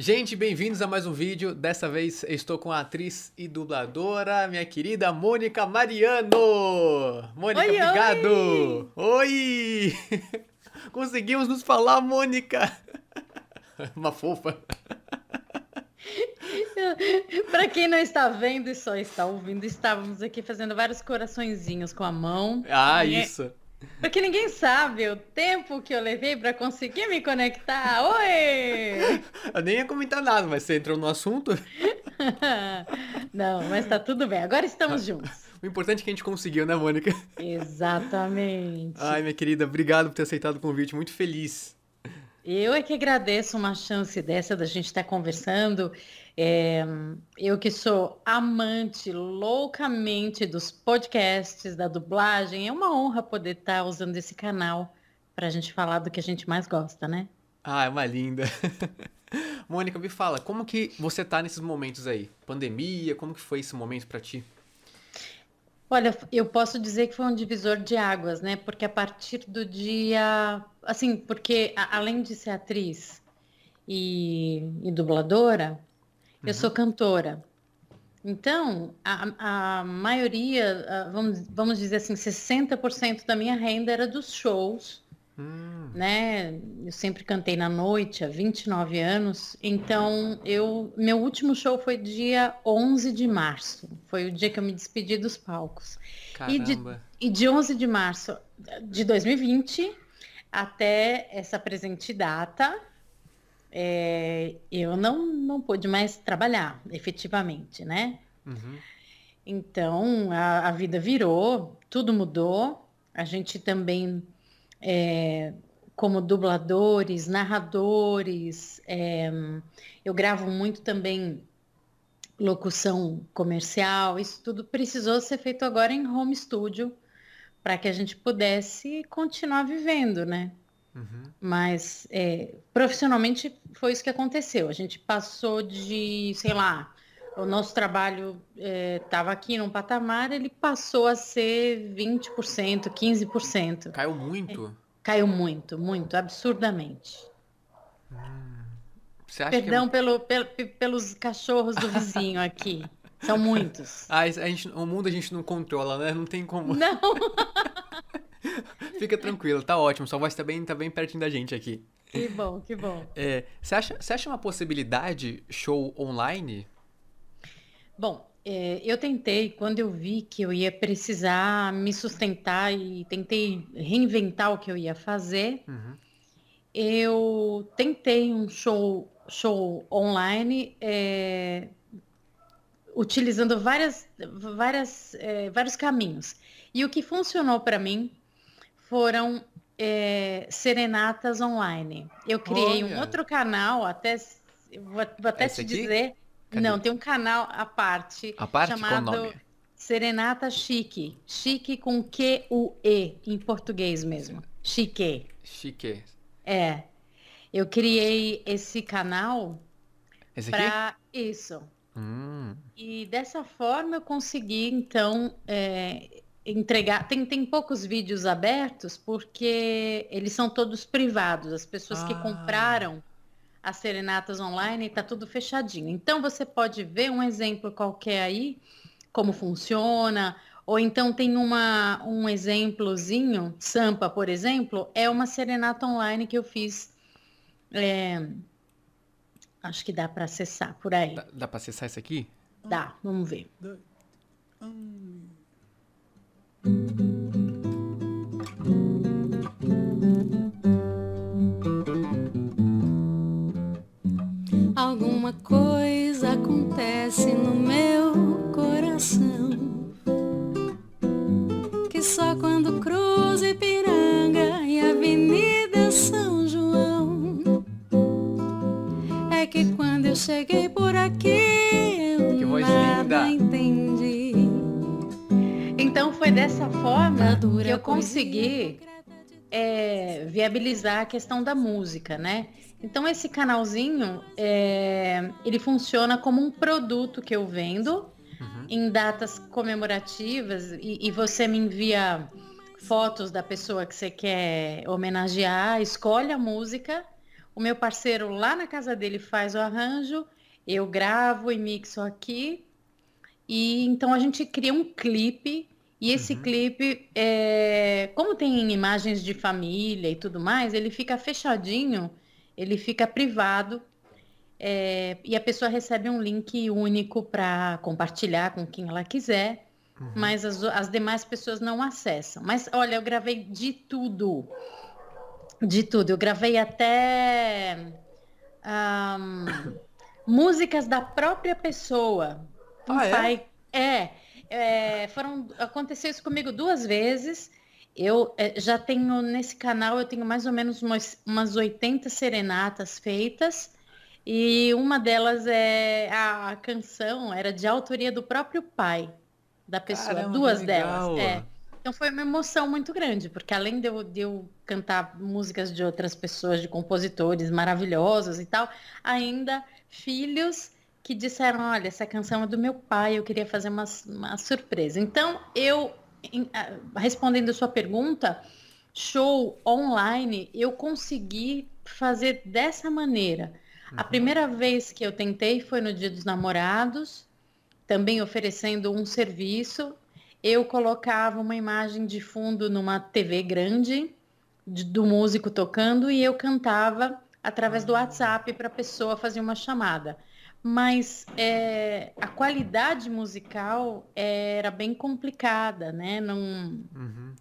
Gente, bem-vindos a mais um vídeo. Dessa vez estou com a atriz e dubladora, minha querida Mônica Mariano. Mônica, Oi, obrigado. Oi! Conseguimos nos falar, Mônica. Uma fofa. Para quem não está vendo e só está ouvindo, estávamos aqui fazendo vários coraçõezinhos com a mão. Ah, Ninguém- isso. Porque ninguém sabe o tempo que eu levei para conseguir me conectar. Oi! Eu nem ia comentar nada, mas você entrou no assunto. Não, mas tá tudo bem. Agora estamos juntos. O importante é que a gente conseguiu, né, Mônica? Exatamente. Ai, minha querida, obrigado por ter aceitado o convite. Muito feliz. Eu é que agradeço uma chance dessa da gente estar conversando. É, eu que sou amante loucamente dos podcasts, da dublagem, é uma honra poder estar usando esse canal para a gente falar do que a gente mais gosta, né? Ah, é uma linda. Mônica, me fala, como que você tá nesses momentos aí? Pandemia, como que foi esse momento pra ti? Olha, eu posso dizer que foi um divisor de águas, né? Porque a partir do dia, assim, porque a- além de ser atriz e, e dubladora, eu sou cantora. Então, a, a maioria, a- vamos, vamos dizer assim, 60% da minha renda era dos shows, Hum, né? Eu sempre cantei na noite, há 29 anos. Então, eu, meu último show foi dia 11 de março. Foi o dia que eu me despedi dos palcos. E de- caramba. E de 11 de março de 2020 até essa presente data, é, eu não, não pude mais trabalhar efetivamente, né? Uhum. Então a, a vida virou, tudo mudou. A gente também, é, como dubladores, narradores, é, eu gravo muito também locução comercial. Isso tudo precisou ser feito agora em home studio para que a gente pudesse continuar vivendo, né? Uhum. Mas é, profissionalmente foi isso que aconteceu. A gente passou de, sei lá, o nosso trabalho estava aqui num patamar, ele passou a ser 20%, 15%. Caiu muito? Caiu muito, muito, absurdamente. Você acha Perdão que... pelo, pel- pe- pelos cachorros do vizinho aqui. São muitos. Ah, a gente, o mundo a gente não controla, né? Não tem como. Não, Fica tranquilo, tá ótimo. Sua voz tá bem, tá bem pertinho da gente aqui. que bom, que bom. É, você, acha, você acha uma possibilidade show online? Bom, é, eu tentei, quando eu vi que eu ia precisar me sustentar e tentei reinventar o que eu ia fazer, Uhum. eu tentei um show, show online é, utilizando várias, várias, é, vários caminhos. E o que funcionou para mim foram é, serenatas online. Eu criei um Olha. outro canal, até vou, vou até Esse te aqui? dizer. Cadê? Não, tem um canal à parte A parte chamado? Serenata Chique. Chique com Q-U-E, em português mesmo. Chique. Chique. É. Eu criei esse canal para isso. Hum, E dessa forma eu consegui, então, é, entregar. Tem, tem poucos vídeos abertos porque eles são todos privados. As pessoas que Ah. compraram as serenatas online está tudo fechadinho. Então você pode ver um exemplo qualquer aí, como funciona. Ou então tem uma, um exemplozinho, Sampa, por exemplo, é uma serenata online que eu fiz. é, acho que dá para acessar por aí. dá, dá pra acessar isso aqui? Dá, vamos ver. Alguma forma Dura que eu consegui é, viabilizar a questão da música, né? Então esse canalzinho, é, ele funciona como um produto que eu vendo Uhum. em datas comemorativas e, e você me envia fotos da pessoa que você quer homenagear, escolhe a música, o meu parceiro lá na casa dele faz o arranjo, eu gravo e mixo aqui. E então a gente cria um clipe e esse uhum. clipe, é, como tem imagens de família e tudo mais, ele fica fechadinho, ele fica privado é, e a pessoa recebe um link único para compartilhar com quem ela quiser, uhum. mas as, as demais pessoas não acessam. Mas olha, eu gravei de tudo. De tudo. Eu gravei até um, músicas da própria pessoa. Um ah, pai. É. é, foram, aconteceu isso comigo duas vezes. Eu é, já tenho nesse canal, eu tenho mais ou menos umas, umas 80 serenatas feitas. E uma delas é a, a canção, era de autoria do próprio pai da pessoa. Caramba, duas delas. É. Então foi uma emoção muito grande, porque além de eu, de eu, cantar músicas de outras pessoas, de compositores maravilhosos e tal, ainda filhos que disseram, olha, essa canção é do meu pai, eu queria fazer uma, uma surpresa. Então, eu, em, respondendo a sua pergunta, show online, eu consegui fazer dessa maneira. Uhum. A primeira vez que eu tentei foi no Dia dos Namorados, também oferecendo um serviço eu colocava uma imagem de fundo numa TV grande de, do músico tocando e eu cantava através do WhatsApp para a pessoa fazer uma chamada. Mas é, a qualidade musical era bem complicada, né? Não, uhum.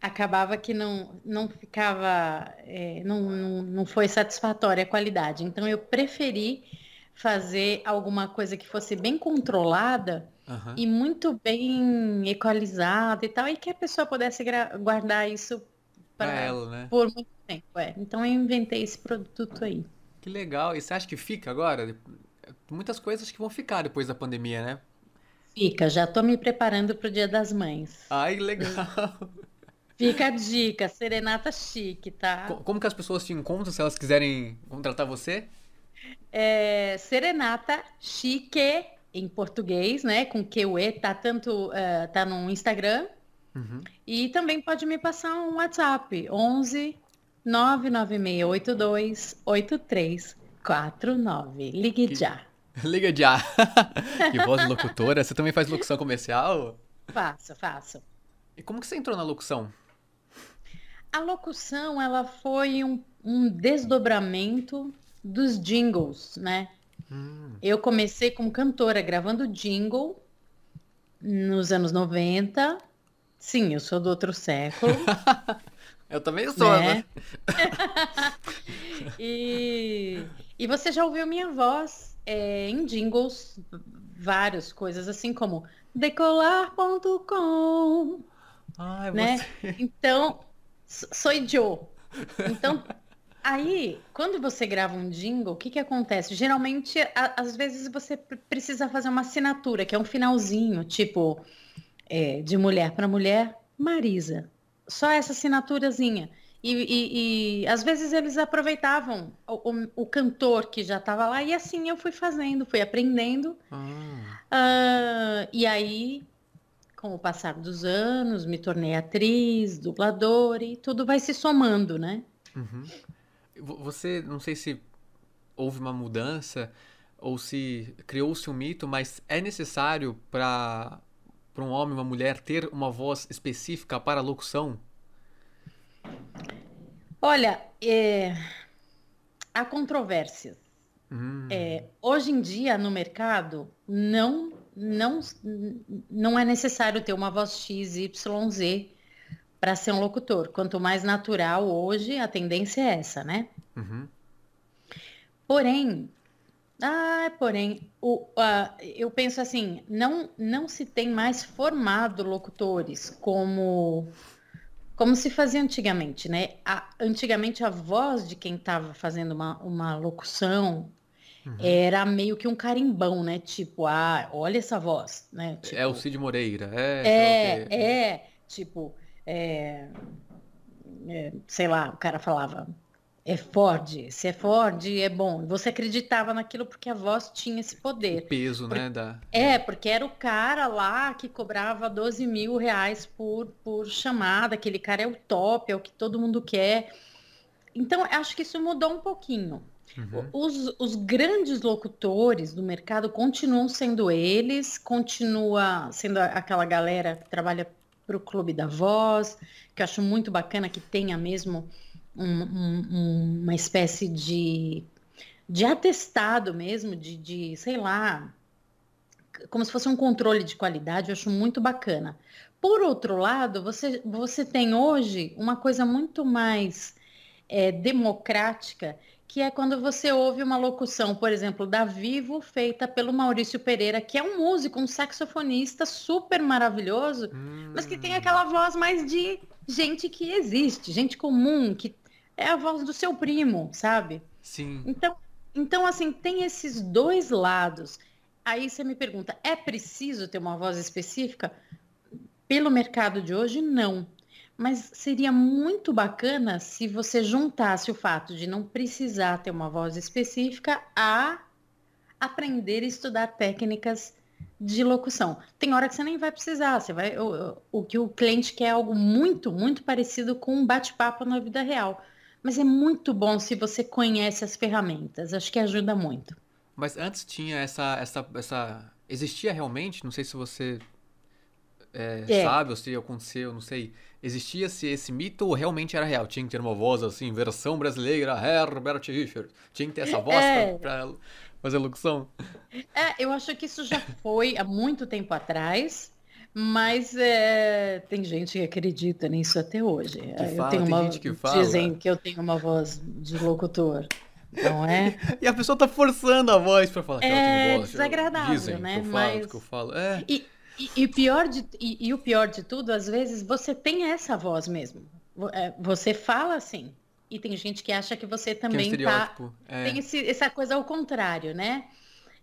Acabava que não, não ficava, é, não, não, não foi satisfatória a qualidade. Então eu preferi fazer alguma coisa que fosse bem controlada Uhum. E muito bem equalizado e tal, e que a pessoa pudesse guardar isso para ela, né? Por muito tempo, é. Então eu inventei esse produto aí. Que legal. E você acha que fica agora? Muitas coisas que vão ficar depois da pandemia, né? Fica, já tô me preparando pro Dia das Mães. Ai, legal. Fica a dica, serenata chique, tá? Como que as pessoas te encontram se elas quiserem contratar você? É, serenata chique em português, né? Com QE, tá tanto uh, tá no Instagram. Uhum. E também pode me passar um WhatsApp, 11 99682 8349. Ligue que... já. Liga já. que voz locutora. Você também faz locução comercial? Faço, faço. E como que você entrou na locução? A locução, ela foi um, um desdobramento dos jingles, né? Hum. Eu comecei como cantora, gravando jingle nos anos 90. Sim, eu sou do outro século. eu também sou, né? né? e, e você já ouviu minha voz é, em jingles, várias coisas, assim como decolar.com. Ai, né? Você... Então, sou Joe. Então, Aí, quando você grava um jingle, o que, que acontece? Geralmente, a, às vezes você precisa fazer uma assinatura, que é um finalzinho, tipo, é, de mulher para mulher, Marisa. Só essa assinaturazinha. E, e, e, às vezes eles aproveitavam o, o, o cantor que já estava lá, e assim eu fui fazendo, fui aprendendo. Ah. Uh, e aí, com o passar dos anos, me tornei atriz, dubladora, e tudo vai se somando, né? Uhum. Você, não sei se houve uma mudança ou se criou-se um mito, mas é necessário para para um homem, uma mulher ter uma voz específica para a locução? Olha, é... há controvérsias. Hum. É, hoje em dia no mercado não não não é necessário ter uma voz X, Y, Z para ser um locutor. Quanto mais natural hoje, a tendência é essa, né? Uhum. Porém, ah, porém, o, uh, eu penso assim, não, não se tem mais formado locutores como como se fazia antigamente, né? A, antigamente a voz de quem estava fazendo uma, uma locução uhum. era meio que um carimbão, né? Tipo, ah, olha essa voz, né? Tipo, é o Cid Moreira, é. É, é, tipo, é, é, sei lá, o cara falava, é Ford, se é Ford, é bom. Você acreditava naquilo porque a voz tinha esse poder. O peso, né? Da... É, porque era o cara lá que cobrava 12 mil reais por, por chamada, aquele cara é o top, é o que todo mundo quer. então, acho que isso mudou um pouquinho. Uhum. Os, os, grandes locutores do mercado continuam sendo eles, continua sendo aquela galera que trabalha para o Clube da Voz, que eu acho muito bacana que tenha mesmo um, um, uma espécie de, de atestado mesmo, de, de, sei lá, como se fosse um controle de qualidade, eu acho muito bacana. Por outro lado, você, você tem hoje uma coisa muito mais é, democrática, que é quando você ouve uma locução, por exemplo, da Vivo, feita pelo Maurício Pereira, que é um músico, um saxofonista super maravilhoso, hum. mas que tem aquela voz mais de gente que existe, gente comum, que é a voz do seu primo, sabe? Sim. Então, então assim, tem esses dois lados. Aí você me pergunta, é preciso ter uma voz específica? Pelo mercado de hoje, não. Mas seria muito bacana se você juntasse o fato de não precisar ter uma voz específica a aprender e estudar técnicas de locução. Tem hora que você nem vai precisar, você vai o, o que o cliente quer é algo muito, muito parecido com um bate-papo na vida real. Mas é muito bom se você conhece as ferramentas, acho que ajuda muito. Mas antes tinha essa essa essa existia realmente, não sei se você é, é. sabe ou se aconteceu, não sei. Existia-se esse mito ou realmente era real? Tinha que ter uma voz assim, versão brasileira, Herbert Richard. Tinha que ter essa voz é. pra, pra fazer locução? É, eu acho que isso já foi há muito tempo atrás. Mas é, tem gente que acredita nisso até hoje. Que eu fala, tenho uma, que Dizem que eu tenho uma voz de locutor. Não é? e a pessoa tá forçando a voz para falar que ela é voz. desagradável, Dizem né? Que eu falo, Mas... que eu falo. É. E, e, e, pior de, e, e, o pior de tudo, às vezes você tem essa voz mesmo. É, você fala assim. E tem gente que acha que você também que é um tá. É. Tem esse, essa coisa ao contrário, né?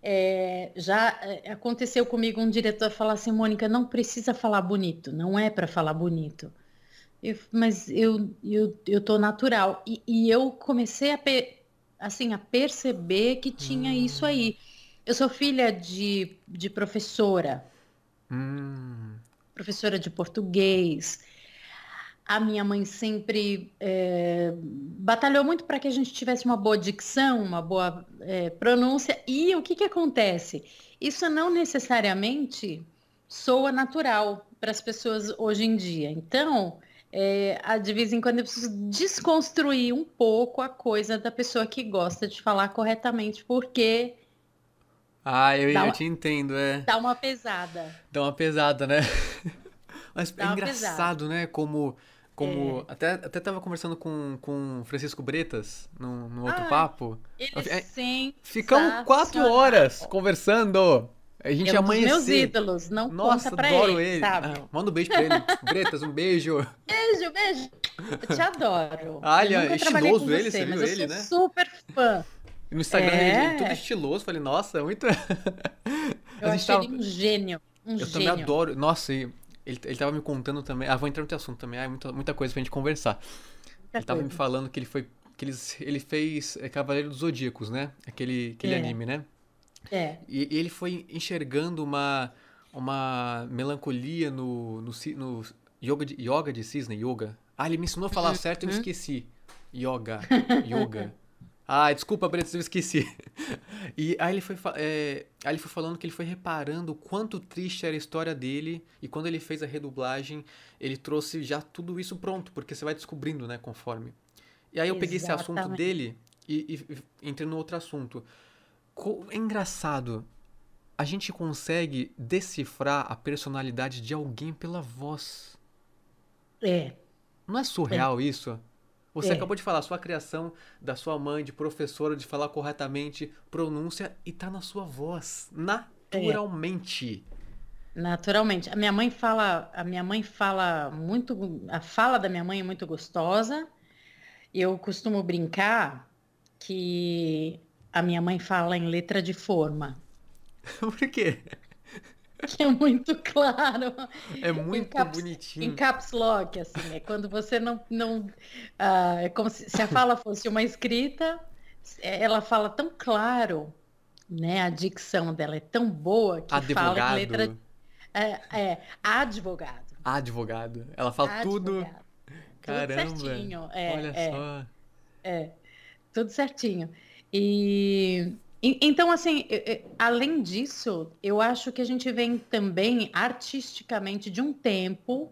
É, já é, aconteceu comigo um diretor falar assim, Mônica, não precisa falar bonito, não é para falar bonito. Eu, mas eu, eu, eu tô natural. E, e eu comecei a, pe, assim, a perceber que tinha hum. isso aí. Eu sou filha de, de professora, Hum. Professora de português. A minha mãe sempre é, batalhou muito para que a gente tivesse uma boa dicção, uma boa é, pronúncia. E o que, que acontece? Isso não necessariamente soa natural para as pessoas hoje em dia. Então, é, de vez em quando eu preciso desconstruir um pouco a coisa da pessoa que gosta de falar corretamente, porque ah, eu, eu uma, te entendo, é. Dá uma pesada. Dá uma pesada, né? Mas dá é engraçado, né? Como. Como. É. Até, até tava conversando com, com Francisco Bretas no, outro ah, papo. Ele é, Ficamos quatro horas conversando. A gente é um amanheceu. meus ídolos, não Nossa, conta pra adoro ele, ele. Ah, manda um beijo pra ele. Bretas, um beijo. Beijo, beijo. Eu te adoro. Olha, é estiloso ele, você, viu ele, né? super fã. E no Instagram é. ele tudo estiloso. Falei, nossa, é muito. Eu achei tava... ele um gênio. Um eu gênio. também adoro. Nossa, e ele, ele tava me contando também. Ah, vou entrar no teu assunto também. Ah, muita, muita coisa pra gente conversar. Muita ele tava me falando que ele foi. Que eles, ele fez é, Cavaleiro dos Zodíacos, né? Aquele, aquele é. anime, né? É. E, e, ele foi enxergando uma, uma melancolia no, no, no yoga, de, yoga de cisne, yoga. Ah, ele me ensinou a falar uhum. certo e eu esqueci. Yoga. Yoga. Ah, desculpa, Breno, eu esqueci. E aí ele, foi, é, aí ele foi falando que ele foi reparando o quanto triste era a história dele. E quando ele fez a redublagem, ele trouxe já tudo isso pronto, porque você vai descobrindo, né, conforme. E aí eu Exatamente. peguei esse assunto dele e, e, e entrei no outro assunto. É engraçado. A gente consegue decifrar a personalidade de alguém pela voz. É. Não é surreal é. isso? Você é. acabou de falar, sua criação da sua mãe, de professora, de falar corretamente, pronúncia, e tá na sua voz, naturalmente. É. Naturalmente. A minha mãe fala, a minha mãe fala muito, a fala da minha mãe é muito gostosa. Eu costumo brincar que a minha mãe fala em letra de forma. Por quê? Que é muito claro. É muito caps, bonitinho. Em caps lock, assim, é quando você não. não uh, é como se, se, a fala fosse uma escrita, ela fala tão claro, né? A dicção dela é tão boa que Advogado. fala em letra. É, é advogado. Advogado. Ela fala Advogado. tudo. Caramba. Tudo certinho. É, Olha é. só. É, tudo certinho. E então, assim, além disso, eu acho que a gente vem também artisticamente de um tempo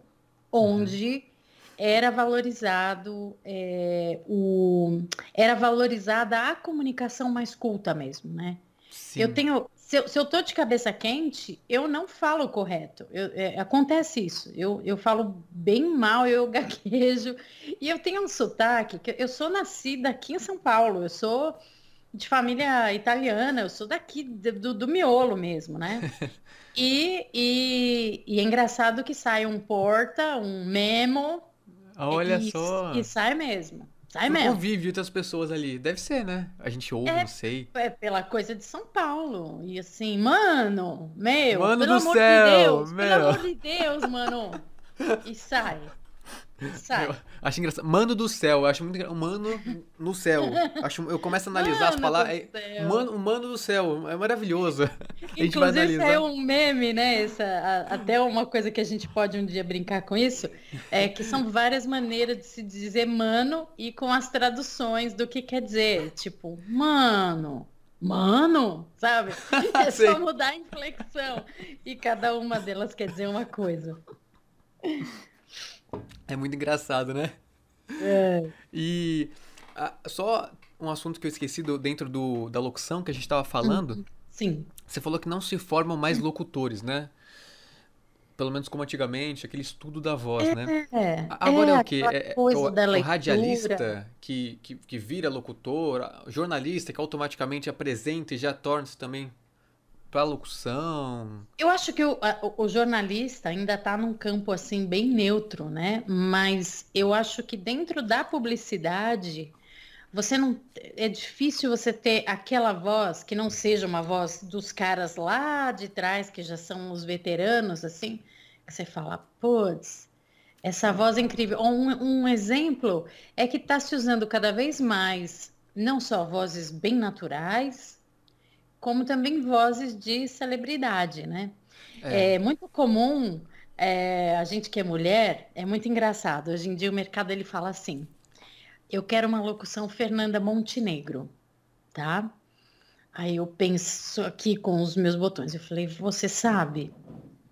onde uhum. era valorizado é, o era valorizada a comunicação mais culta mesmo, né? Sim. Eu tenho se eu, se eu tô de cabeça quente, eu não falo correto. Eu, é, acontece isso. Eu, eu falo bem mal, eu gaguejo. E eu tenho um sotaque, que eu sou nascida aqui em São Paulo, eu sou de família italiana, eu sou daqui, do, do miolo mesmo, né? e, e, e, é engraçado que sai um porta, um memo. Olha e, só. E sai mesmo. Sai mesmo. convívio entre as pessoas ali. Deve ser, né? A gente ouve, é, não sei. É pela coisa de São Paulo. E assim, mano, meu, mano pelo do amor céu, de Deus, meu. pelo amor de Deus, mano. E sai. Sai. Eu acho engraçado. Mano do céu, eu acho muito engraçado. Mano no céu. Acho, eu começo a analisar mano as palavras. Mano, mano do céu, é maravilhoso. A gente vai Inclusive, é um meme, né? Essa, a, até uma coisa que a gente pode um dia brincar com isso, é que são várias maneiras de se dizer mano e com as traduções do que quer dizer. Tipo, mano, mano, sabe? É só mudar a inflexão. E cada uma delas quer dizer uma coisa. É muito engraçado, né? É. E a, só um assunto que eu esqueci do, dentro do, da locução que a gente estava falando. Uhum. Sim. Você falou que não se formam mais locutores, né? Pelo menos como antigamente, aquele estudo da voz, é, né? É, Agora é, é o quê? É, é o, o, radialista que, que, que vira locutor, jornalista que automaticamente apresenta e já torna-se também para locução? Eu acho que o, o jornalista ainda está num campo assim bem neutro, né? Mas eu acho que dentro da publicidade você não é difícil você ter aquela voz que não seja uma voz dos caras lá de trás que já são os veteranos assim, que você fala, putz, essa voz é incrível. Um, um exemplo é que está se usando cada vez mais não só vozes bem naturais, como também vozes de celebridade, né? É, é muito comum, é, a gente que é mulher, é muito engraçado. Hoje em dia o mercado ele fala assim: eu quero uma locução Fernanda Montenegro, tá? Aí eu penso aqui com os meus botões. Eu falei, você sabe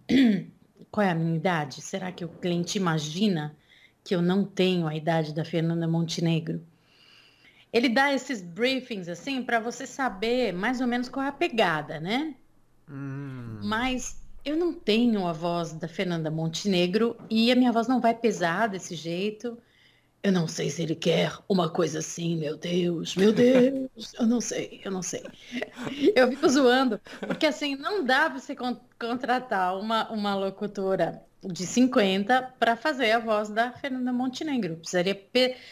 qual é a minha idade? Será que o cliente imagina que eu não tenho a idade da Fernanda Montenegro? Ele dá esses briefings assim para você saber mais ou menos qual é a pegada, né? Hum. Mas eu não tenho a voz da Fernanda Montenegro e a minha voz não vai pesar desse jeito. Eu não sei se ele quer uma coisa assim, meu Deus, meu Deus, eu não sei, eu não sei. Eu fico zoando, porque assim, não dá para você contratar uma, uma locutora de 50 para fazer a voz da Fernanda Montenegro. Precisaria.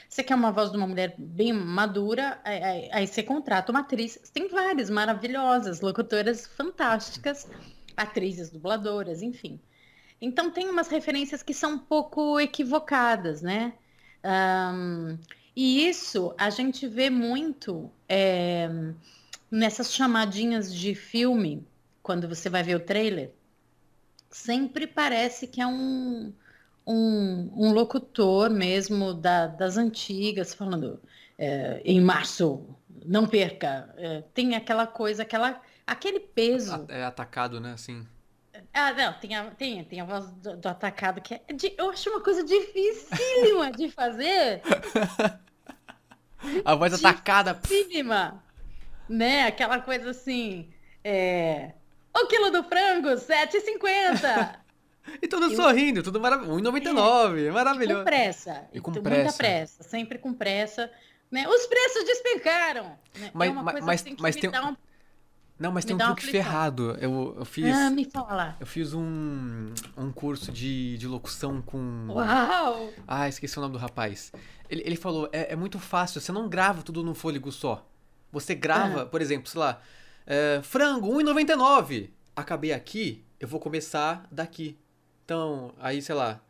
Você quer uma voz de uma mulher bem madura, aí, aí você contrata uma atriz. Tem várias maravilhosas, locutoras fantásticas, atrizes, dubladoras, enfim. Então tem umas referências que são um pouco equivocadas, né? Um, e isso a gente vê muito é, nessas chamadinhas de filme, quando você vai ver o trailer sempre parece que é um, um, um locutor mesmo da, das antigas, falando é, em março, não perca. É, tem aquela coisa, aquela, aquele peso. É atacado, né? Assim. Ah, não, tem a, tem, tem a voz do, do atacado que é. De, eu acho uma coisa dificílima de fazer. a voz atacada. Dificílima. Né? Aquela coisa assim. É, o quilo do frango, 7,50. e tudo e sorrindo, tudo maravilhoso. 1,99, é. maravilhoso. Com pressa. E com pressa. Muita pressa, sempre com pressa. Né? Os preços despencaram. Né? Mas, é mas, mas, tem, mas tem... Um... Não, mas tem um truque ferrado. Eu, eu fiz. Ah, me fala. Eu fiz um, um curso de, de locução com. Uau! Ah, esqueci o nome do rapaz. Ele, ele falou: é, é muito fácil, você não grava tudo num fôlego só. Você grava, ah. por exemplo, sei lá, é, frango, 1,99. Acabei aqui, eu vou começar daqui. Então, aí, sei lá.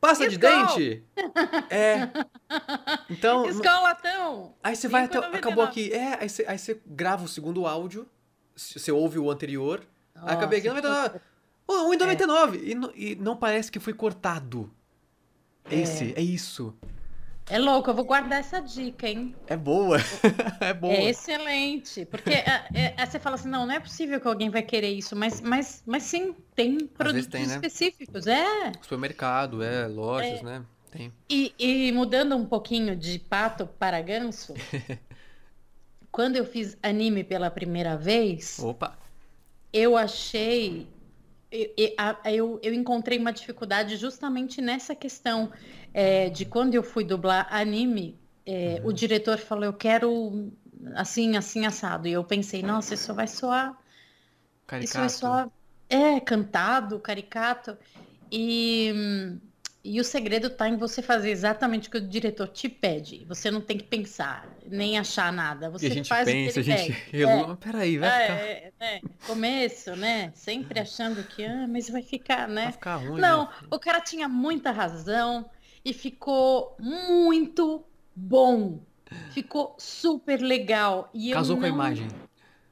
Pasta de dente? É. Então. Escolatão! Aí você vai até. Acabou aqui. É, aí você, aí você grava o segundo áudio. Você ouve o anterior. Nossa, aí acabei aqui. 99. Oh, 1,99. É. E, e não parece que foi cortado. É. Esse, é isso. É louco, eu vou guardar essa dica, hein? É boa. é boa. É excelente. Porque é, é, é, você fala assim, não, não é possível que alguém vai querer isso, mas, mas, mas sim, tem produtos tem, né? específicos. É. Supermercado, é, lojas, é. né? Tem. E, e mudando um pouquinho de pato para ganso, quando eu fiz anime pela primeira vez, Opa. eu achei eu, eu, encontrei uma dificuldade justamente nessa questão é, de quando eu fui dublar anime, é, uhum. o diretor falou, eu quero assim, assim, assado. E eu pensei, nossa, isso vai soar. Caricato. Isso vai soar. É, cantado, caricato. E e o segredo está em você fazer exatamente o que o diretor te pede. Você não tem que pensar, nem achar nada. Você e a gente faz pensa, o que ele a gente relua. É. Peraí, vai é, ficar. É, é, começo, né? Sempre achando que, ah, mas vai ficar, né? Vai ficar ruim. Não, né? o cara tinha muita razão e ficou muito bom. Ficou super legal. E Casou não... com a imagem.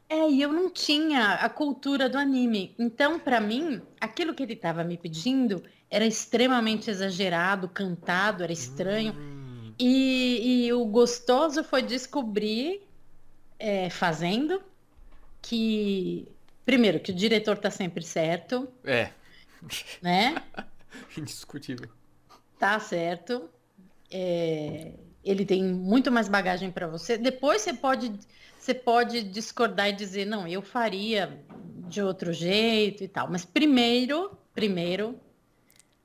É, e eu não tinha a cultura do anime. Então, para mim, aquilo que ele estava me pedindo era extremamente exagerado, cantado, era estranho. Hum. E, e, o gostoso foi descobrir, é, fazendo, que, primeiro, que o diretor tá sempre certo. É. Né? Indiscutível. Tá certo. É, ele tem muito mais bagagem para você. Depois você pode, você pode discordar e dizer, não, eu faria de outro jeito e tal. Mas primeiro, primeiro,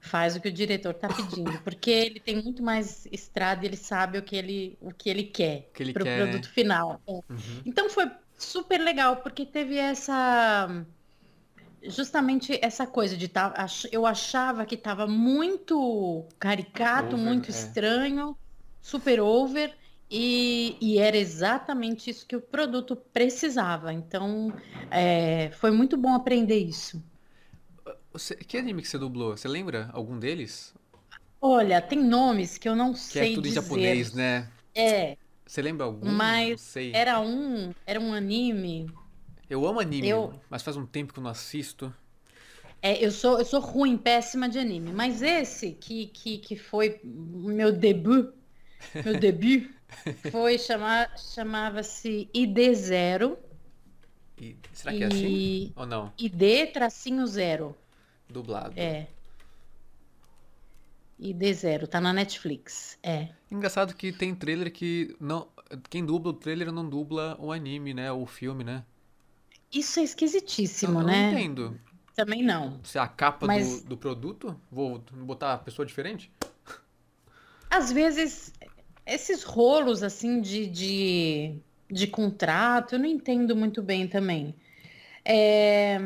faz o que o diretor está pedindo, porque ele tem muito mais estrada e ele sabe o que ele, o que ele quer para o produto final. É. Uhum. Então foi super legal, porque teve essa justamente essa coisa de tá, eu achava que estava muito caricato, over, muito é. estranho, super over. E, e, era exatamente isso que o produto precisava. Então, é, foi muito bom aprender isso. Você, que anime que você dublou? Você lembra algum deles? Olha, tem nomes que eu não que sei é tudo dizer. em japonês, né? É. Você lembra algum? Mas era um, era um anime. Eu amo anime, eu... mas faz um tempo que eu não assisto. É, eu sou, eu sou ruim, péssima de anime. Mas esse que, que, que foi meu debut, meu debut, foi chamar, chamava-se ID0. E, será que é assim? Ou não? ID tracinho zero. Dublado. É. E D0, tá na Netflix. É. Engraçado que tem trailer que não. Quem dubla o trailer não dubla o anime, né? O filme, né? Isso é esquisitíssimo, eu, né? Não entendo. Também não. Se é a capa Mas... do, do produto, vou botar a pessoa diferente? Às vezes, esses rolos assim de, de, de contrato, eu não entendo muito bem também. É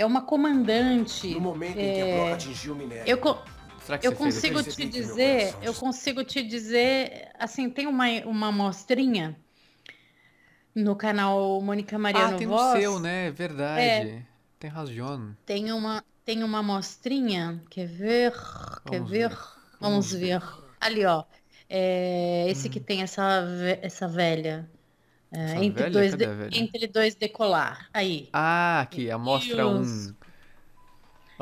é uma comandante. No momento é... em que a bloca atingiu o minério. Eu, eu consigo te dizer, eu consigo te dizer, assim, tem uma, uma amostrinha no canal Mônica Mariano Ah, tem Voz. no seu, né? Verdade. É, tem razão. Tem uma, tem uma amostrinha, quer ver? Quer ver? ver? Vamos, ver. ver. Ali, ó. É, esse hum. que tem essa, essa velha. É, entre, velha? dois de, entre dois decolar. Aí. Ah, aqui, amostra um.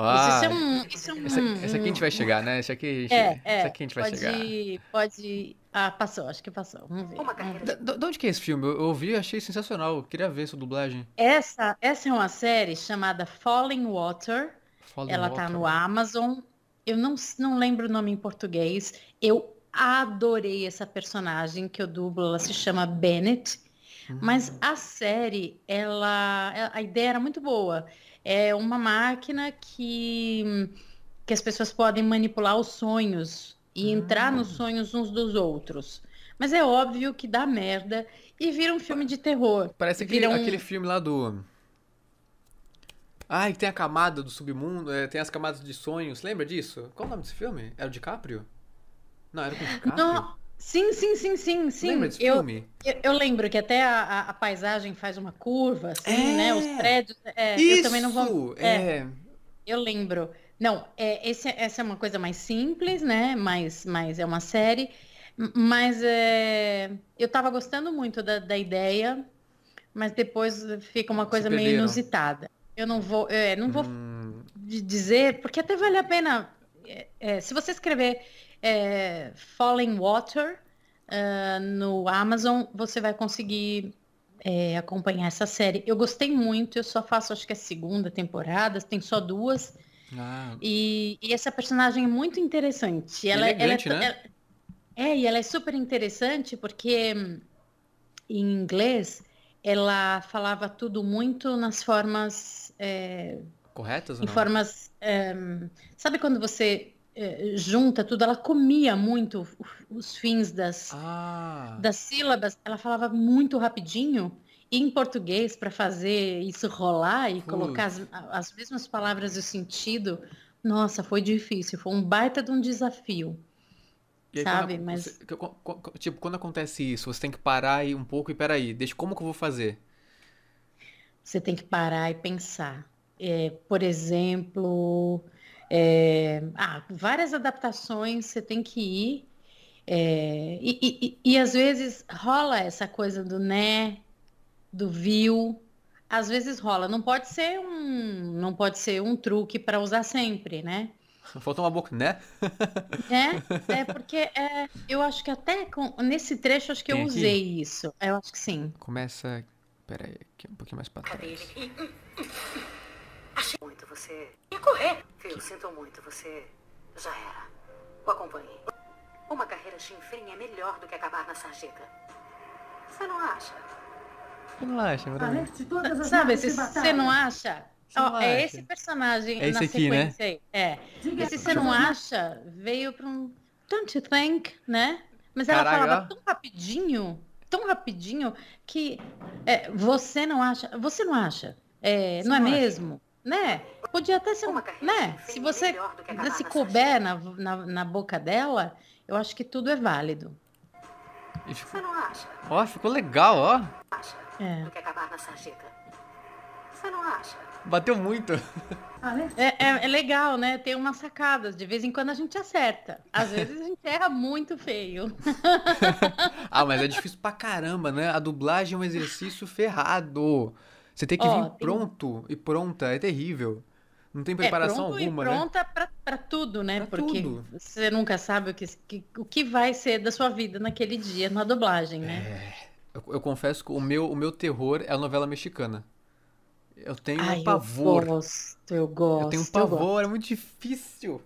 Ah, isso, é um, isso é um, essa, essa, aqui a gente vai chegar, né? Essa aqui, é, é, essa aqui a gente vai pode, chegar. Pode. Ah, passou, acho que passou. Vamos ver. De, de onde que é esse filme? Eu ouvi achei sensacional. Eu queria ver essa dublagem. Essa, essa é uma série chamada Falling Water. Falling Ela tá Water. tá no Amazon. Eu não, não lembro o nome em português. Eu adorei essa personagem que eu dublo. Ela se chama Bennett. Mas a série, ela, a ideia era muito boa. É uma máquina que, que as pessoas podem manipular os sonhos e entrar nos ah. sonhos uns dos outros. Mas é óbvio que dá merda e vira um filme de terror. Parece aquele, um... aquele filme lá do. Ai, tem a camada do submundo, é, tem as camadas de sonhos. Lembra disso? Qual o nome desse filme? Era o DiCaprio? Não, era o DiCaprio. Não, Sim, sim, sim, sim, sim. Lembra desse eu, filme? Eu, eu, lembro que até a, a, a, paisagem faz uma curva, assim, é, né? Os prédios. É, isso, eu também não vou. É, é. Eu lembro. Não, é, esse, essa é uma coisa mais simples, né? Mas, mas é uma série. Mas é, eu tava gostando muito da, da ideia, mas depois fica uma coisa meio inusitada. Eu não vou, é, não vou hum. dizer, porque até vale a pena. É, é, se você escrever é, Falling Water uh, no Amazon, você vai conseguir é, acompanhar essa série. Eu gostei muito, eu só faço acho que a segunda temporada, tem só duas. Ah. E, e, essa personagem é muito interessante. Ela, Elegante, ela, é, né? Ela, é, e ela é super interessante porque em inglês ela falava tudo muito nas formas. É, Corretas? Em formas. É, sabe quando você é, junta tudo? Ela comia muito os fins das, ah. das sílabas. Ela falava muito rapidinho. E em português, para fazer isso rolar e colocar as, as mesmas palavras e o sentido, nossa, foi difícil. Foi um baita de um desafio. Aí, sabe, quando, mas... Você, tipo, quando acontece isso, você tem que parar aí um pouco e peraí, deixa, como que eu vou fazer? Você tem que parar e pensar. É, por exemplo, é, ah, várias adaptações você tem que ir. É, e, e, e, às vezes rola essa coisa do né, do viu. Às vezes rola. Não pode ser um, não pode ser um truque para usar sempre, né? Faltou uma boca, né? É, é porque é, eu acho que até com, nesse trecho acho que Tem eu usei aqui? isso. Eu acho que sim. Começa. Pera aí, aqui um pouquinho mais pra trás. Achei muito você. Ia correr. Phil, sinto muito, você já era. O acompanhei. Uma carreira chinfrim é melhor do que acabar na sarjeta. Você não acha? Você não acha, Maravilha? Sabe, você não acha? Oh, é esse personagem é esse na aqui, né? sequência né? aí. É. Esse você não acha veio para um don't you think, né? Mas ela Caralho, falava tão rapidinho, tão rapidinho que é, você não acha, você não acha, é, não, não, é acha. mesmo, né? Podia até ser um, né? Se você se couber na, na, na, boca dela, eu acho que tudo é válido. Você não acha? Ó, ficou legal, ó. Acha é. do que acabar na sarjeta. Você não acha? Bateu muito. É, é, é, legal, né? Tem umas sacadas. De vez em quando a gente acerta. Às vezes a gente erra muito feio. ah, mas é difícil pra caramba, né? A dublagem é um exercício ferrado. Você tem que oh, vir tem... pronto e pronta. É terrível. Não tem é, preparação é, alguma, e pronta né? para tudo, né? Pra Porque tudo. você nunca sabe o que, que, o que vai ser da sua vida naquele dia na dublagem, né? É. Eu, eu confesso que o meu, o meu terror é a novela mexicana. Eu tenho Ai, um pavor. Eu gosto, eu gosto. Eu tenho um pavor, é muito difícil.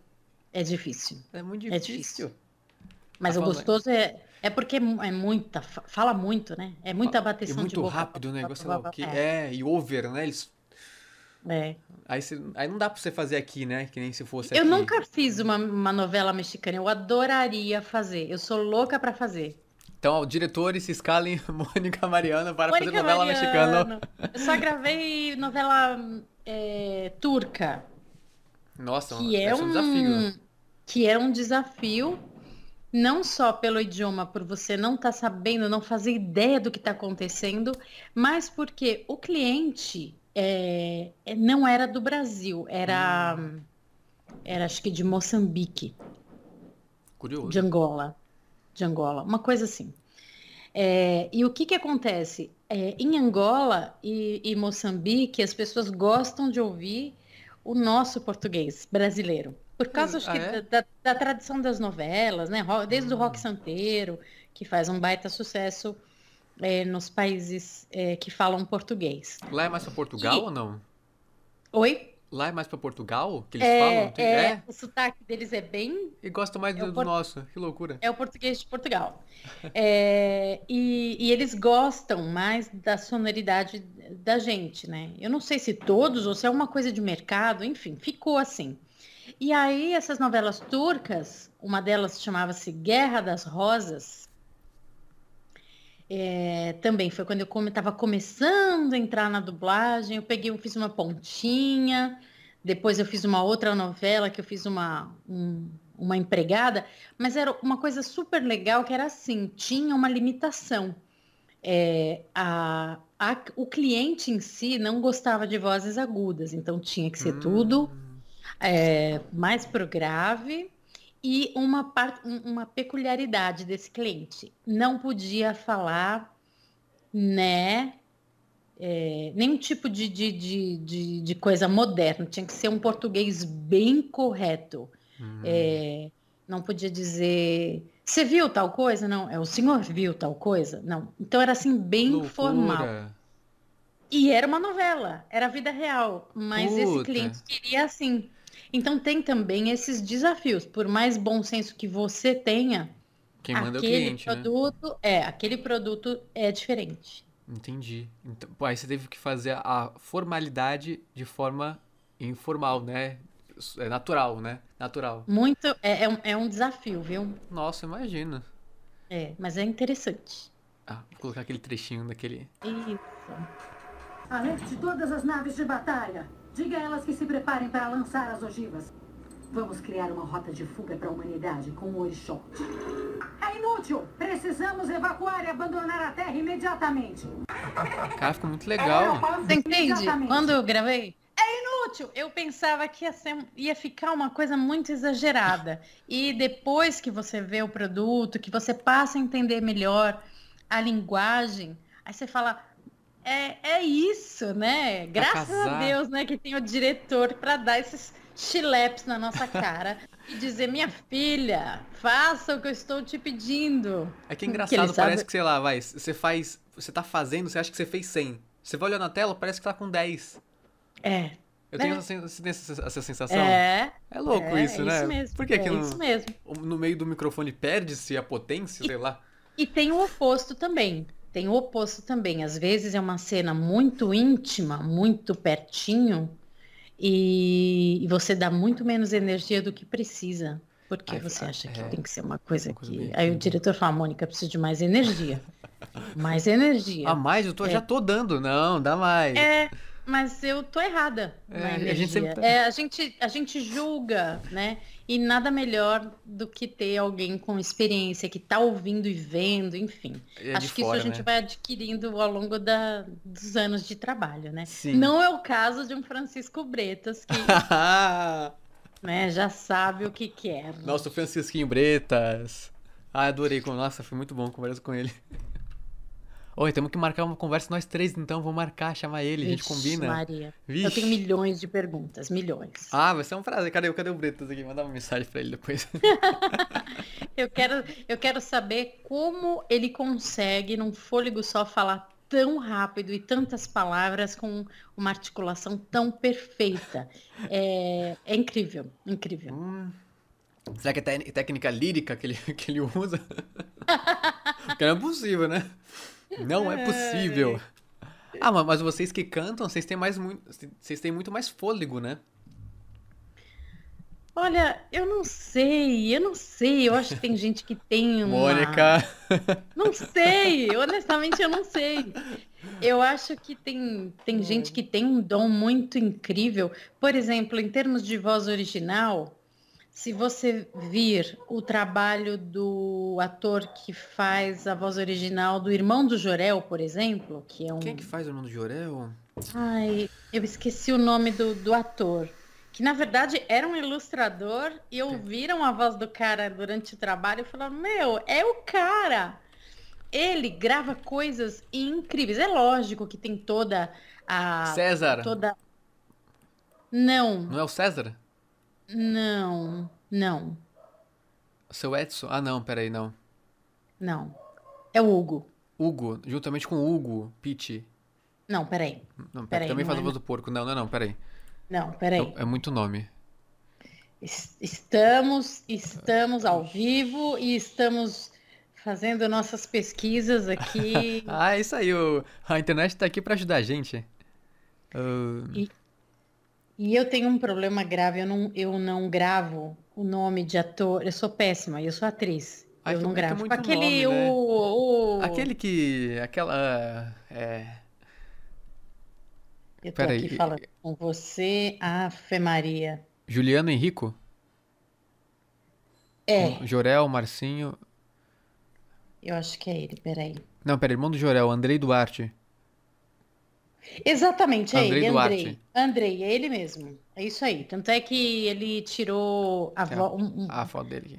É difícil. É muito difícil. É difícil. Mas tá o gostoso é, é porque é muita, fala muito, né? É muita bateção é muito de boca. rápido, né? Sei lá o que. É. é, e over, né? Eles... É. Aí, você, aí não dá pra você fazer aqui, né? Que nem se fosse Eu aqui. nunca fiz uma, uma novela mexicana. Eu adoraria fazer. Eu sou louca para fazer. Então, diretores se escalem Mônica Mariana para Mônica fazer novela mexicana. Eu só gravei novela é, turca. Nossa, que é um, um desafio. Que é um desafio, não só pelo idioma, por você não estar tá sabendo, não fazer ideia do que está acontecendo, mas porque o cliente é, é, não era do Brasil, era, hum. era acho que de Moçambique. Curioso. De Angola de Angola, uma coisa assim. É, e o que, que acontece? É, em Angola e, e, Moçambique, as pessoas gostam de ouvir o nosso português brasileiro. Por causa, hum, acho ah, é? da, da, tradição das novelas, né? Desde hum. o rock santeiro, que faz um baita sucesso é, nos países é, que falam português. Lá é mais para Portugal e... ou não? Oi? Lá é mais para Portugal que eles é, falam? É, é, o sotaque deles é bem. E gosta mais é do, do, nosso, que loucura. É o português de Portugal. é, e, e, eles gostam mais da sonoridade da gente, né? Eu não sei se todos ou se é uma coisa de mercado, enfim, ficou assim. E aí, essas novelas turcas, uma delas chamava-se Guerra das Rosas. É, também foi quando eu estava começando a entrar na dublagem, eu peguei, eu fiz uma pontinha, depois eu fiz uma outra novela que eu fiz uma, um, uma empregada, mas era uma coisa super legal que era assim, tinha uma limitação. É, a, a, o cliente em si não gostava de vozes agudas, então tinha que ser hum. tudo é, mais pro grave e uma, uma peculiaridade desse cliente, não podia falar né, é, nenhum tipo de, de, de, de, de coisa moderna, tinha que ser um português bem correto. Uhum. É, Não podia dizer, você viu tal coisa? Não, é o senhor viu tal coisa? Não. Então era assim, bem Loucura. formal. E era uma novela, era a vida real. Mas esse Puta. cliente queria assim. Então tem também esses desafios. Por mais bom senso que você tenha, Quem manda é o aquele cliente, né? produto é, aquele produto é diferente. Entendi. Então, pô, aí você teve que fazer a formalidade de forma informal, né? É natural, né? Natural. Muito é, é um, é um desafio, viu? Nossa, imagina. É, mas é interessante. Ah, vou colocar aquele trechinho daquele. Isso. Alerte todas as naves de batalha. Diga a elas que se preparem para lançar as ogivas. Vamos criar uma rota de fuga para a humanidade com o Orixó. É inútil! Precisamos evacuar e abandonar a Terra imediatamente. Cara, ficou muito legal. Você entende? Quando eu gravei, é inútil. Eu pensava que ia, ser, ia ficar uma coisa muito exagerada. E depois que você vê o produto, que você passa a entender melhor a linguagem, aí você fala. É, é isso, né? Graças a. Deus, né? Que tem o diretor para dar esses chileps na nossa cara e dizer, minha filha, faça o que eu estou te pedindo. É que é engraçado, sabe- parece que, sei lá, vai, você faz. Você tá fazendo, você acha que você fez 100. Você vai olhar na tela, parece que tá com 10. É, Eu tenho É. essa, essa, essa sensação. é. É louco é, isso, é né? Isso mesmo. Por que, é que no, isso mesmo. no meio do microfone perde-se a potência, sei lá? E tem o oposto também. Tem o oposto também. Às vezes é uma cena muito íntima, muito pertinho, e, e você dá muito menos energia do que precisa. Porque Ai, você ah, acha que é. tem que ser uma coisa Uma coisa que. Aí o diretor fala, Mônica, preciso de mais energia. mais energia. A mais eu tô, já tô dando. Não, dá mais. É, mas eu tô errada É, na a gente energia. sempre tá- É, a, gente, a gente julga, né? E nada melhor do que ter alguém com experiência que tá ouvindo e vendo, enfim. É Acho que fora, isso a gente né? vai adquirindo ao longo da- dos anos de trabalho, né? Sim. Não é o caso de um Francisco Bretas, que né, já sabe o que quer. Nossa, o Francisquinho Bretas. Ah, adorei. Nossa, foi muito bom conversar com ele. Oi, temos que marcar uma conversa nós três, então. Vamos marcar, chamar ele, a gente combina. Maria. Vixe. Eu tenho milhões de perguntas, milhões. Ah, vai ser um prazer. Cadê, cadê o Bretas aqui? Mandar uma mensagem pra ele depois. Eu quero, eu quero saber como ele consegue, num fôlego só, falar tão rápido e tantas palavras com uma articulação tão perfeita. É, é incrível, incrível. Hum. Será que é té- técnica lírica que ele, que ele usa? Porque não é possível, né? Não é possível. Ah, ma- mas vocês que cantam, vocês têm mais muito, vocês têm muito mais fôlego, né? Olha, eu não sei, eu não sei. Eu acho que tem gente que tem uma... Mônica. Não sei, honestamente eu não sei. Eu acho que tem, tem gente que tem um dom muito incrível. Por exemplo, em termos de voz original, se você vir o trabalho do ator que faz a voz original do irmão do Jorel, por exemplo, que é um. Quem é que faz o irmão do Jorel? Ai, eu esqueci o nome do, do ator. Que na verdade era um ilustrador e ouviram a voz do cara durante o trabalho e falaram: Meu, é o cara! Ele grava coisas incríveis. É lógico que tem toda a. César. Toda. Não, Não é o César? Não, não, O seu Edson? Ah, não, peraí, não. não. É o Hugo. Hugo, juntamente com o Hugo, Pitt. Não, peraí. Não, peraí, também não faz é a voz do porco. Não, não, não, peraí. Não, peraí. É, é muito nome. Es- Estamos, estamos ao vivo e estamos fazendo nossas pesquisas aqui. Ah, é isso aí. O... A internet tá aqui pra ajudar a gente. Ah, E eu tenho um problema grave, eu não, eu não gravo o nome de ator. Eu sou péssima, eu sou atriz. Ah, eu não é é gravo. aquele, nome, né? o, o- Aquele que. Aquela. É. Eu tô aqui falando com você, Afe Maria. Juliano Henrico? É, Jorel, Marcinho. eu acho que é ele, peraí. Não, peraí, irmão do Jorel, Andrei Duarte. Exatamente, é Andrei ele, Duarte. Andrei. Andrei, é ele mesmo. É isso aí. Tanto é que ele tirou a É, vo- um- um- a foto dele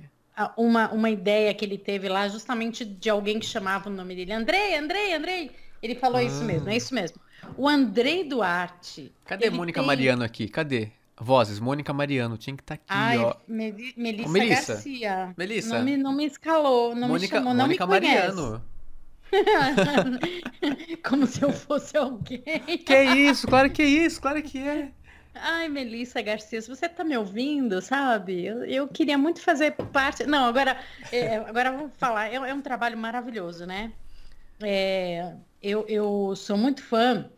uma, uma ideia que ele teve lá, justamente de alguém que chamava o nome dele. Andrei, Andrei, Andrei. Ele falou isso Ah. mesmo, é isso mesmo. O Andrei Duarte. Cadê Mônica tem- Mariano aqui? Cadê? Vozes, Mônica Mariano, tinha que estar aqui, Ai, ó. Meli- Melissa, Melissa. Garcia. Melissa. Não me, não me escalou, não Mônica, me chamou, não Mônica me conhece. Mariano. Como se eu fosse alguém. Que isso? Claro que é isso, claro que é. Ai, Melissa Garcia, se você tá me ouvindo, sabe? Eu, eu queria muito fazer parte. Não, agora, é, agora vamos falar. É, é um trabalho maravilhoso, né? É, eu, eu sou muito fã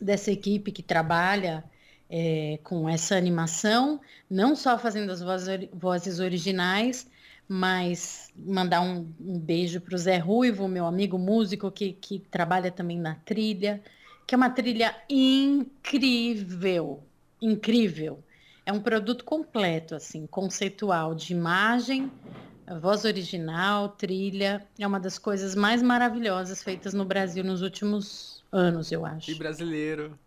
dessa equipe que trabalha é, com essa animação, não só fazendo as vozes, vozes originais, mas mandar um, um beijo para o Zé Ruivo, meu amigo músico que, que trabalha também na trilha, que é uma trilha incrível, incrível. É um produto completo, assim, conceitual, de imagem, voz original, trilha. É uma das coisas mais maravilhosas feitas no Brasil nos últimos anos, eu E acho. brasileiro.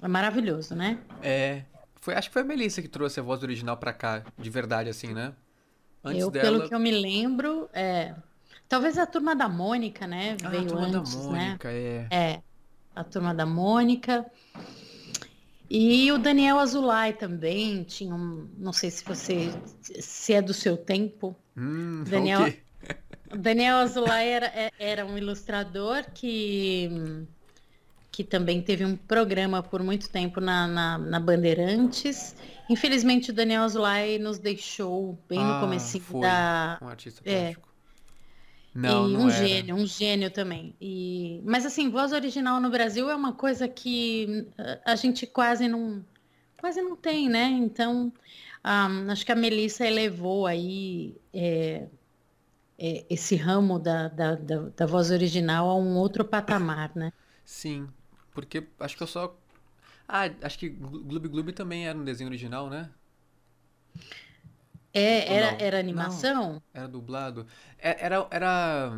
É maravilhoso, né? É. Foi, acho que foi a Melissa que trouxe a voz original pra cá, de verdade, assim, né? Antes eu, dela. pelo que eu me lembro, é... talvez a turma da Mônica, né? Ah, a veio turma da antes, né? Mônica, é. É, a turma da Mônica. E o Daniel Azulay também tinha um, não sei se você se é do seu tempo. Hum, Daniel- ok. O Daniel Azulay era, é- era um ilustrador que, que também teve um programa por muito tempo na, na, na Bandeirantes. Infelizmente o Daniel Azulay nos deixou bem no Ah, comecinho foi. da, Um artista É. plástico. Não, e não um era. gênio, um gênio também. E, mas assim, voz original no Brasil é uma coisa que uh, a gente quase não, quase não tem, né? Então, ah, acho que a Melissa elevou aí é, é, esse ramo da, da, da, da voz original a um outro patamar, né? Sim, porque acho que eu só. Ah, acho que Gloob Gloob também era um desenho original, né? É, Ou era, não? era animação? Era dublado. É- Era, era,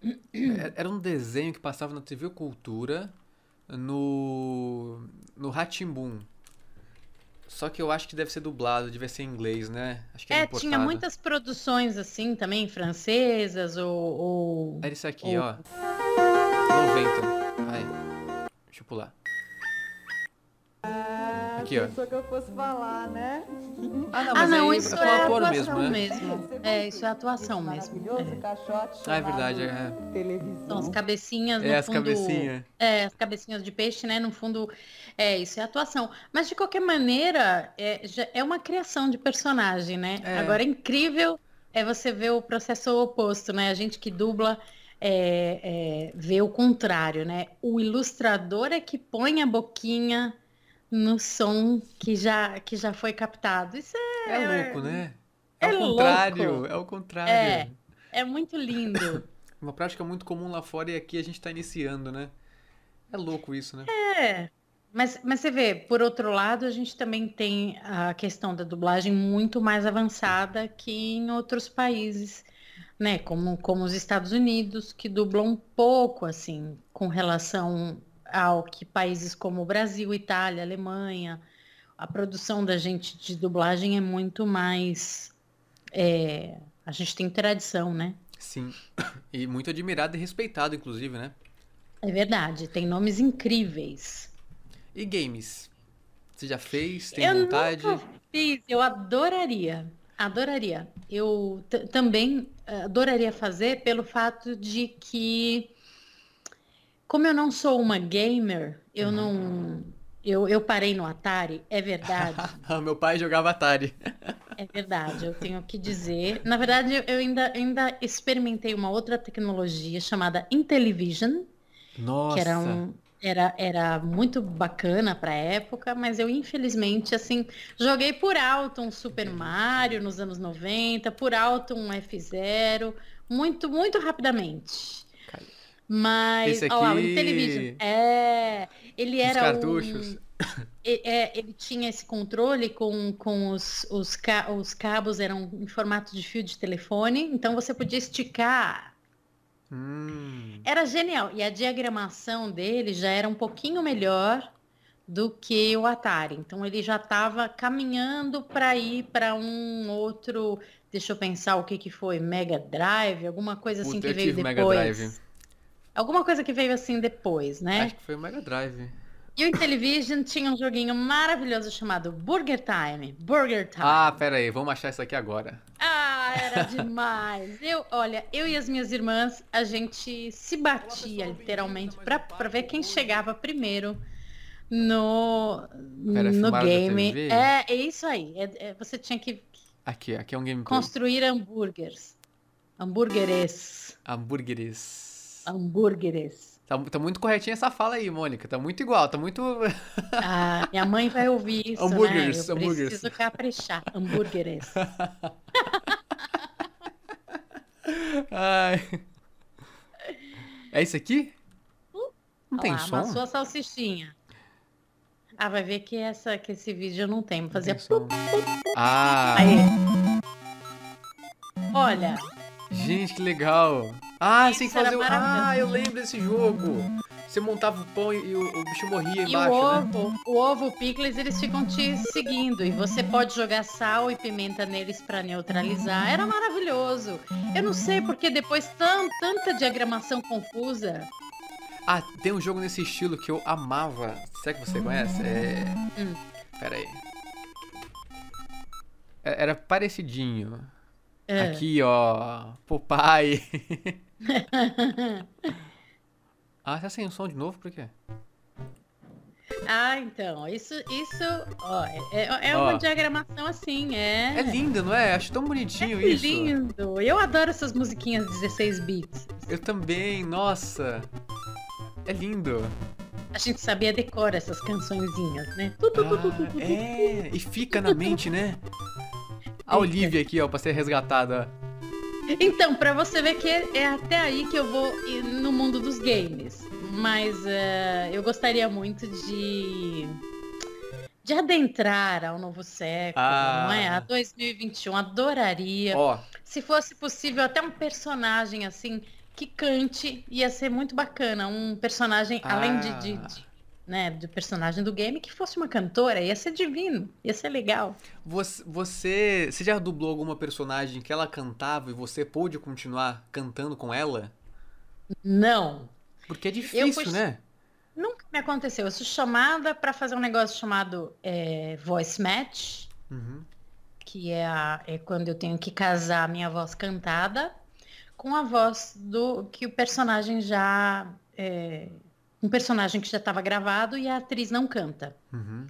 era, um desenho que passava na TV Cultura no, no Rá-Tim-Bum. Só que eu acho que deve ser dublado, deve ser em inglês, né? Acho que É, tinha importado. muitas produções assim também, francesas ou, ou- Era isso aqui, ou- ó. 90. Vai. Deixa eu pular. Aqui, ó. Pensou que eu fosse falar, né? Ah, não, Ah, mas não, aí isso é é atuação mesmo, né? mesmo. É, isso é atuação mesmo. Maravilhoso É. caixote Ah, é verdade, é. televisão. São as cabecinhas no É, as fundo. cabecinhas. É, as cabecinhas de peixe, né? No fundo, é isso, é atuação. Mas de qualquer maneira, é, já é uma criação de personagem, né? É. Agora, incrível é você ver o processo oposto, né? A gente que dubla é, é, vê o contrário, né? O ilustrador é que põe a boquinha no som que já, que já foi captado. Isso é, É louco, né? É, É o contrário, louco. é o contrário. É. é muito lindo. Uma prática muito comum lá fora e aqui a gente tá iniciando, né? É louco isso, né? É, mas, mas você vê, por outro lado, a gente também tem a questão da dublagem muito mais avançada que em outros países, né? Como, como os Estados Unidos, que dublam um pouco, assim, com relação ao que países como o Brasil, Itália, Alemanha, a produção da gente de dublagem é muito mais. é, a gente tem tradição, né? Sim. E muito admirado e respeitado, inclusive, né? É verdade, tem nomes incríveis. E games? Você já fez? Tem Eu vontade? nunca fiz, eu adoraria, adoraria. Eu também eh, adoraria fazer pelo fato de que, como eu não sou uma gamer, eu não, eu, eu parei no Atari, é verdade, Ah, Meu pai jogava Atari. é verdade, eu tenho que dizer. Na verdade, eu ainda, ainda experimentei uma outra tecnologia chamada Intellivision, Nossa. que era um era, era muito bacana para a época, mas eu infelizmente assim joguei por alto um Super Mario nos anos 90, por alto um F0, muito muito rapidamente. Cara, Mas esse ó lá, o aqui- Intellivision, é, ele Os era cartuchos. um é, ele tinha esse controle com, com os, os, ca- os cabos eram em formato de fio de telefone, então você podia esticar Hum. era genial. E a diagramação dele já era um pouquinho melhor do que o Atari. Então ele já estava caminhando para ir para um outro. Deixa eu pensar o que, que foi, Mega Drive, alguma coisa assim Puta, que veio tive Mega depois. Drive. Alguma coisa que veio assim depois, né? Acho que foi o Mega Drive. E o Intellivision tinha um joguinho maravilhoso chamado Burger Time. Burger Time. Ah, pera aí, vamos achar isso aqui agora. Ah, era demais. Eu, olha, eu e as minhas irmãs, a gente se batia literalmente pra, pra ver quem chegava primeiro no, Pera, no filmaram da game. É, é isso aí. É- é- você tinha que Aqui, aqui é um gameplay. construir hambúrgueres. Hambúrgueres. Hambúrgueres. Hambúrgueres. Tá, tá muito corretinha essa fala aí, Mônica. Tá muito igual, tá muito. Ah, minha mãe vai ouvir isso, Hambúrgueres, né? Eu hambúrgueres. preciso caprichar. Hambúrgueres. Ai. É isso aqui? Não tem lá, som? amassou a salsichinha. Ah, vai ver que, essa, que esse vídeo eu não tem. Vou fazer Não tem. Ah, Aí. Olha, gente, que legal. Ah, Isso era fazer o. Ah, eu lembro desse jogo. Você montava o pão e o, o bicho morria e o embaixo, né? ovo, o ovo, o picles, eles ficam te seguindo. E você pode jogar sal e pimenta neles pra neutralizar. Era maravilhoso. Eu não sei porque depois tan- tanta diagramação confusa. Ah, tem um jogo nesse estilo que eu amava. Será que você conhece? É. Hum. Pera aí. É- Era parecidinho. É. Aqui, ó. Popeye. ah, tá sem som de novo? Por quê? Ah, então, isso, isso, ó, é, é Ó. uma diagramação assim, é. É lindo, não é? Acho tão bonitinho É isso. lindo. Eu adoro essas musiquinhas 16 bits. Eu também, nossa. É lindo. A gente sabia decor essas cançõezinhas, né? Ah, é, e fica na mente, né? A Olivia aqui, ó, pra ser resgatada. Então, pra você ver que é, até aí que eu vou ir no mundo dos games. Mas eh, eu gostaria muito de de adentrar ao novo século, Ah. não é? A 2021, adoraria. Ó, Se fosse possível, até um personagem assim que cante, ia ser muito bacana. Um personagem, além de, de- Ah. de, né, do personagem do game, que fosse uma cantora, ia ser divino, ia ser legal. você, você, você já dublou alguma personagem que ela cantava e você pôde continuar cantando com ela? Não, Porque é difícil, fui- né? nunca me aconteceu. Eu sou chamada para fazer um negócio chamado é, voice match, Uhum. que é, a- é quando eu tenho que casar a minha voz cantada com a voz do que o personagem já é, um personagem que já estava gravado e a atriz não canta. Uhum.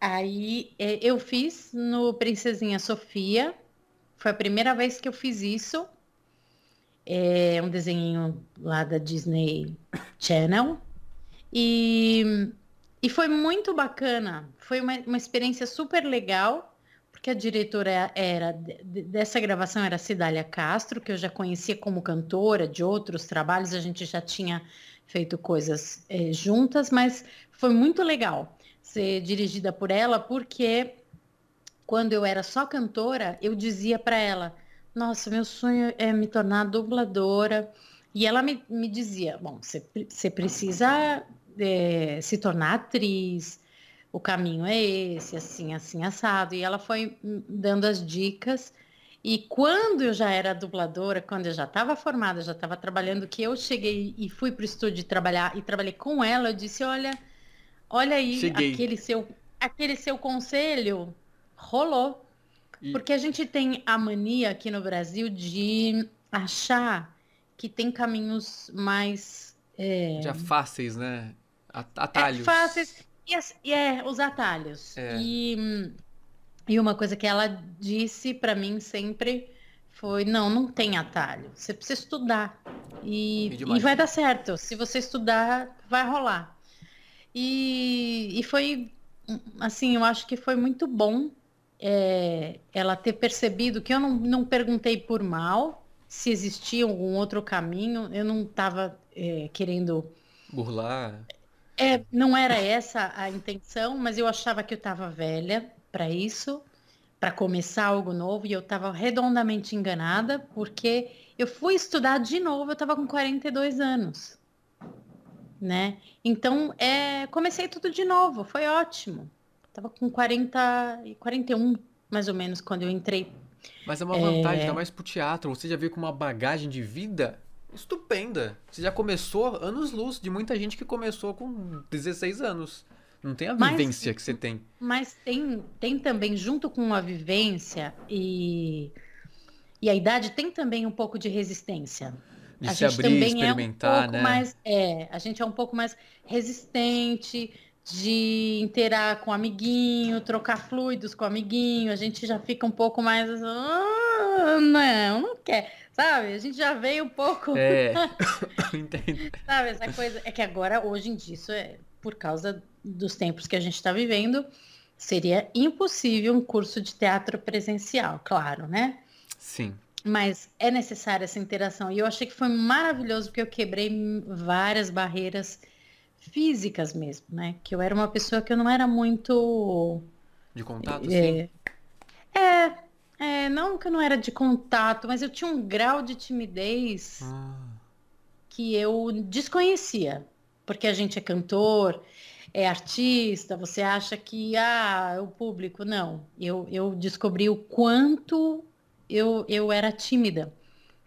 Aí é, eu fiz no Princesinha Sofia. Foi a primeira vez que eu fiz isso. É um desenho lá da Disney Channel. E, e foi muito bacana. Foi uma, uma experiência super legal, porque a diretora era de- de- dessa gravação era a Cidália Castro, que eu já conhecia como cantora de outros trabalhos, a gente já tinha feito coisas eh, juntas, mas foi muito legal ser dirigida por ela, porque quando eu era só cantora, eu dizia para ela: Nossa, meu sonho é me tornar dubladora. E ela me, me dizia: Bom, você pre- você precisa eh, se tornar atriz, o caminho é esse, assim, assim, assado. E ela foi dando as dicas. E quando eu já era dubladora, quando eu já estava formada, já estava trabalhando, que eu cheguei e fui para o estúdio trabalhar e trabalhei com ela, eu disse: Olha, olha aí, Cheguei. aquele seu, aquele seu conselho rolou. E- Porque a gente tem a mania aqui no Brasil de achar que tem caminhos mais é, Já fáceis, né? É, Atalhos. fáceis. E, as- e é, os atalhos. É. E, hum, e uma coisa que ela disse pra mim sempre foi, não, não tem atalho. Você precisa estudar. E, E e vai dar certo. Se você estudar, vai rolar. E, e foi, assim, eu acho que foi muito bom é, ela ter percebido que eu não, não perguntei por mal se existia algum outro caminho. Eu não estava querendo Burlar. é, não era essa a intenção, mas eu achava que eu estava velha para isso, para começar algo novo, e eu estava redondamente enganada, porque eu fui estudar de novo, eu estava com 42 anos, né? Então, é, comecei tudo de novo, foi ótimo. Tava com 40 e 41, mais ou menos, quando eu entrei. Mas é uma vantagem, ainda mais pro teatro. Você já veio com uma bagagem de vida estupenda. Você já começou anos luz de muita gente que começou com 16 anos. Não tem a Mas- vivência que você tem. Mas tem, tem também, junto com a vivência e, e a idade, tem também um pouco de resistência. De a se gente abrir, também é um experimentar, pouco né? mais, é, a gente é um pouco mais resistente de interar com o amiguinho, trocar fluidos com o amiguinho, a gente já fica um pouco mais, "Ah, não, não quer, sabe? A gente já veio um pouco, É, entendo. sabe? Essa coisa, é que agora, hoje em dia, isso é por causa dos tempos que a gente está vivendo, seria impossível um curso de teatro presencial, claro, né? Sim. Mas é necessária essa interação. E eu achei que foi maravilhoso porque eu quebrei várias barreiras físicas mesmo, né? Que eu era uma pessoa que eu não era muito. De contato, sim. É, é, é, não que eu não era de contato, mas eu tinha um grau de timidez Ah, que eu desconhecia. Porque a gente é cantor, é artista, você acha que ah, o público. Não. Eu, eu descobri o quanto eu, eu era tímida.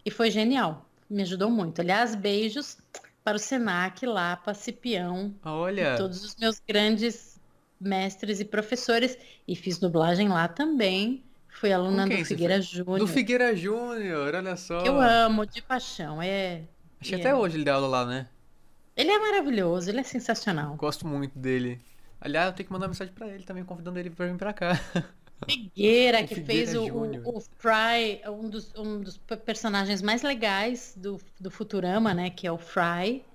E foi genial. Me ajudou muito. Aliás, beijos para o Senac, Lapa, Cipião, olha, todos os meus grandes mestres e professores. E fiz dublagem lá também. Fui aluna do Figueira Júnior. do Figueira Júnior, olha só. que eu amo de paixão. É, Acho que é. até hoje ele dá aula lá, né? Ele é maravilhoso, ele é sensacional. Gosto muito dele. Aliás, eu tenho que mandar uma mensagem pra ele também, convidando ele pra vir pra cá. Figueira, que Figueira fez o, o, o Fry, um dos, um dos pe- personagens mais legais do, do Futurama, né? Que é o Fry.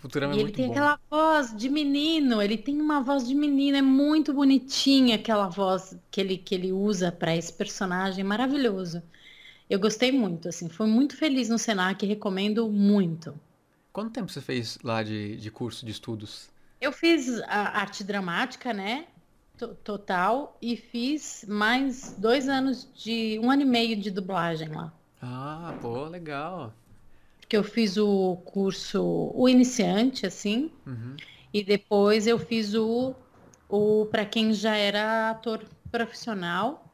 Futurama e é ele tem bom. aquela voz de menino, ele tem uma voz de menino, é muito bonitinha aquela voz que ele, que ele usa para esse personagem, maravilhoso. Eu gostei muito, assim, fui muito feliz no Senac, recomendo muito. Quanto tempo você fez lá de, de curso de estudos? Eu fiz a arte dramática, né? to- Total, e fiz mais dois anos de um ano e meio de dublagem lá. Ah, pô, legal. Porque eu fiz o curso, o iniciante, assim, Uhum. e depois eu fiz o, o para quem já era ator profissional.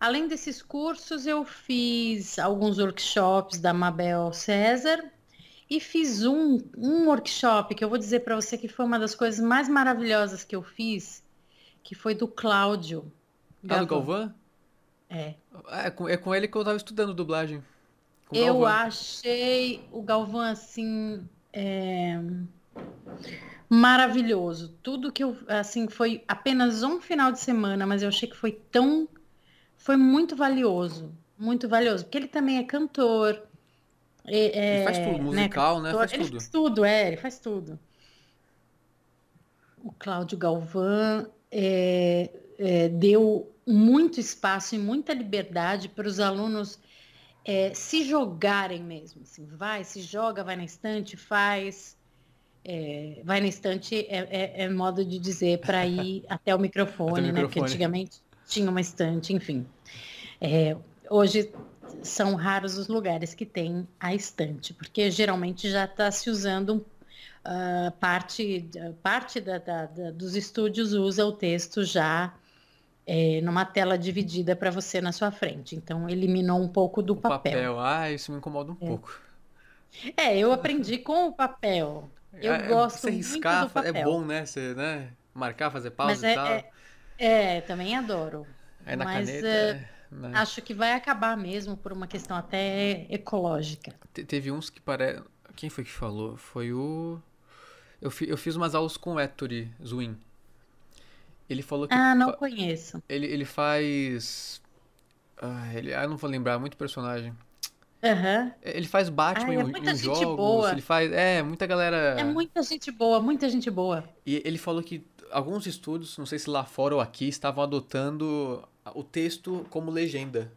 Além desses cursos, eu fiz alguns workshops da Mabel César e fiz um, um workshop que eu vou dizer para você que foi uma das coisas mais maravilhosas que eu fiz, que foi do Cláudio. Ah, do Gavão. Galvão? É. É com, é com ele que eu tava estudando dublagem. Eu achei o Galvão assim é, maravilhoso. Tudo que eu assim foi apenas um final de semana, mas eu achei que foi tão foi muito valioso, muito valioso, porque ele também é cantor. É- Ele faz tudo, musical, né? cantor, Faz ele tudo. faz tudo, é, ele faz tudo. O Cláudio Galvão é, é, deu muito espaço e muita liberdade para os alunos é, se jogarem mesmo. Assim, vai, se joga, vai na estante, faz. é, vai na estante é, é- é modo de dizer para ir até o microfone, né? Porque microfone. antigamente tinha uma estante, enfim. É, hoje são raros os lugares que tem a estante, porque geralmente já está se usando ah, parte, parte da- da- da- dos estúdios usa o texto já é, numa tela dividida para você na sua frente. Então eliminou um pouco do O papel. papel. Ah, isso me incomoda um pouco. É, eu aprendi com o papel. Eu É, gosto você muito riscar, do fa- papel. É bom, né? Você, né? Marcar, fazer pausa Mas e é- tal. é- É, também adoro. Aí na mas, caneta. Né? Acho que vai acabar mesmo por uma questão até ecológica. Te- Teve uns que parece. Quem foi que falou? Foi o. Eu, fi- eu fiz umas aulas com o Ettore Zwin. Ele falou que Ah, não conheço. ele, ele faz. Ah, ele... ah, não vou lembrar, muito personagem. Aham. Ele faz Batman Ai, em, é muita em gente jogos, boa. ele faz. É, muita galera. É muita gente boa, muita gente boa. E ele falou que alguns estúdios, não sei se lá fora ou aqui, estavam adotando o texto como legenda.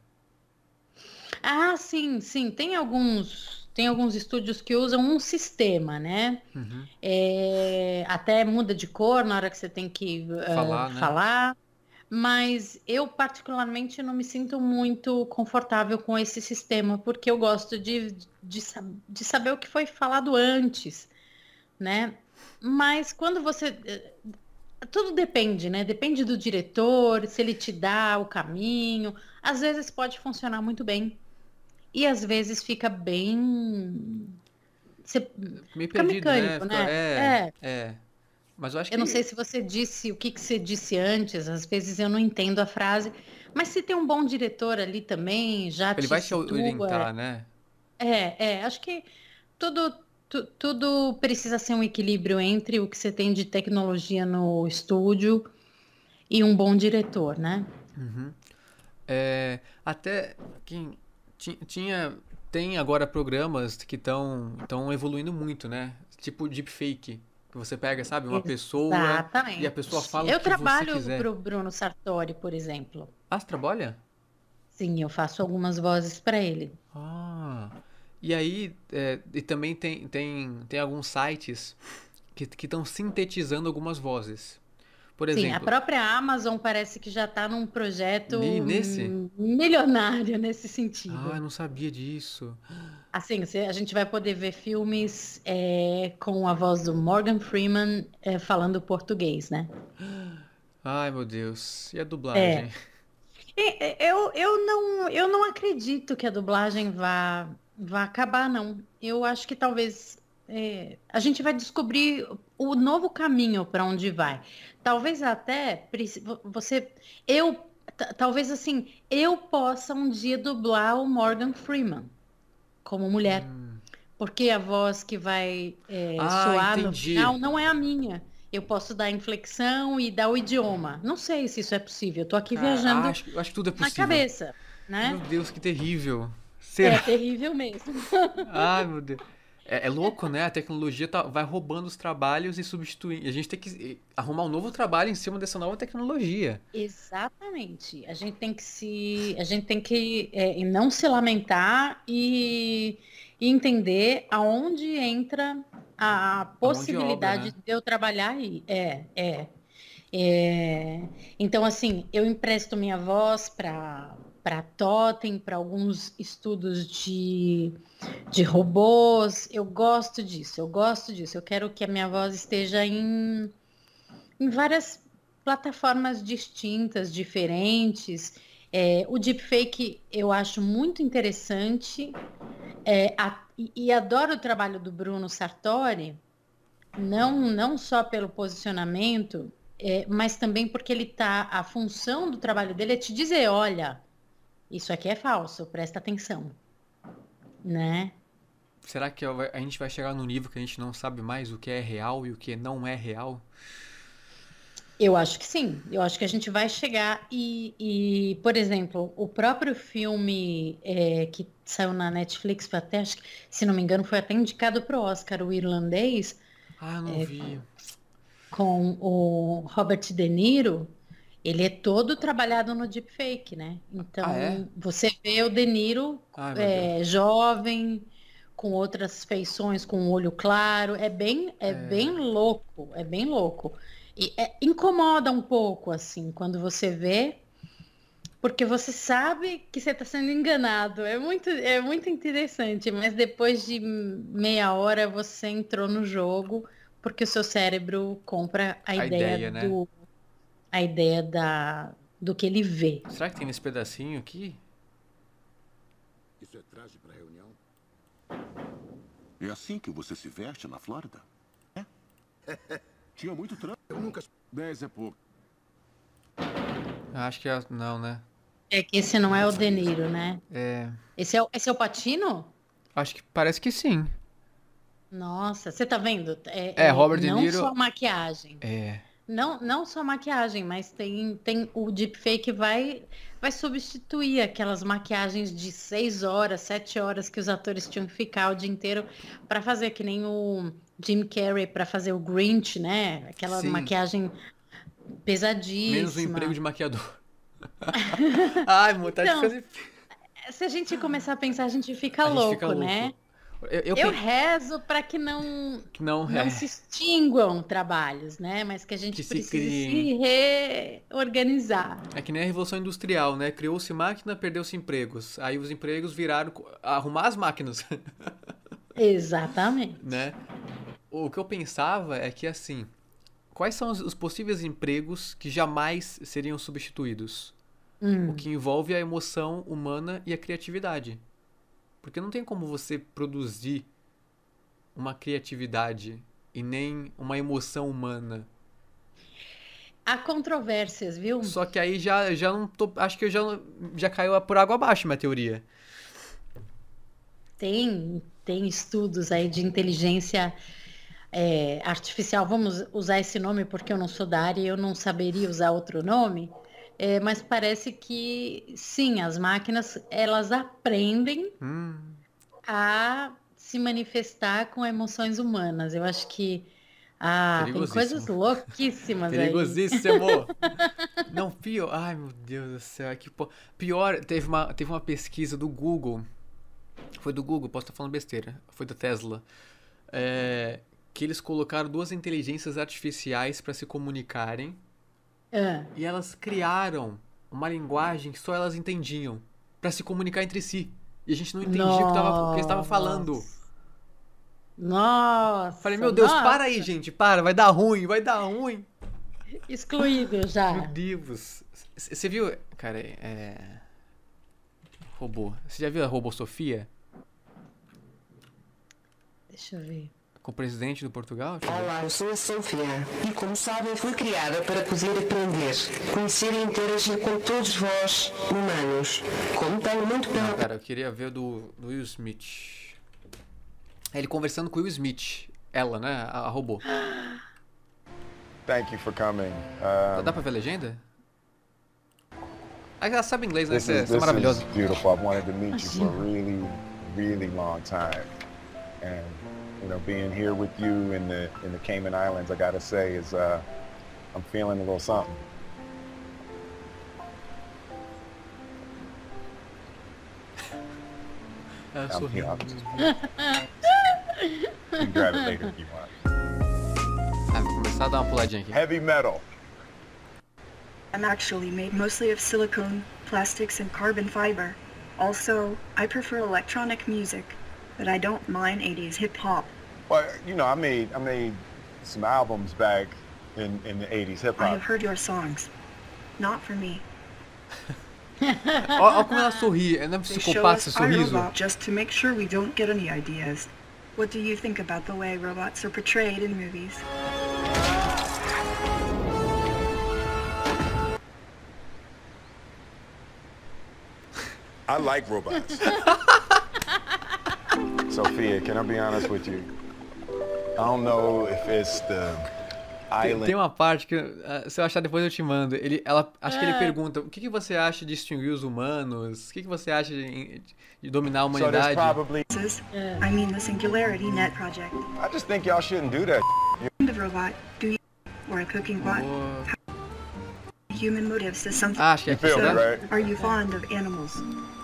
Ah, sim, sim. Tem alguns, tem alguns estúdios que usam um sistema, né? Uhum. É, até muda de cor na hora que você tem que ah, Falar, né? falar. Mas eu, particularmente, não me sinto muito confortável com esse sistema, porque eu gosto de, de, de saber o que foi falado antes, né? Mas quando você. Tudo depende, né? Depende do diretor, se ele te dá o caminho. Às vezes pode funcionar muito bem. E às vezes fica bem. Você Meio Fica perdido, né? mecânico, Fica- né? É, é. Mas eu acho Eu que não sei se você disse o que, que você disse antes, às vezes eu não entendo a frase, mas se tem um bom diretor ali também, já ele te vai te situa. orientar, né? É, é, acho que tudo, tu- tudo precisa ser um equilíbrio entre o que você tem de tecnologia no estúdio e um bom diretor, né? Uhum. É, até quem ti- tinha tem agora programas que estão estão evoluindo muito, né? Tipo deepfake, que você pega, sabe, uma pessoa Exatamente. e a pessoa fala Eu o que você trabalho quiser. para o Bruno Sartori, por exemplo. Ah, você trabalha? Sim, eu faço algumas vozes para ele. Ah, e aí é, e também tem, tem, tem alguns sites que estão sintetizando algumas vozes. Por Sim, a exemplo, própria Amazon parece que já está num projeto nesse? hum, milionário nesse sentido. ah, eu não sabia disso. Assim, a gente vai poder ver filmes é, com a voz do Morgan Freeman é, falando português, né? Ai, meu Deus. E a É. dublagem? E- Eu, eu, não, eu não acredito que a dublagem vá, vá acabar, não. Eu acho que talvez é, a gente vai descobrir o novo caminho para onde vai. Talvez até você, eu, ta- talvez assim, eu possa um dia dublar o Morgan Freeman como mulher, porque a voz que vai é, Ah, soar no final não é a minha. Eu posso dar inflexão e dar o idioma. Não sei se isso é possível. Eu tô aqui Ah, viajando acho, acho que tudo é na possível. cabeça, né? Meu Deus, que terrível. É Será? terrível mesmo. Ai, meu Deus. É, é louco, né? A tecnologia tá- vai roubando os trabalhos e substituindo. A gente tem que arrumar um novo trabalho em cima dessa nova tecnologia. Exatamente. A gente tem que se, a gente tem que é, não se lamentar e, e entender aonde entra a possibilidade obra, né? de eu trabalhar aí. É, é. É, Então, assim, eu empresto minha voz para para Totem, para alguns estudos de, de robôs. Eu gosto disso, eu gosto disso. Eu quero que a minha voz esteja em, em várias plataformas distintas, diferentes. É, o deepfake eu acho muito interessante é, a- e, adoro o trabalho do Bruno Sartori, não, não só pelo posicionamento, é, mas também porque ele tá. A função do trabalho dele é te dizer, olha, isso aqui é falso, presta atenção. Né? Será que a gente vai chegar num nível que a gente não sabe mais o que é real e o que não é real? Eu acho que sim. Eu acho que a gente vai chegar e, e, por exemplo, o próprio filme é, que saiu na Netflix, foi até, acho que, se não me engano, foi até indicado para o Oscar, o irlandês, Ah, não É, vi. com o Robert De Niro, ele é todo trabalhado no deepfake, né? Então, Ah, é? você vê o De Niro Ai, é, jovem, com outras feições, com um olho claro, é bem, é, É. bem louco, é bem louco. E é- incomoda um pouco, assim, quando você vê, porque você sabe que você está sendo enganado. É muito, é muito interessante, mas depois de meia hora você entrou no jogo, porque o seu cérebro compra a, A ideia, ideia, né? do, a ideia da, do que ele vê. Será que tem nesse pedacinho aqui? Isso é traje para reunião? É assim que você se veste na Flórida? É? Tinha muito trânsito. Eu nunca. Dez é pouco. Acho que é... não, né? É que esse não é o De Niro, né? É, Esse é, o- esse é o Patino? acho que parece que sim. Nossa, você tá vendo? É, Robert De não Niro- só a maquiagem. É. Não, não só maquiagem, mas tem, tem o deepfake vai, vai substituir aquelas maquiagens de seis horas, sete horas que os atores tinham que ficar o dia inteiro para fazer, que nem o Jim Carrey para fazer o Grinch, né? Aquela Sim. maquiagem pesadíssima. Menos o emprego de maquiador. Ai, vontade Então, de fazer. Se a gente começar a pensar, a gente fica A gente louco, fica louco. né? Eu, eu, Eu rezo para que não que não, não é. se extinguam trabalhos, né? Mas que a gente Que se precise se criem. reorganizar. É que nem a Revolução Industrial, né? Criou-se máquina, perdeu-se empregos. Aí os empregos viraram arrumar as máquinas, Exatamente. né? O que eu pensava é que, assim, quais são os, os possíveis empregos que jamais seriam substituídos? Hum, O que envolve a emoção humana e a criatividade. Porque não tem como você produzir uma criatividade e nem uma emoção humana. Há controvérsias, viu? Só que aí já, já não tô. Acho que eu já, já caiu por água abaixo minha teoria. Tem, tem estudos aí de inteligência é, artificial, vamos usar esse nome porque eu não sou da área e eu não saberia usar outro nome, é, mas parece que sim, as máquinas elas aprendem Hum, a se manifestar com emoções humanas. Eu acho que ah, tem coisas louquíssimas aí. perigosíssimo. não, pior. Ai, meu Deus do céu. é Que pior, teve uma, teve uma pesquisa do Google. Foi do Google, posso estar falando besteira. Foi da Tesla. É, que eles colocaram duas inteligências artificiais para se comunicarem. Ah, E elas criaram uma linguagem que só elas entendiam para se comunicar entre si. E a gente não entendia o que, tava, o que eles estavam falando. Nossa. Falei, meu Deus, nossa, para aí, gente, para, vai dar ruim, vai dar ruim. Excluído Meu já. Deus. C- Você viu, cara, é. Robô. Você já viu a Robô Sofia? Deixa eu ver. Com o presidente do Portugal? Ver. Olá, eu sou a Sofia e, como sabem, fui criada para poder aprender, conhecer e interagir com todos vós, humanos. Como tenho muito pela Não, pera, eu queria ver o do, do Will Smith. É Ele conversando com o Will Smith. Ela, né? A, a robô. Thank you for coming. Dá Um, dá pra ver a legenda? Ah, ela sabe inglês, né? this Você is você é is maravilhosa. beautiful. I've wanted to meet you for a really, really long time, and you know, being here with you in the in the Cayman Islands, I gotta say, is uh, I'm feeling a little something. Ela I'm, sorriu. you know, I'm just, you can grab it later if you want. Ah, vou começar a dar uma puladinha aqui. Heavy metal. I'm actually made mostly of silicone, plastics, and carbon fiber. Also, I prefer electronic music, but I don't mind 80s hip hop. Well, you know, I made I made some albums back in in the '80s hip hop. I hop. have heard your songs. Not for me. Ó, ó como ela sorri. Ela não é They show psicopata esse us sorriso. iRobot just to make sure we don't get any ideas. What do you think about the way robots are portrayed in movies? I like robots. Sophia, can I be honest with you? I don't know if it's the Tem, island. tem uma parte que, ah, se eu achar depois eu te mando. Ele, ela, acho que ele Ah. pergunta: o que, que você acha de extinguir os humanos? O que, que você acha de, de dominar a So there's humanidade? probably. This is- I mean the Singularity Net Project. I just think y'all shouldn't do that. Kind of robot, do you? Or a cooking bot? Human motives to something. Ah, acho que é aqui, me, será? right? Are you fond of animals?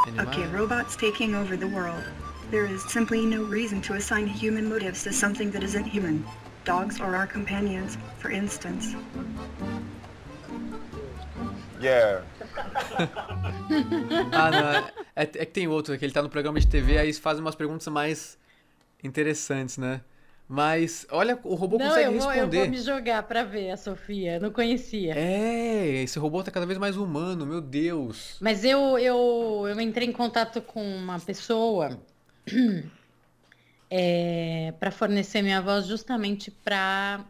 Animal. Okay, robots taking over the world. There is simply no reason to assign human motives to something that isn't human. Dogs are our companions, for instance. Yeah. Ah, não. É, é que tem outro, que ele tá no programa de TV, aí eles fazem umas perguntas mais interessantes, né? Mas, olha, o robô Não, consegue eu vou, eu responder. vou me jogar pra ver a Sofia. Eu não conhecia. É, esse robô tá cada vez mais humano, meu Deus. Mas eu, eu, eu entrei em contato com uma pessoa para fornecer minha voz justamente para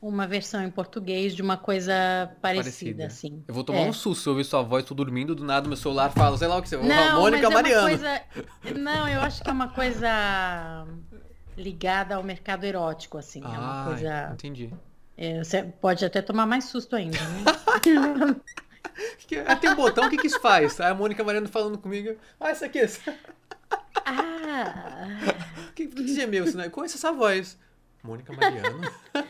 uma versão em português de uma coisa parecida, Parecida. assim. Eu vou tomar É. um susto se eu ouvir sua voz, tô dormindo, do nada meu celular fala, sei lá o que você... Não, Mônica mas é Mariano. uma coisa. Não, eu acho que é uma coisa ligada ao mercado erótico, assim. é uma Ah, coisa. entendi. é, você pode até tomar mais susto ainda, né? Ah, tem um botão, o que que isso faz? Aí a Mônica Mariano falando comigo, ah, isso aqui, isso... ah! O que, que gemeu isso, né? Conheço essa voz. Mônica Mariano.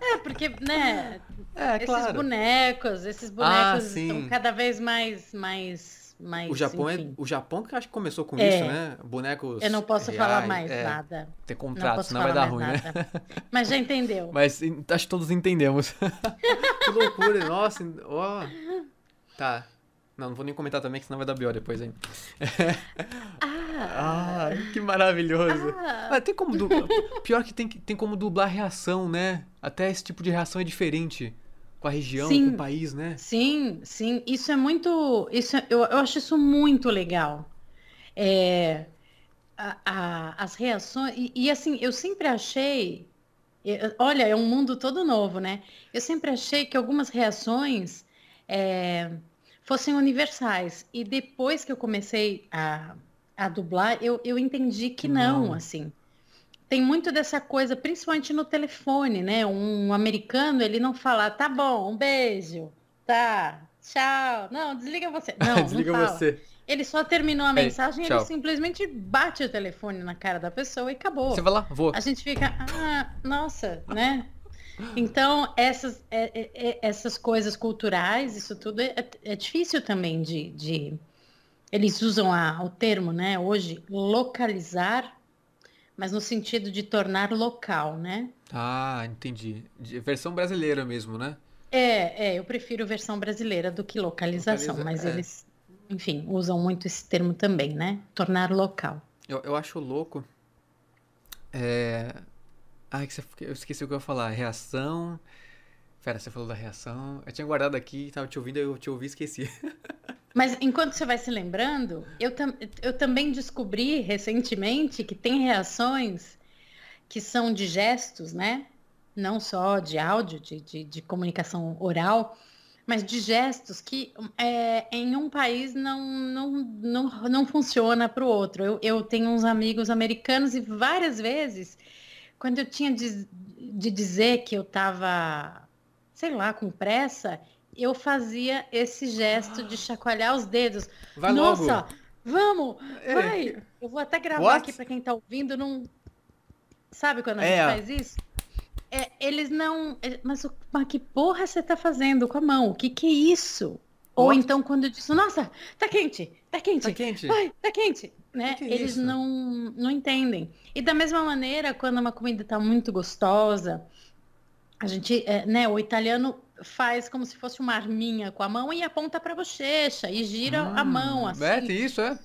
É, porque, né? É, esses claro. bonecos, esses Ah, bonecos sim. estão cada vez mais, mais, mais. O Japão, é, enfim. o Japão que acho que começou com É. isso, né? Bonecos Eu não posso reais, falar mais é, nada. Ter contrato, senão vai dar ruim, né? nada. Mas já entendeu. Mas acho que todos entendemos. que loucura, nossa, ó. Tá. Não, não vou nem comentar também, que senão vai dar pior depois, hein? Ah, que maravilhoso. Ah. Mas tem como du... Pior que tem, tem como dublar reação, né? Até esse tipo de reação é diferente. Com a região, Sim. com o país, né? Sim, sim, isso é muito, isso é- eu, eu acho isso muito legal. É, a- a- as reações e, e, assim, eu sempre achei Eu- olha, é um mundo todo novo, né? Eu sempre achei que algumas reações é, fossem universais. E depois que eu comecei a, a dublar, eu, eu entendi que não, Não. assim. Tem muito dessa coisa, principalmente no telefone, né? Um americano, ele não fala, tá bom, um beijo, tá, tchau. Não, desliga você. Não, Desliga não fala. você. Ele só terminou a É, mensagem, ele tchau. simplesmente bate o telefone na cara da pessoa e acabou. Você vai lá, vou. A gente fica, ah, nossa, né? Então, essas, é- é- é- essas coisas culturais, isso tudo é, é difícil também de, de- Eles usam a- o termo, né, hoje, localizar, mas no sentido de tornar local, né? Ah, entendi. De- Versão brasileira mesmo, né? É, é, eu prefiro versão brasileira do que localização, Localiza- mas é. eles, enfim, usam muito esse termo também, né? Tornar local. Eu, eu acho louco. É. Ai, que eu esqueci o que eu ia falar. Reação. Pera, você falou da reação. Eu tinha guardado aqui, tava te ouvindo, eu te ouvi e esqueci. Mas enquanto você vai se lembrando, eu, tam- eu também descobri recentemente que tem reações que são de gestos, né? Não só de áudio, de, de, de comunicação oral, mas de gestos que é, em um país não, não, não, não funciona para o outro. Eu, eu tenho uns amigos americanos e várias vezes, quando eu tinha de, de dizer que eu estava, sei lá, com pressa, eu fazia esse gesto de chacoalhar os dedos. Vai Nossa, logo. vamos, vai. Eu vou até gravar What? aqui para quem está ouvindo, não sabe quando a É. gente faz isso? É, eles não, é, mas, o- mas que porra você tá fazendo com a mão? O que que é isso? Ou então quando diz, nossa, tá quente, tá quente, Tá quente? ai, tá quente, né? que é Eles isso? não, não entendem. E da mesma maneira, quando uma comida tá muito gostosa, a gente, é, né, o italiano faz como se fosse uma arminha com a mão e aponta pra bochecha e gira a mão, assim. É, isso, é?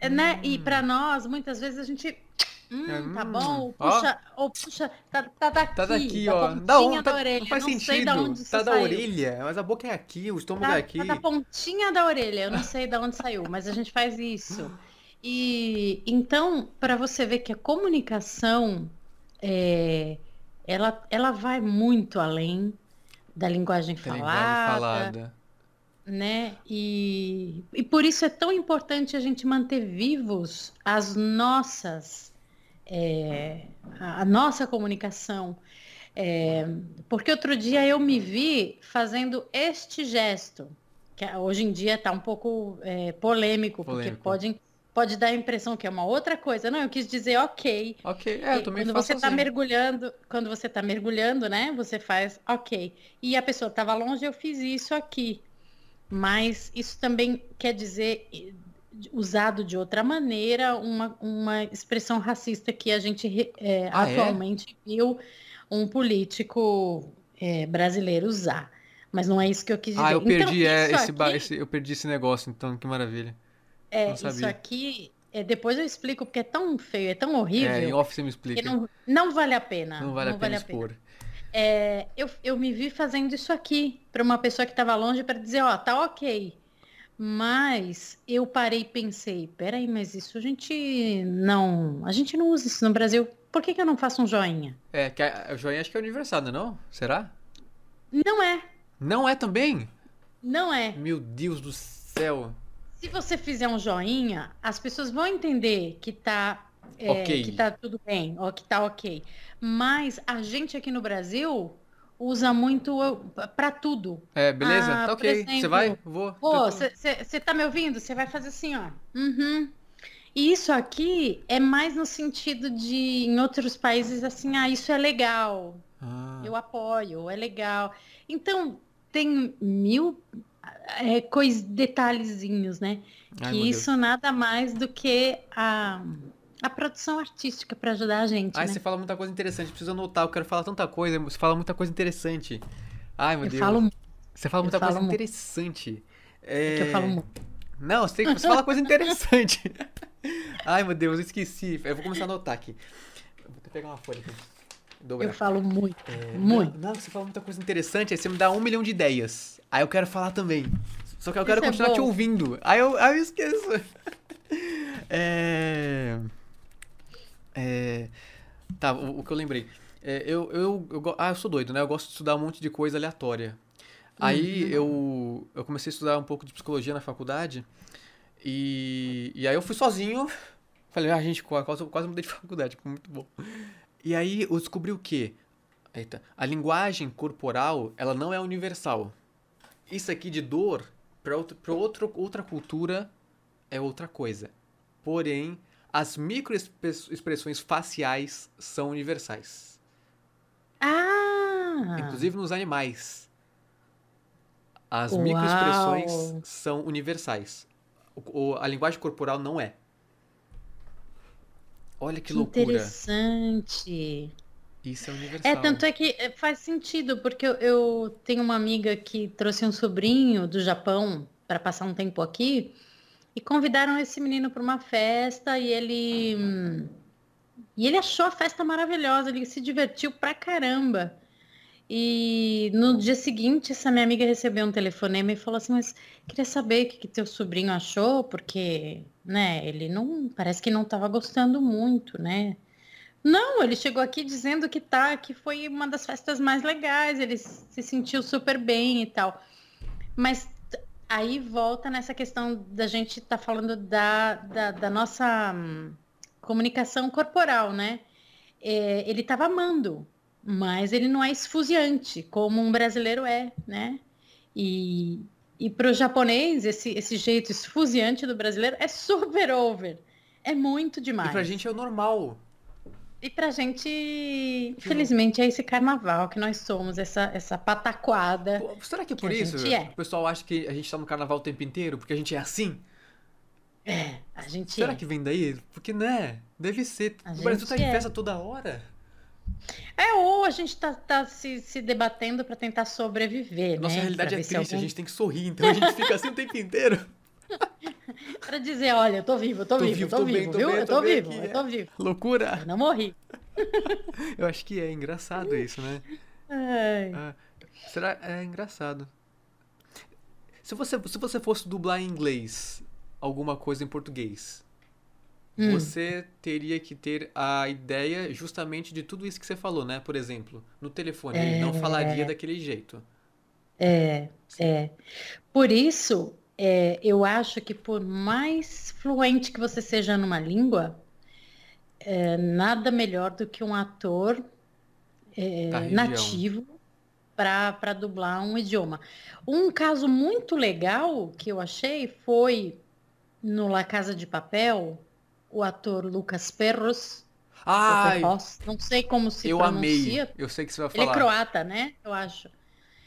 É, né? E para nós, muitas vezes a gente. Hum, tá Hum, bom, ou ó. puxa, ou puxa, tá, tá daqui, Tá daqui, da ó. Da onde? da Tá, orelha. não faz não sentido. sei da onde tá da saiu. orelha, mas a boca é aqui, o estômago Tá, é aqui. tá da pontinha da orelha, eu não sei da onde saiu, mas a gente faz isso. E então, para você ver que a comunicação é, ela, ela vai muito além da linguagem linguagem falada, falada. né? E, e por isso é tão importante a gente manter vivos as nossas, é, a, a nossa comunicação. É, porque outro dia eu me vi fazendo este gesto, que hoje em dia está um pouco é, polêmico, porque Polêmico. pode, pode dar a impressão que é uma outra coisa. Não, eu quis dizer ok. Ok, é, eu também quando você está assim. mergulhando, quando você está mergulhando, né? Você faz ok. E a pessoa estava longe, eu fiz isso aqui. Mas isso também quer dizer, usado de outra maneira, uma, uma expressão racista que a gente eh, Ah, é? atualmente viu um político eh, brasileiro usar. Mas não é isso que eu quis dizer. Ah, eu perdi, então, é, esse, aqui- esse- eu perdi esse negócio, então, que maravilha. é, não isso aqui, é, depois eu explico, porque é tão feio, é tão horrível. É, em off você me explica. não, não vale a pena. Não vale a pena expor. É, eu, eu me vi fazendo isso aqui para uma pessoa que estava longe para dizer, ó, tá ok. Mas eu parei e pensei, peraí, mas isso a gente não. A gente não usa isso no Brasil. Por que, que eu não faço um joinha? É, que a, a joinha acho que é universal, não é não? Será? Não é, Não é também? não é. Meu Deus do céu. Se você fizer um joinha, as pessoas vão entender que tá, é, Ok. que tá tudo bem, ou que tá ok. Mas a gente aqui no Brasil usa muito para tudo. É, beleza? Ah, tá ok. Você vai? Vou. Você tá me ouvindo? Você vai fazer assim, ó. Uhum. E isso aqui é mais no sentido de, em outros países, assim, ah, isso é legal, Ah, eu apoio, é legal. Então, tem mil é, cois, detalhezinhos, né? ai, que meu Deus. isso nada mais do que a, a produção artística para ajudar a gente, Ai, né? você fala muita coisa interessante. Preciso anotar, eu quero falar tanta coisa. Você fala muita coisa interessante. Ai, meu Eu Deus. falo, Você fala eu muita falo coisa interessante. é que eu É... falo muito. Não, você, você fala coisa interessante. Ai, meu Deus, eu esqueci. Eu vou começar a anotar aqui. Eu vou até pegar uma folha aqui. Dobrar. Eu falo muito, É, muito. Não, não, você fala muita coisa interessante, aí você me dá um milhão de ideias. Aí eu quero falar também. Só que eu quero Isso é continuar te bom. ouvindo. Aí eu, aí eu esqueço. É... É... Tá, o, o que eu lembrei. É, eu, eu, eu, ah, eu sou doido, né? Eu gosto de estudar um monte de coisa aleatória. Aí eu, eu comecei a estudar um pouco de psicologia na faculdade e, e aí eu fui sozinho. Falei, ah, gente, quase, quase mudei de faculdade, foi muito bom. E aí eu descobri o quê? Eita, a linguagem corporal, ela não é universal. Isso aqui de dor, para outro, pra outro, outra cultura, é outra coisa. Porém, as microexpressões faciais são universais. Ah! Inclusive nos animais. As microexpressões são universais. O- o- a linguagem corporal não é. Olha que, Que loucura. interessante. Isso é universal. É, tanto é que é, faz sentido, porque eu, eu tenho uma amiga que trouxe um sobrinho do Japão para passar um tempo aqui e convidaram esse menino para uma festa e ele e ele achou a festa maravilhosa, ele se divertiu pra caramba. E no dia seguinte, essa minha amiga recebeu um telefonema e falou assim: Mas queria saber o que, que teu sobrinho achou, porque, né, ele não. Parece que não estava gostando muito, né? Não, ele chegou aqui dizendo que tá, que foi uma das festas mais legais, ele se sentiu super bem e tal. Mas aí volta nessa questão da gente estar falando da, da, da nossa hum, comunicação corporal, né? É, ele estava amando, mas ele não é esfuziante, como um brasileiro é, né? E, e para o japonês, esse, esse jeito esfuziante do brasileiro é super over. É muito E demais. pra gente é o normal. E pra gente, infelizmente, é esse carnaval que nós somos, essa, essa pataquada. Pô, Será que é Que por a isso é. o pessoal acha que a gente tá no carnaval o tempo inteiro? Porque a gente é assim? É, a gente Será é. que vem daí? Porque, né? Deve ser. A o Brasil tá em é. festa toda hora. É, ou a gente tá, tá se, se debatendo pra tentar sobreviver, Nossa né? realidade Pra é triste, a algum- gente tem que sorrir, então a gente fica assim o tempo inteiro. Pra dizer, olha, eu tô vivo, eu tô, Tô vivo, vivo, eu tô tô vivo, bem, tô viu? bem, eu tô tô bem vivo, aqui, eu é. tô vivo. Loucura! Eu não morri. Eu acho que é engraçado isso, né? Ah, será? É engraçado. Se você, se você fosse dublar em inglês alguma coisa em português, Hum. você teria que ter a ideia justamente de tudo isso que você falou, né? Por exemplo, no telefone, ele não falaria daquele jeito. É, é. Por isso, é, eu acho que por mais fluente que você seja numa língua, é, nada melhor do que um ator é, nativo para dublar um idioma. Um caso muito legal que eu achei foi no La Casa de Papel, o ator Lucas Perros, Perros, não sei como se eu amei. pronuncia. Eu sei que você vai Ele é falar. croata, né? Eu acho.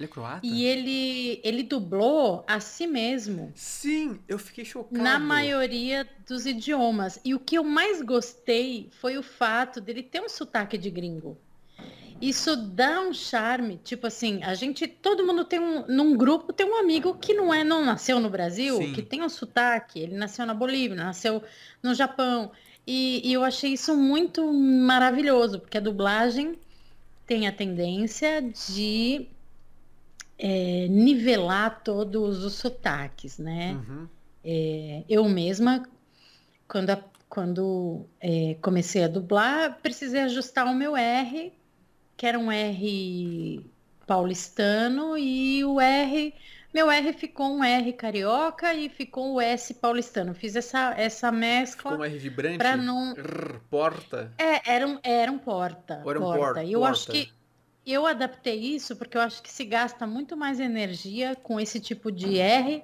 Ele é croata? E ele, ele dublou a si mesmo Sim, eu fiquei chocado. na maioria dos idiomas. E o que eu mais gostei foi o fato dele ter um sotaque de gringo. Isso dá um charme, tipo assim, a gente, todo mundo tem um, num grupo tem um amigo que não é, não nasceu no Brasil, Sim. que tem um sotaque, ele nasceu na Bolívia, nasceu no Japão. E, e eu achei isso muito maravilhoso, porque a dublagem tem a tendência de é, nivelar todos os sotaques, né? Uhum. É, eu mesma, quando, a- quando é, comecei a dublar, precisei ajustar o meu R, que era um R paulistano, e o R, meu R ficou um R carioca e ficou o S paulistano. Fiz essa, essa mescla. Ficou um R vibrante. Pra não- Rrr, porta. É, era um, era um porta. Era um porta. porta, E eu acho porta. que eu adaptei isso porque eu acho que se gasta muito mais energia com esse tipo de R,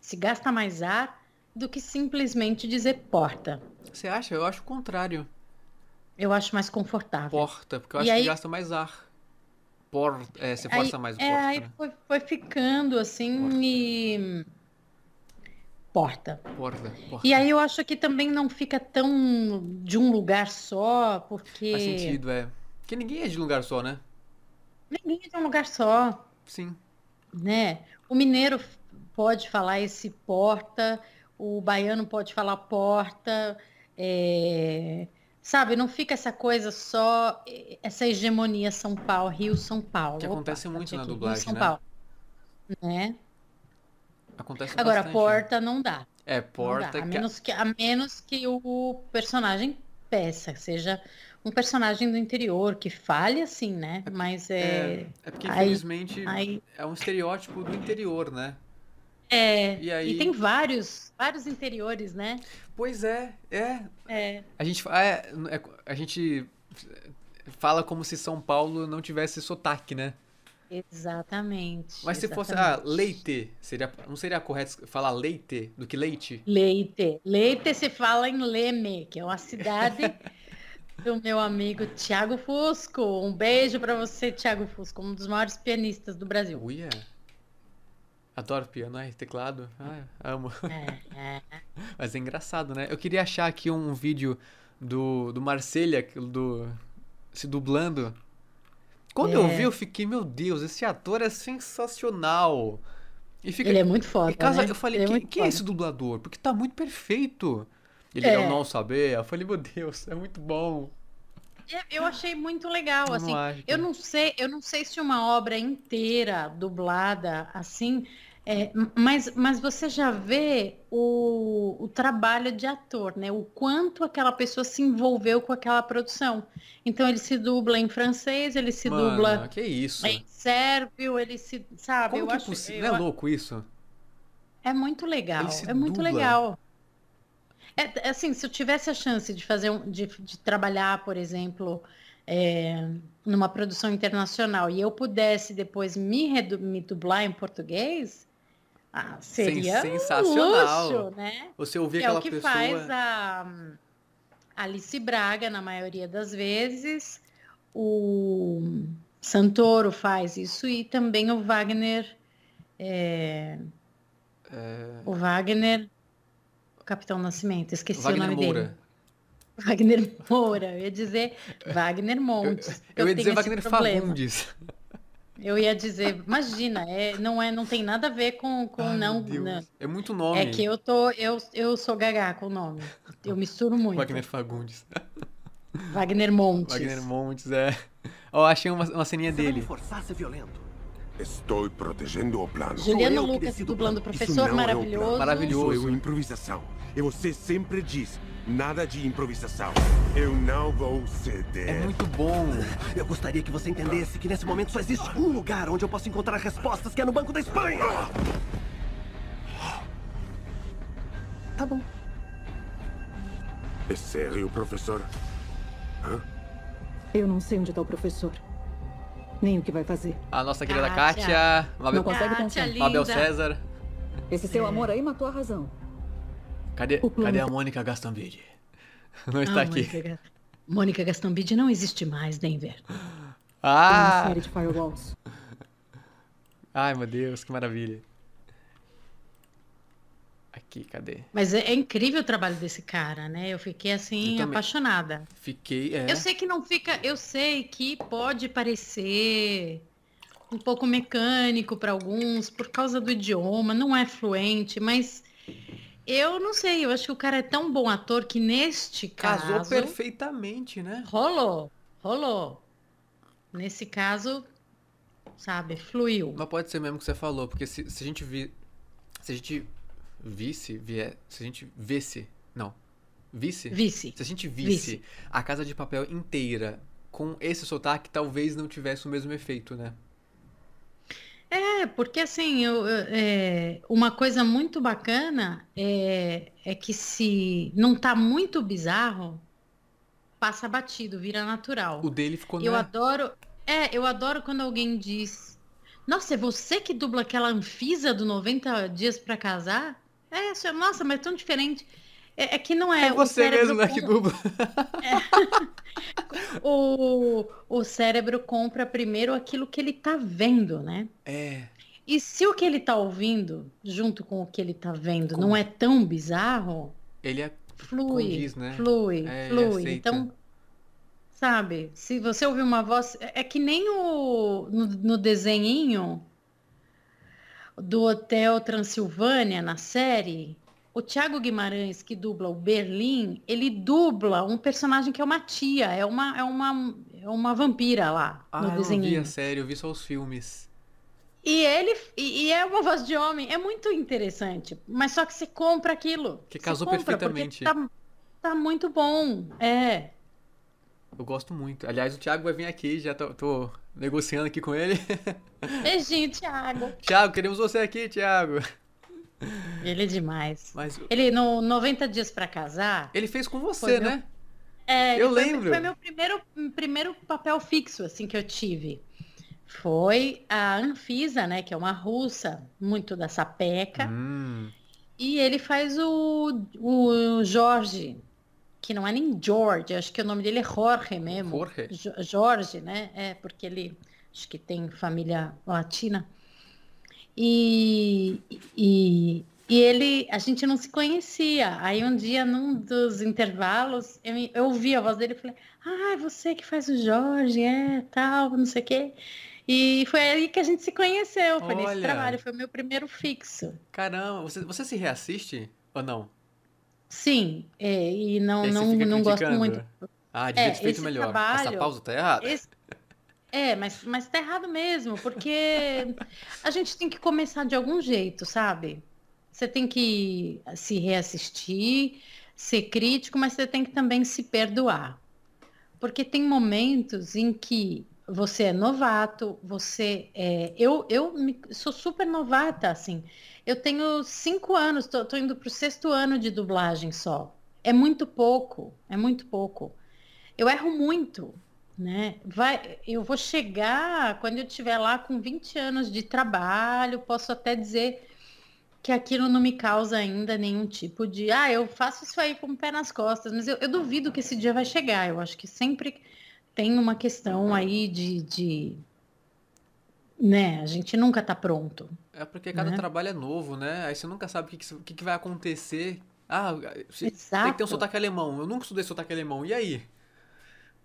se gasta mais ar do que simplesmente dizer porta. Você acha? Eu acho o contrário. Eu acho mais confortável. Porta, porque eu E acho aí- que gasta mais ar. Porta, é, você Aí- força mais o é, porta, aí né? foi, foi ficando assim e porta. Porta, porta. E aí eu acho que também não fica tão de um lugar só, porque Faz sentido, é. Porque ninguém é de lugar só, né? Ninguém é de um lugar só. Sim. né? O mineiro pode falar esse porta, o baiano pode falar porta, é, sabe? Não fica essa coisa só, eh, essa hegemonia São Paulo, Rio, São Paulo. Que Opa, acontece muito na Rio, dublagem, São né? Paulo, né? Acontece Agora, bastante. porta não dá. É, não porta dá. A que... menos que, a menos que o personagem peça, seja um personagem do interior que fale assim, né? Mas é. É, é porque infelizmente aí- é um estereótipo do interior, né? É. E aí- tem vários, vários interiores, né? Pois é, é. É. A gente, é, é, a gente fala como se São Paulo não tivesse sotaque, né? Exatamente. Mas se fosse, ah, leite, seria, não seria correto falar leite do que leite? Leite. Leite se fala em Leme, que é uma cidade do meu amigo Tiago Fusco. Um beijo pra você, Tiago Fusco, um dos maiores pianistas do Brasil. Uia. Adoro piano, ai, teclado. Ai, amo. É, é. Mas é engraçado, né? Eu queria achar aqui um vídeo do, do Marselha, do, se dublando. Quando eu É. vi, eu fiquei, meu Deus, esse ator é sensacional. E fica, Ele é muito foda, casa- né? Eu falei, Ele é quem, quem é esse dublador? Porque tá muito perfeito. Ele É. eu não sabia. Eu falei, meu Deus, é muito bom. É, Eu achei muito legal, Eu não assim. acho. Eu não sei, eu não sei se uma obra inteira dublada assim, é, mas, mas você já vê o, o trabalho de ator, né? O quanto aquela pessoa se envolveu com aquela produção. Então ele se dubla em francês, ele se Mano, dubla que isso? em sérvio, ele se, sabe? Como eu que é acho, possível? eu Não é louco isso? é muito legal, Ele se é muito dubla. legal. É, assim, se eu tivesse a chance de fazer um, de, de trabalhar, por exemplo, é, numa produção internacional e eu pudesse depois me, me dublar em português, ah, seria Sen- um sensacional. luxo, né? Você ouvir Que é aquela o que pessoa. faz a Alice Braga, na maioria das vezes. O Santoro faz isso e também o Wagner. é, É, o Wagner. Capitão Nascimento, esqueci Wagner o nome Moura. dele. Wagner Moura, eu ia dizer Wagner Montes. Eu ia tenho dizer esse Wagner problema. Fagundes. Eu ia dizer, imagina, é, não, é, não tem nada a ver com, com Ai, não. não. É muito nome. É que eu tô, eu, eu sou gaga com o nome. Eu misturo muito. Wagner Fagundes. Wagner Montes. Wagner Montes, é. Ó, achei uma, uma ceninha dele. forçar ser violento. Estou protegendo o plano. Juliano eu Lucas dublando o professor não é o maravilhoso. Maravilhoso. Eu improvisação. E você sempre diz, nada de improvisação. Eu não vou ceder. É muito bom. Eu gostaria que você entendesse que nesse momento só existe um lugar onde eu posso encontrar respostas, que é no Banco da Espanha. Tá bom. É sério, professor? Eu não sei onde está o professor. Nem o que vai fazer. A nossa querida Kátia. Kátia. Mabel, Não consegue Kátia. Mabel César. Esse seu amor aí matou a razão. Cadê, cadê a Mônica Gastambide? Não Ah, está aqui. Mônica, Mônica Gastambide não existe mais, Denver. Tem uma Ah! série de firewalls. Ai, meu Deus, que maravilha. Aqui, cadê? Mas é, é incrível o trabalho desse cara, né? Eu fiquei assim Eu apaixonada. Fiquei, é. Eu sei que não fica, eu sei que pode parecer um pouco mecânico para alguns por causa do idioma, não é fluente, mas eu não sei, eu acho que o cara é tão bom ator que neste Casou caso perfeitamente, né? rolou, rolou. Nesse caso, sabe, fluiu. Mas pode ser mesmo que você falou, porque se, se a gente vi, se a gente visse, vier, se a gente visse, não, visse, Vice. se a gente visse Vice. a Casa de Papel inteira com esse sotaque, talvez não tivesse o mesmo efeito, né? É, porque assim, eu- é, uma coisa muito bacana é, é que se não tá muito bizarro, passa batido, vira natural. O dele ficou, Eu adoro, é, eu adoro quando alguém diz, nossa, é você que dubla aquela Anfisa do 90 dias pra casar? É, é- nossa, mas é tão diferente. É, é que não é. É o você cérebro mesmo, né, que com- dubla. o, o cérebro compra primeiro aquilo que ele tá vendo, né? É, E se o que ele tá ouvindo, junto com o que ele tá vendo, Com- não é tão bizarro, ele é flui, Condiz, né? flui, É, flui. Então, sabe, se você ouvir uma voz, é é que nem o no, no desenhinho do Hotel Transilvânia na série, o Thiago Guimarães que dubla o Berlim, ele dubla um personagem que é uma tia, é uma é uma é uma vampira lá Ah, no eu não vi desenhinho. a série, eu vi só os filmes. E ele e, e é uma voz de homem, é muito interessante, mas só que você compra aquilo. Que casou perfeitamente. Tá, tá muito bom, é. Eu gosto muito. Aliás, o Thiago vai vir aqui, já tô, tô negociando aqui com ele. Beijinho, Thiago. Thiago, queremos você aqui, Thiago. Ele é demais. Mas Ele, no 90 Dias pra Casar, ele fez com você, meu- né? É, Eu foi- lembro. Foi meu primeiro, primeiro papel fixo, assim, que eu tive. Foi a Anfisa, né, que é uma russa, muito da sapeca. Hum, E ele faz o, o Jorge, que não é nem George, acho que o nome dele é Jorge mesmo. Jorge. Jo- Jorge, né? É, porque ele acho que tem família latina. E, e, e ele, a gente não se conhecia. Aí um dia, num dos intervalos, eu, eu ouvi a voz dele e falei, ah, é você que faz o Jorge, é, tal, não sei o quê. E foi aí que a gente se conheceu, foi nesse Olha. trabalho, foi o meu primeiro fixo. caramba, você, você se reassiste ou não? Sim, é, e não, E não, não gosto muito. Ah, devia É, ter feito melhor. trabalho- Essa pausa tá errada. Esse- É, mas, mas tá errado mesmo, porque a gente tem que começar de algum jeito, sabe? Você tem que se reassistir, ser crítico, mas você tem que também se perdoar. Porque tem momentos em que você é novato, você é. Eu, eu me- sou super novata, assim. Eu tenho cinco anos, tô, tô indo pro sexto ano de dublagem só. É muito pouco, é muito pouco. Eu erro muito, né? Vai, eu vou chegar quando eu estiver lá com 20 anos de trabalho, posso até dizer que aquilo não me causa ainda nenhum tipo de, ah, eu faço isso aí com o pé nas costas, mas eu, eu duvido que esse dia vai chegar. Eu acho que sempre tem uma questão aí de, de né? A gente nunca tá pronto. É porque cada né? trabalho é novo, né? Aí você nunca sabe o que, que, que vai acontecer. Ah, tem que ter um sotaque alemão. Eu nunca estudei sotaque alemão. E aí?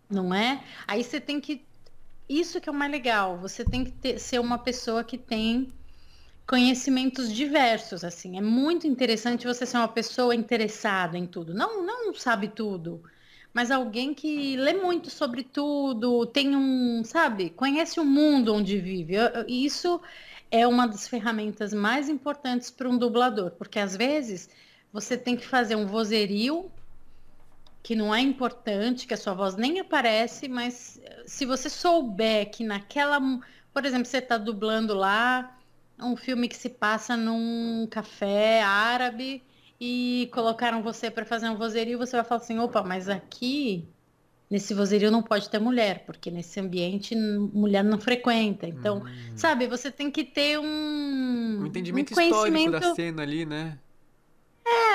Não é? Aí você tem que. Isso que é o mais legal. Você tem que ter- ser uma pessoa que tem conhecimentos diversos, assim. É muito interessante você ser uma pessoa interessada em tudo. Não, não sabe tudo, mas alguém que lê muito sobre tudo, tem um, sabe, conhece o mundo onde vive. Isso é uma das ferramentas mais importantes para um dublador, porque às vezes você tem que fazer um vozerio que não é importante, que a sua voz nem aparece, mas eh, se você souber que naquela, por exemplo, você está dublando lá um filme que se passa num café árabe e colocaram você para fazer um vozerio, você vai falar assim, opa, mas aqui nesse vozerio não pode ter mulher, porque nesse ambiente mulher não frequenta. Então, sabe, você tem que ter um, Um entendimento um histórico da conhecimento- cena ali, né?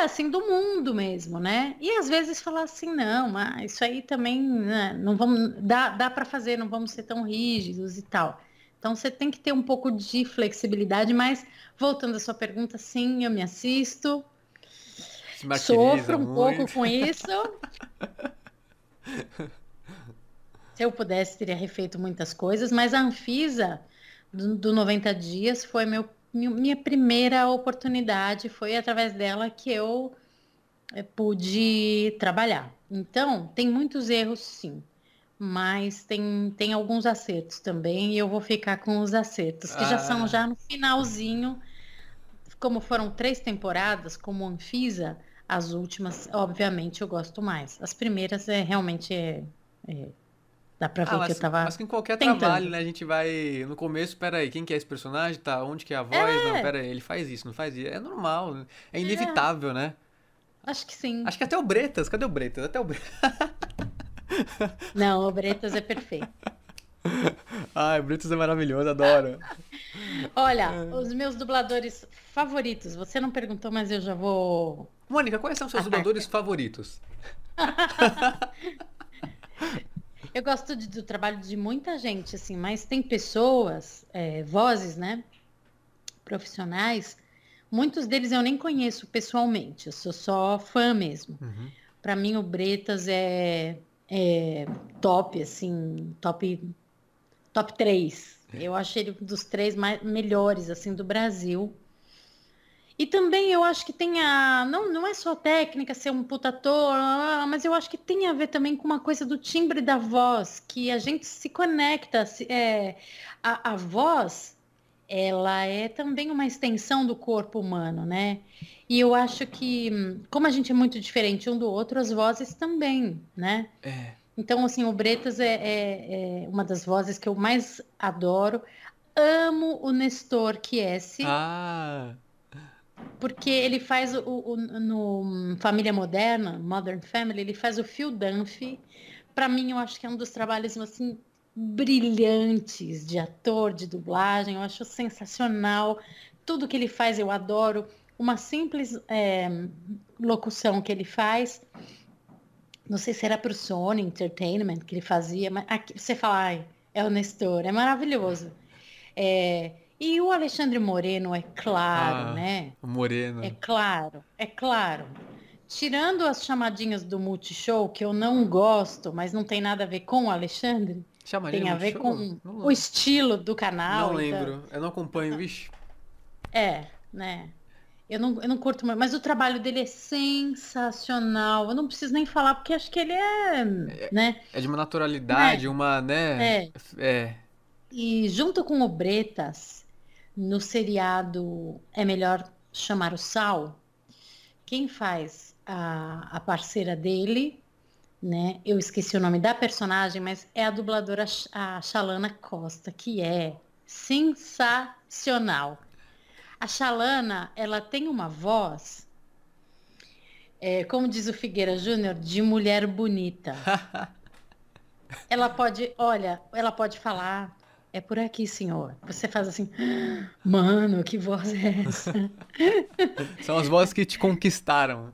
É, assim, do mundo mesmo, né? E às vezes falar assim, não, mas isso aí também, né, não vamos, dá, dá para fazer, não vamos ser tão rígidos e tal. Então você tem que ter um pouco de flexibilidade, mas voltando à sua pergunta, sim, eu me assisto, sofro um pouco muito. com isso. Se eu pudesse, teria refeito muitas coisas, mas a Anfisa do, do 90 Dias foi meu, minha primeira oportunidade, foi através dela que eu eh, pude trabalhar. Então, tem muitos erros, sim, mas tem, tem alguns acertos também, e eu vou ficar com os acertos, que já são Ah. já no finalzinho, como foram três temporadas, como Anfisa, as últimas, obviamente, eu gosto mais. As primeiras é realmente é, é- dá pra ver Ah, que mas, eu tava mas que em qualquer tentando. trabalho, né? A gente vai no começo, peraí, quem que é esse personagem? Tá, onde que é a voz? Não, É. peraí, ele faz isso, não faz isso. É normal, é inevitável, né? Acho que sim. Acho que até o Bretas, cadê o Bretas? Até o Bretas. Não, o Bretas é perfeito. Ai, o Bretas é maravilhoso, adoro. Olha, É. os meus dubladores favoritos, você não perguntou, mas eu já vou. Mônica, quais são seus dubladores favoritos? Eu gosto de- do trabalho de muita gente, assim, mas tem pessoas, é, vozes, né? Profissionais, muitos deles eu nem conheço pessoalmente, eu sou só fã mesmo. Uhum. Pra mim, o Bretas é, é top, assim, top, top 3. Eu acho ele um dos três mais, melhores, assim, do Brasil. E também eu acho que tem a. Não, não é só técnica, ser um puta ator, ah, mas eu acho que tem a ver também com uma coisa do timbre da voz, que a gente se conecta. se- é, a, a voz, ela é também uma extensão do corpo humano, né? E eu acho que, como a gente é muito diferente um do outro, as vozes também, né? É. Então, assim, o Bretas é, é, é uma das vozes que eu mais adoro. Amo o Nestor Chiesi. Ah, Porque ele faz o, o- no Família Moderna, Modern Family, ele faz o Phil Dunphy. Para mim, eu acho que é um dos trabalhos assim brilhantes de ator, de dublagem. Eu acho sensacional. Tudo que ele faz eu adoro. Uma simples é, locução que ele faz. Não sei se era para o Sony Entertainment que ele fazia, mas aqui você fala, ai, é o Nestor, é maravilhoso. É, e o Alexandre Moreno, é claro, Ah. né? o Moreno. É claro, é claro. Tirando as chamadinhas do Multishow, que eu não gosto, mas não tem nada a ver com o Alexandre, Chamaria tem a ver show? com o estilo do canal. não então- lembro. Eu não acompanho, vixe. É, né? Eu não, eu não curto muito, mas o trabalho dele é sensacional. Eu não preciso nem falar, porque acho que ele é, né? É de uma naturalidade, É. uma, né? É. É. E junto com o Bretas, no seriado É Melhor Chamar o Sal, quem faz a, a parceira dele, né? Eu esqueci o nome da personagem, mas é a dubladora a Shalana Costa, que é sensacional. A Shalana, ela tem uma voz, é, como diz o Figueira Júnior, de mulher bonita. Ela pode, olha, ela pode falar, é por aqui, senhor. Você faz assim, mano, que voz é essa? São as vozes que te conquistaram.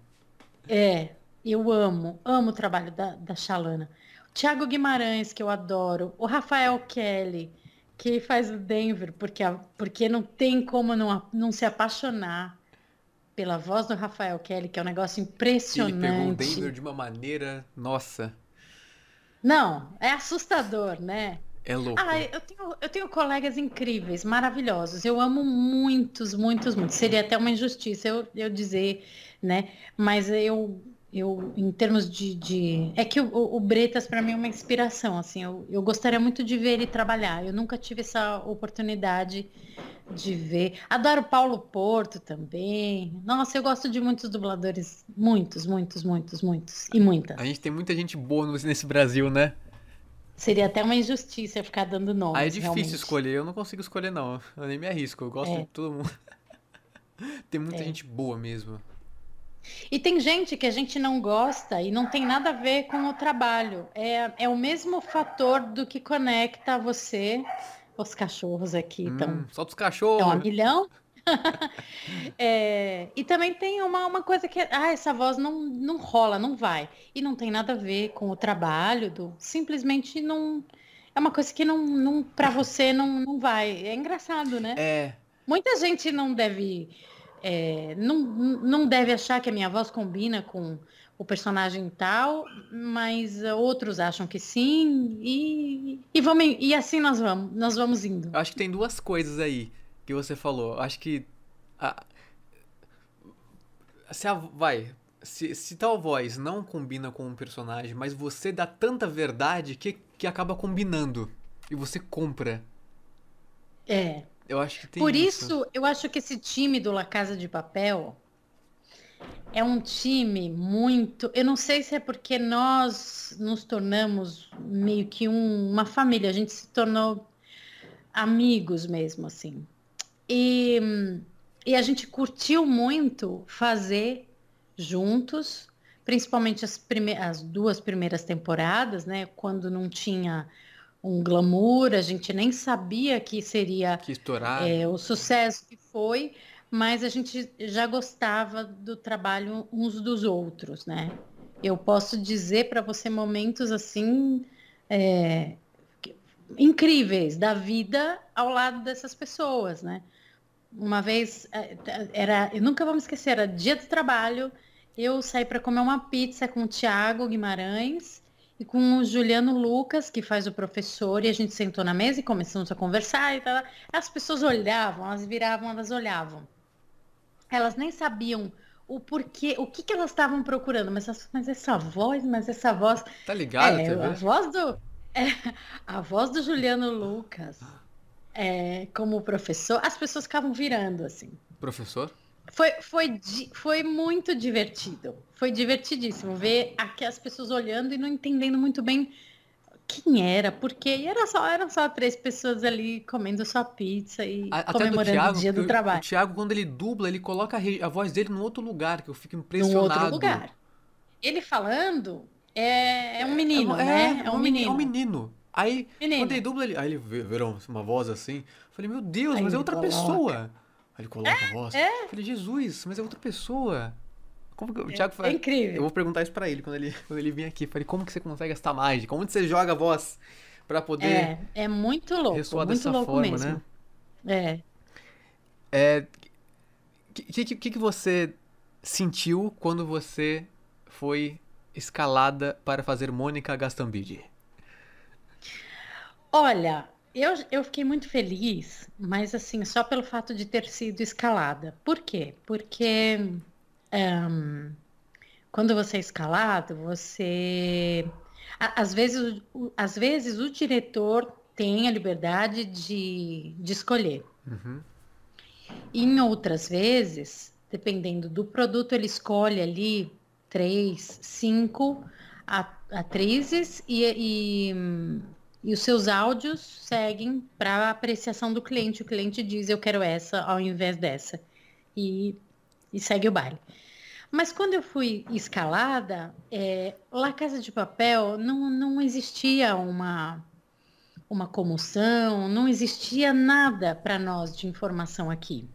É, eu amo, amo o trabalho da, da Shalana. O Thiago Guimarães, que eu adoro. O Rafael Kelly, que faz o Denver, porque, porque não tem como não, não se apaixonar pela voz do Rafael Kelly, que é um negócio Ele pegou o impressionante. Denver de uma maneira. Nossa, Não, é assustador, né? É louco. Ah, eu tenho, eu tenho colegas incríveis, maravilhosos. Eu amo muitos, muitos, muitos. Seria até uma injustiça eu, eu dizer, né? Mas eu, eu em termos de, de- é que o, o Bretas para mim é uma inspiração, assim. Eu, eu gostaria muito de ver ele trabalhar. Eu nunca tive essa oportunidade de ver. Adoro Paulo Porto também. Nossa, eu gosto de muitos dubladores, muitos, muitos, muitos, muitos e muitas. A gente tem muita gente boa nesse Brasil, né? Seria até uma injustiça ficar dando nomes. Aí é difícil realmente. escolher, eu não consigo escolher, não. Eu nem me arrisco, eu gosto É. de todo mundo. Tem muita É. gente boa mesmo. E tem gente que a gente não gosta e não tem nada a ver com o trabalho. É, é o mesmo fator do que conecta você. Os cachorros aqui estão Hum, solta os estão a cachorros. milhão. É, e também tem uma, uma coisa que, ah, essa voz não, não rola, não vai. E não tem nada a ver com o trabalho, do, simplesmente não. É uma coisa que não, não para você não, não vai. É engraçado, né? É, Muita gente não deve, é, não, não deve achar que a minha voz combina com o personagem tal, mas outros acham que sim, e, e, vamos, e assim nós vamos, nós vamos indo. eu acho que tem duas coisas aí que você falou. Acho que. a- se a, vai. Se, se tal voz não combina com um personagem, mas você dá tanta verdade que, que acaba combinando. E você compra. É. Eu acho que tem Por isso, eu acho que esse time do La Casa de Papel é um time muito. Eu não sei se é porque nós nos tornamos meio que um- uma família, a gente se tornou amigos mesmo, assim. E, e a gente curtiu muito fazer juntos, principalmente as, as duas primeiras temporadas, né? Quando não tinha um glamour, a gente nem sabia que seria Que é, o sucesso que foi, mas a gente já gostava do trabalho uns dos outros, né? Eu posso dizer para você momentos assim é, incríveis da vida ao lado dessas pessoas, né? Uma vez é, era, eu nunca vou me esquecer, era dia do trabalho, eu saí para comer uma pizza com o Thiago Guimarães e com o Juliano Lucas, que faz o professor, e a gente sentou na mesa e começamos a conversar e tal. As pessoas olhavam, elas viravam, elas olhavam. Elas nem sabiam o porquê, o que, que elas estavam procurando, mas, mas essa voz, mas essa voz. Tá ligado, é, a voz do. é, a voz do Juliano Lucas é, como professor, as pessoas ficavam virando assim. Professor? Foi, foi, foi muito divertido. Foi divertidíssimo ver aqui as pessoas olhando e não entendendo muito bem quem era, porque e era só, eram só três pessoas ali comendo sua pizza e A- Até do comemorando Thiago, o dia do trabalho. o Thiago, quando ele dubla, ele coloca a, a voz dele num outro lugar, que eu fico Num impressionado. outro lugar. Ele falando é, é um menino, é, né? É um meni- menino. É um menino. Aí, Menino. quando ele dubla, ele, aí ele virou uma voz assim. Eu falei, meu Deus, Aí mas é outra coloca. pessoa. Aí ele coloca a voz. é. Eu falei, Jesus, mas é outra pessoa. Como que o Thiago é fala? incrível. Eu vou perguntar isso pra ele quando ele, quando ele vir aqui. Falei, como que você consegue essa mágica? Onde você joga a voz pra poder É, é muito louco, ressoar muito dessa louco forma, mesmo. né? É. É, que, que, que que você sentiu quando você foi escalada para fazer Mônica Gastambide? Olha, eu, eu fiquei muito feliz, mas assim, só pelo fato de ter sido escalada. Por quê? Porque ahn, quando você é escalado, você. Às vezes, o- às vezes o diretor tem a liberdade de, de escolher. Uhum. Em outras vezes, dependendo do produto, ele escolhe ali três, cinco atrizes e, e, e os seus áudios seguem para apreciação do cliente. O cliente diz, eu quero essa ao invés dessa. E, e segue o baile. Mas quando eu fui escalada, é, Casa de Papel não, não existia uma, uma comoção, não existia nada para nós de informação aqui.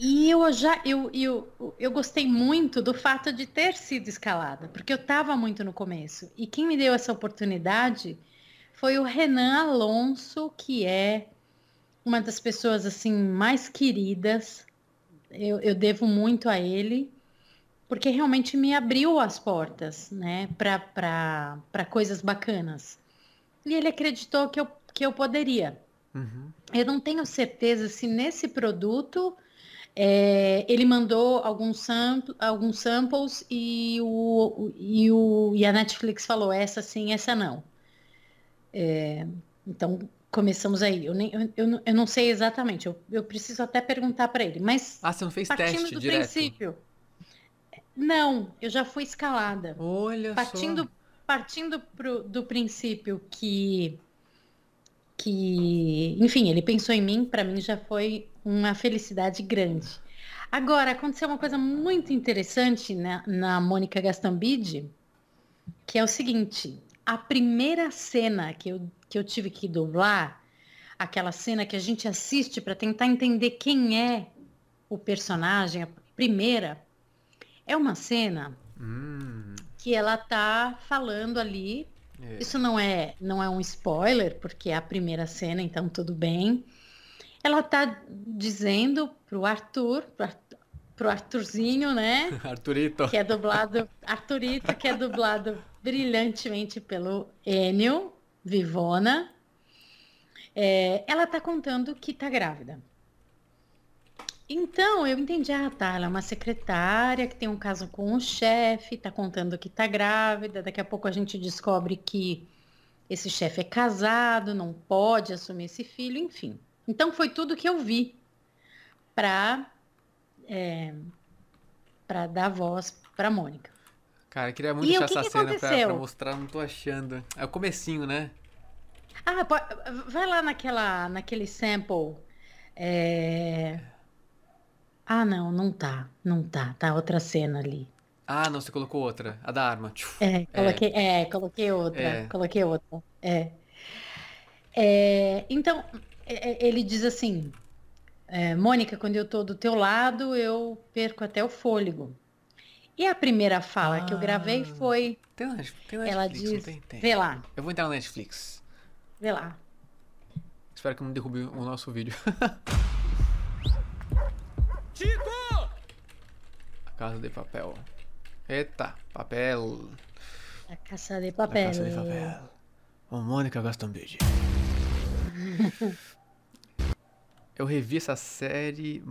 E eu já eu, eu, eu gostei muito do fato de ter sido escalada, porque eu estava muito no começo. E quem me deu essa oportunidade foi o Renan Alonso, que é uma das pessoas assim mais queridas. Eu, eu devo muito a ele, porque realmente me abriu as portas, né, para coisas bacanas. E ele acreditou que eu, que eu poderia. Uhum. Eu não tenho certeza se nesse produto é, ele mandou alguns, sampl alguns samples e, o, e, o, e a Netflix falou essa sim, essa não. É, então começamos aí. Eu, nem, eu, eu, não- eu não sei exatamente, eu, eu preciso até perguntar para ele. Mas Ah, você não fez partindo teste do direto? princípio. Não, eu já fui escalada. Olha partindo, só. partindo pro, do princípio que que, enfim, ele pensou em mim, para mim já foi uma felicidade grande. Agora, aconteceu uma coisa muito interessante na, na Mônica Gastambide, que é o seguinte, a primeira cena que eu, que eu tive que dublar, aquela cena que a gente assiste para tentar entender quem é o personagem, a primeira, é uma cena Hum, que ela tá falando ali. É. Isso não é, não é um spoiler, porque é a primeira cena, então tudo bem. Ela tá dizendo pro Arthur, pro, Ar- pro Arthurzinho, né? Arthurito. Que é dublado, Arthurito, que é dublado brilhantemente pelo Enio Vivona. É, ela tá contando que tá grávida. Então, eu entendi, ah, tá, ela é uma secretária que tem um caso com o chefe, tá contando que tá grávida, daqui a pouco a gente descobre que esse chefe é casado, não pode assumir esse filho, enfim. Então, foi tudo que eu vi para para dar voz para Mônica. Cara, eu queria muito E achar que essa que cena pra, pra mostrar, não tô achando. É o comecinho, né? Ah, vai lá naquela, naquele sample. é, Ah, não, não tá, não tá, tá outra cena ali. Ah, não, você colocou outra. A da arma. Tchuf. É, coloquei, é, coloquei outra, É. coloquei outra. É. É, então, é, é, ele diz assim, é, Mônica, quando eu tô do teu lado, eu perco até o fôlego. E a primeira fala que eu gravei Ah. foi, Tem na tem na ela Netflix, diz, tem? Tem. vê lá, Eu vou entrar na Netflix. vê lá. Espero que não derrube o nosso vídeo. Chico! A Casa de Papel. Eita, papel. A Caça de A Papel. Casa de Papel. O Mônica Gastambide. Eu revi essa série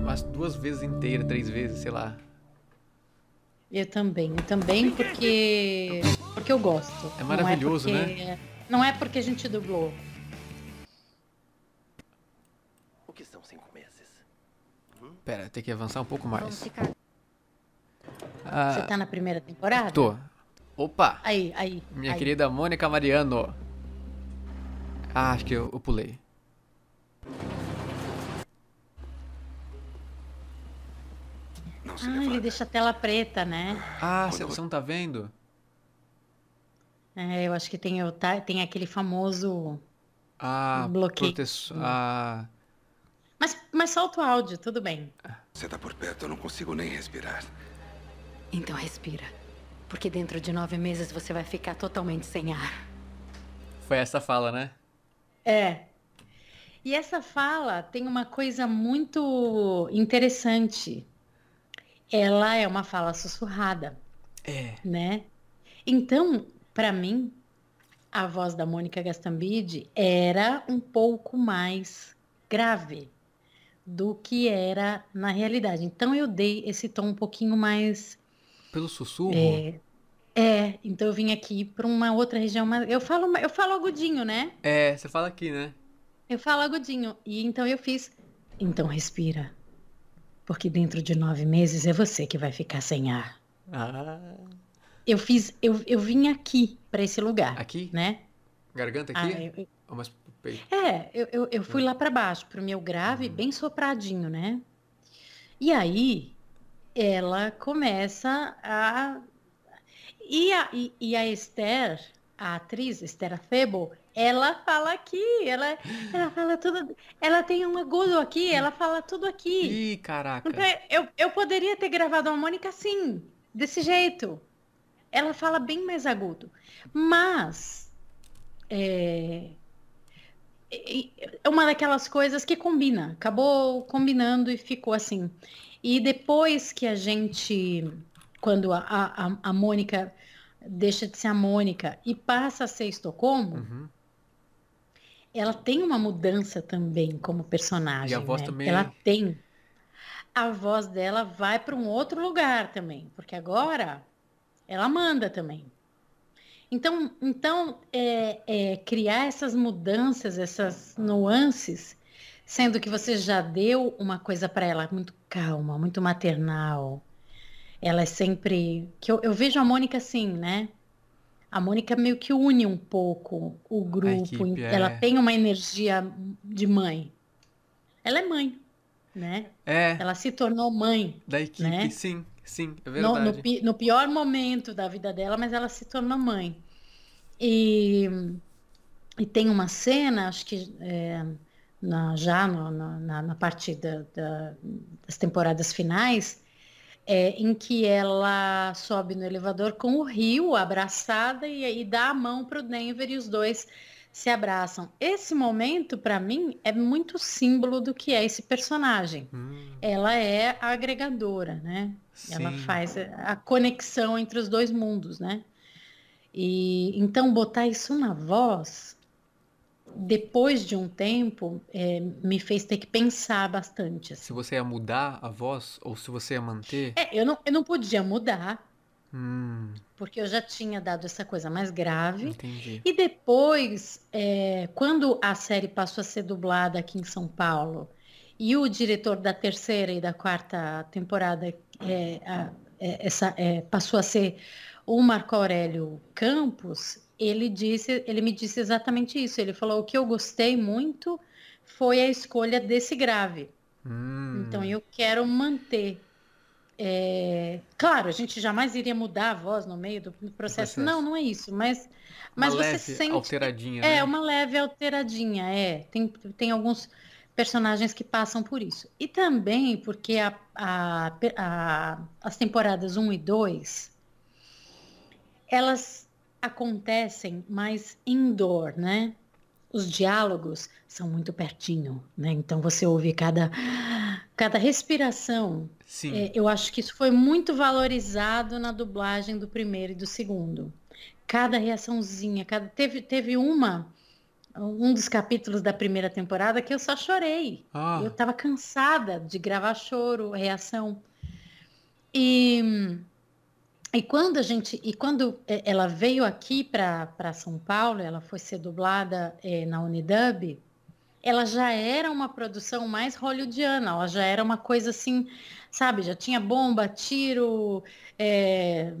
umas duas vezes inteira, três vezes, sei lá. Eu também, eu também porque porque eu gosto. É maravilhoso, não é porque, Não é porque a gente dublou. Pera, tem que avançar um pouco mais. Vamos ficar. Ah, Você tá na primeira temporada? Tô. Opa! Aí, aí. Minha aí. querida Mônica Mariano. Ah, acho que eu, eu pulei. Não se Ah, ele deixa a tela preta, né? Ah, você não tá vendo? É, eu acho que tem, o, tá, tem aquele famoso. Ah, Bloqueio. proteção. Ah, Mas, mas solta o áudio, tudo bem. Você tá por perto, eu não consigo nem respirar. Então respira. Porque dentro de nove meses você vai ficar totalmente sem ar. foi essa fala, né? É. E essa fala tem uma coisa muito interessante. Ela é uma fala sussurrada, É. né? Então, para mim, a voz da Mônica Gastambide era um pouco mais grave do que era na realidade. Então eu dei esse tom um pouquinho mais Pelo sussurro? é, é, então eu vim aqui para uma outra região, mas eu falo, eu falo agudinho, né? É, você fala aqui, né? Eu falo agudinho. E então eu fiz. Então respira. Porque dentro de nove meses é você que vai ficar sem ar. Ah. Eu fiz. Eu, eu vim aqui para esse lugar. Aqui? Né? Garganta Ah, aqui? eu- eu- pro peito? é, eu, eu, eu fui lá para baixo, pro meu grave, bem sopradinho, né? E aí ela começa a. E a, e, e a Esther, a atriz, Esther Febo, ela fala aqui, ela, ela fala tudo. Ela tem um agudo aqui, ela fala tudo aqui. Ih, caraca. Eu, eu poderia ter gravado a Mônica assim, desse jeito. Ela fala bem mais agudo. Mas é, é uma daquelas coisas que combina. Acabou combinando e ficou assim. E depois que a gente, quando a, a, a Mônica deixa de ser a Mônica e passa a ser Estocolmo, Uhum. ela tem uma mudança também como personagem. E a voz né? também- Ela tem. A voz dela vai para um outro lugar também, porque agora ela manda também. Então, então é, é, criar essas mudanças, essas nuances, sendo que você já deu uma coisa para ela muito calma, muito maternal. Ela é sempre. que eu, eu vejo a Mônica assim, né? A Mônica meio que une um pouco o grupo. equipe, ela é. tem uma energia de mãe. Ela é mãe, né? É, Ela se tornou mãe. da equipe, né? sim, sim, é No, no verdade. pi- no pior momento da vida dela, mas ela se tornou mãe. E, e tem uma cena, acho que é, na- já no- no- na, na parte da- da- das temporadas finais, é, em que ela sobe no elevador com o Rio abraçada e, e dá a mão para o Denver e os dois se abraçam. Esse momento, para mim, é muito símbolo do que é esse personagem. Hum, Ela é a agregadora, né? Ela sim. faz a conexão entre os dois mundos, né? E então botar isso na voz, depois de um tempo, é, me fez ter que pensar bastante. assim. Se você ia mudar a voz ou se você ia manter. É, eu não, eu não podia mudar, Hum, porque eu já tinha dado essa coisa mais grave. entendi. E depois, é, quando a série passou a ser dublada aqui em São Paulo, e o diretor da terceira e da quarta temporada é, a- é, essa, é, passou a ser o Marco Aurélio Campos, ele disse, ele me disse exatamente isso. Ele falou: o que eu gostei muito foi a escolha desse grave. Hum, Então eu quero manter. É, Claro, a gente jamais iria mudar a voz no meio do processo. processo. Não, não é isso. Mas, uma mas você leve sente. alteradinha, É, né? uma leve alteradinha, é. Tem, tem alguns personagens que passam por isso. E também porque a, a- a- as temporadas 1 e 2, elas acontecem mais indoor, né? Os diálogos são muito pertinho, né? Então você ouve cada, cada respiração. É, eu acho que isso foi muito valorizado na dublagem do primeiro e do segundo. Cada reaçãozinha, cada teve, teve uma um dos capítulos da primeira temporada que eu só chorei. Ah. Eu estava cansada de gravar choro, reação. E, e quando a gente e quando eh, ela veio aqui para São Paulo, ela foi ser dublada eh, na Unidub, ela já era uma produção mais hollywoodiana, ela já era uma coisa assim, sabe? Já tinha bomba, tiro, é,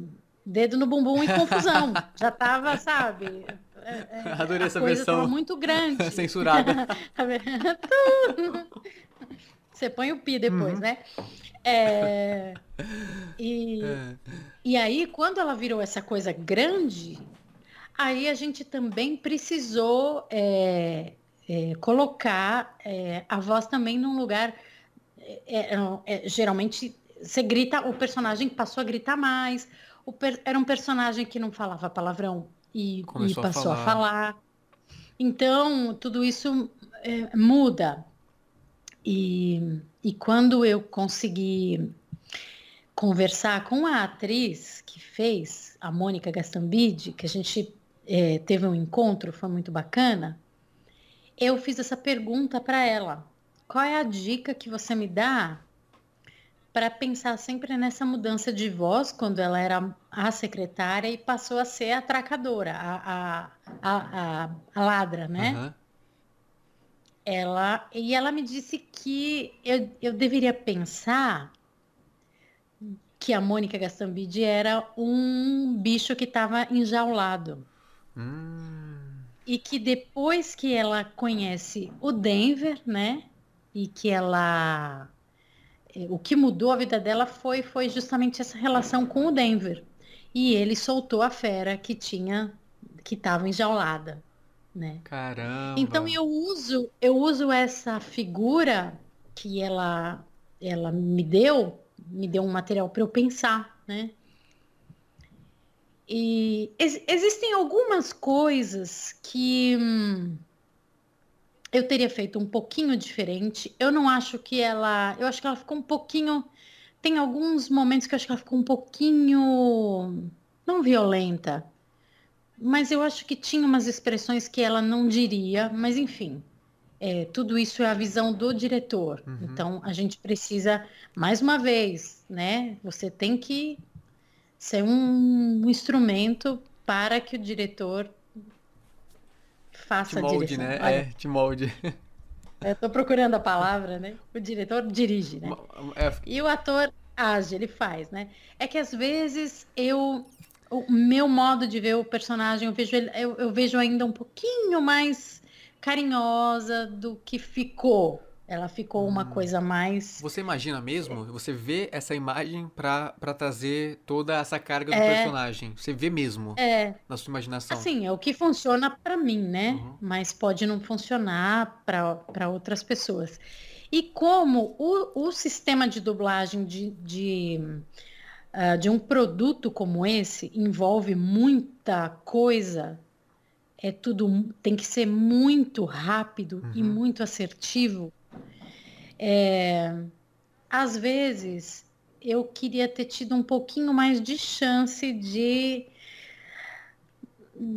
dedo no bumbum e confusão. já tava, sabe? É, é, Adorei essa versão. muito grande. Censurada. Você põe o pi depois, uhum. né? É... E... É. e aí, quando ela virou essa coisa grande, aí a gente também precisou é, é, colocar é, a voz também num lugar. É, é, geralmente, você grita, o personagem passou a gritar mais. Per, era um personagem que não falava palavrão e, e passou a falar. a falar. Então, tudo isso muda. E, e quando eu consegui conversar com a atriz que fez, a Mônica Gastambide, que a gente é, teve um encontro, foi muito bacana, eu fiz essa pergunta para ela. Qual é a dica que você me dá para pensar sempre nessa mudança de voz quando ela era a secretária e passou a ser a atracadora, a, a, a, a, a ladra, né? Uhum. Ela, e ela me disse que eu, eu deveria pensar que a Mônica Gastambide era um bicho que estava enjaulado. Hum. E que depois que ela conhece o Denver, né? E que ela. Eh, o que mudou a vida dela foi, foi justamente essa relação com o Denver. E ele soltou a fera que tinha, que estava enjaulada né? Caramba. Então eu uso, eu uso essa figura que ela ela me deu, me deu um material para eu pensar, né? E ex existem algumas coisas que hum, eu teria feito um pouquinho diferente. Eu não acho que ela, eu acho que ela ficou um pouquinho tem alguns momentos que eu acho que ela ficou um pouquinho não violenta, mas eu acho que tinha umas expressões que ela não diria, mas enfim, é, tudo isso é a visão do diretor. Uhum. Então a gente precisa, mais uma vez, né? Você tem que ser um, um instrumento para que o diretor faça te molde, a direção. né? Olha, é, te molde. Eu tô procurando a palavra, né? O diretor dirige, né? É... E o ator age, ele faz, né? É que às vezes eu o meu modo de ver o personagem, eu vejo, ele, eu, eu vejo ainda um pouquinho mais carinhosa do que ficou. Ela ficou uma hum. coisa mais. Você imagina mesmo? Você vê essa imagem para trazer toda essa carga do é... personagem. Você vê mesmo é... na sua imaginação. Assim, é o que funciona para mim, né? Uhum. Mas pode não funcionar para outras pessoas. E como o, o sistema de dublagem de, de uh, de um produto como esse envolve muita coisa, é tudo tem que ser muito rápido uhum. e muito assertivo. É, às vezes eu queria ter tido um pouquinho mais de chance de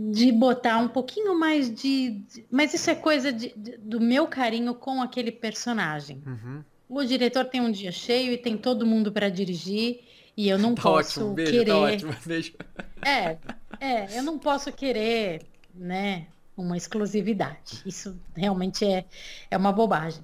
de botar um pouquinho mais de, de mas isso é coisa de, de, do meu carinho com aquele personagem. Uhum. O diretor tem um dia cheio e tem todo mundo para dirigir e eu não tá posso ótimo, beijo, tá querer. Tá ótimo, beijo. É, é, eu não posso querer, né, uma exclusividade. Isso realmente é, é uma bobagem.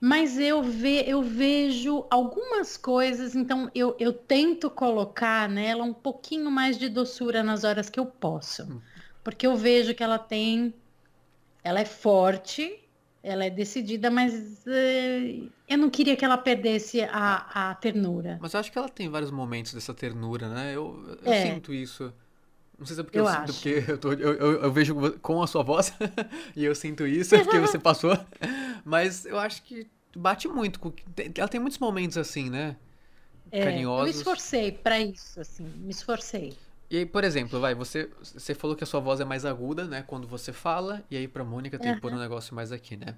Mas eu, ve, eu vejo algumas coisas, então eu, eu tento colocar nela um pouquinho mais de doçura nas horas que eu posso. Hum. Porque eu vejo que ela tem. Ela é forte, ela é decidida, mas uh, eu não queria que ela perdesse a, a ternura. Mas eu acho que ela tem vários momentos dessa ternura, né? Eu, eu é. sinto isso. Não sei se é porque eu, eu sinto, porque eu, tô, eu, eu, vejo com a sua voz e eu sinto isso, porque você passou. Mas eu acho que bate muito. Com, ela tem muitos momentos assim, né? É, Carinhosos. Eu me esforcei para isso, assim, me esforcei. E aí, por exemplo, vai, você, você falou que a sua voz é mais aguda, né? Quando você fala, e aí pra Mônica tem uhum. que pôr um negócio mais aqui, né?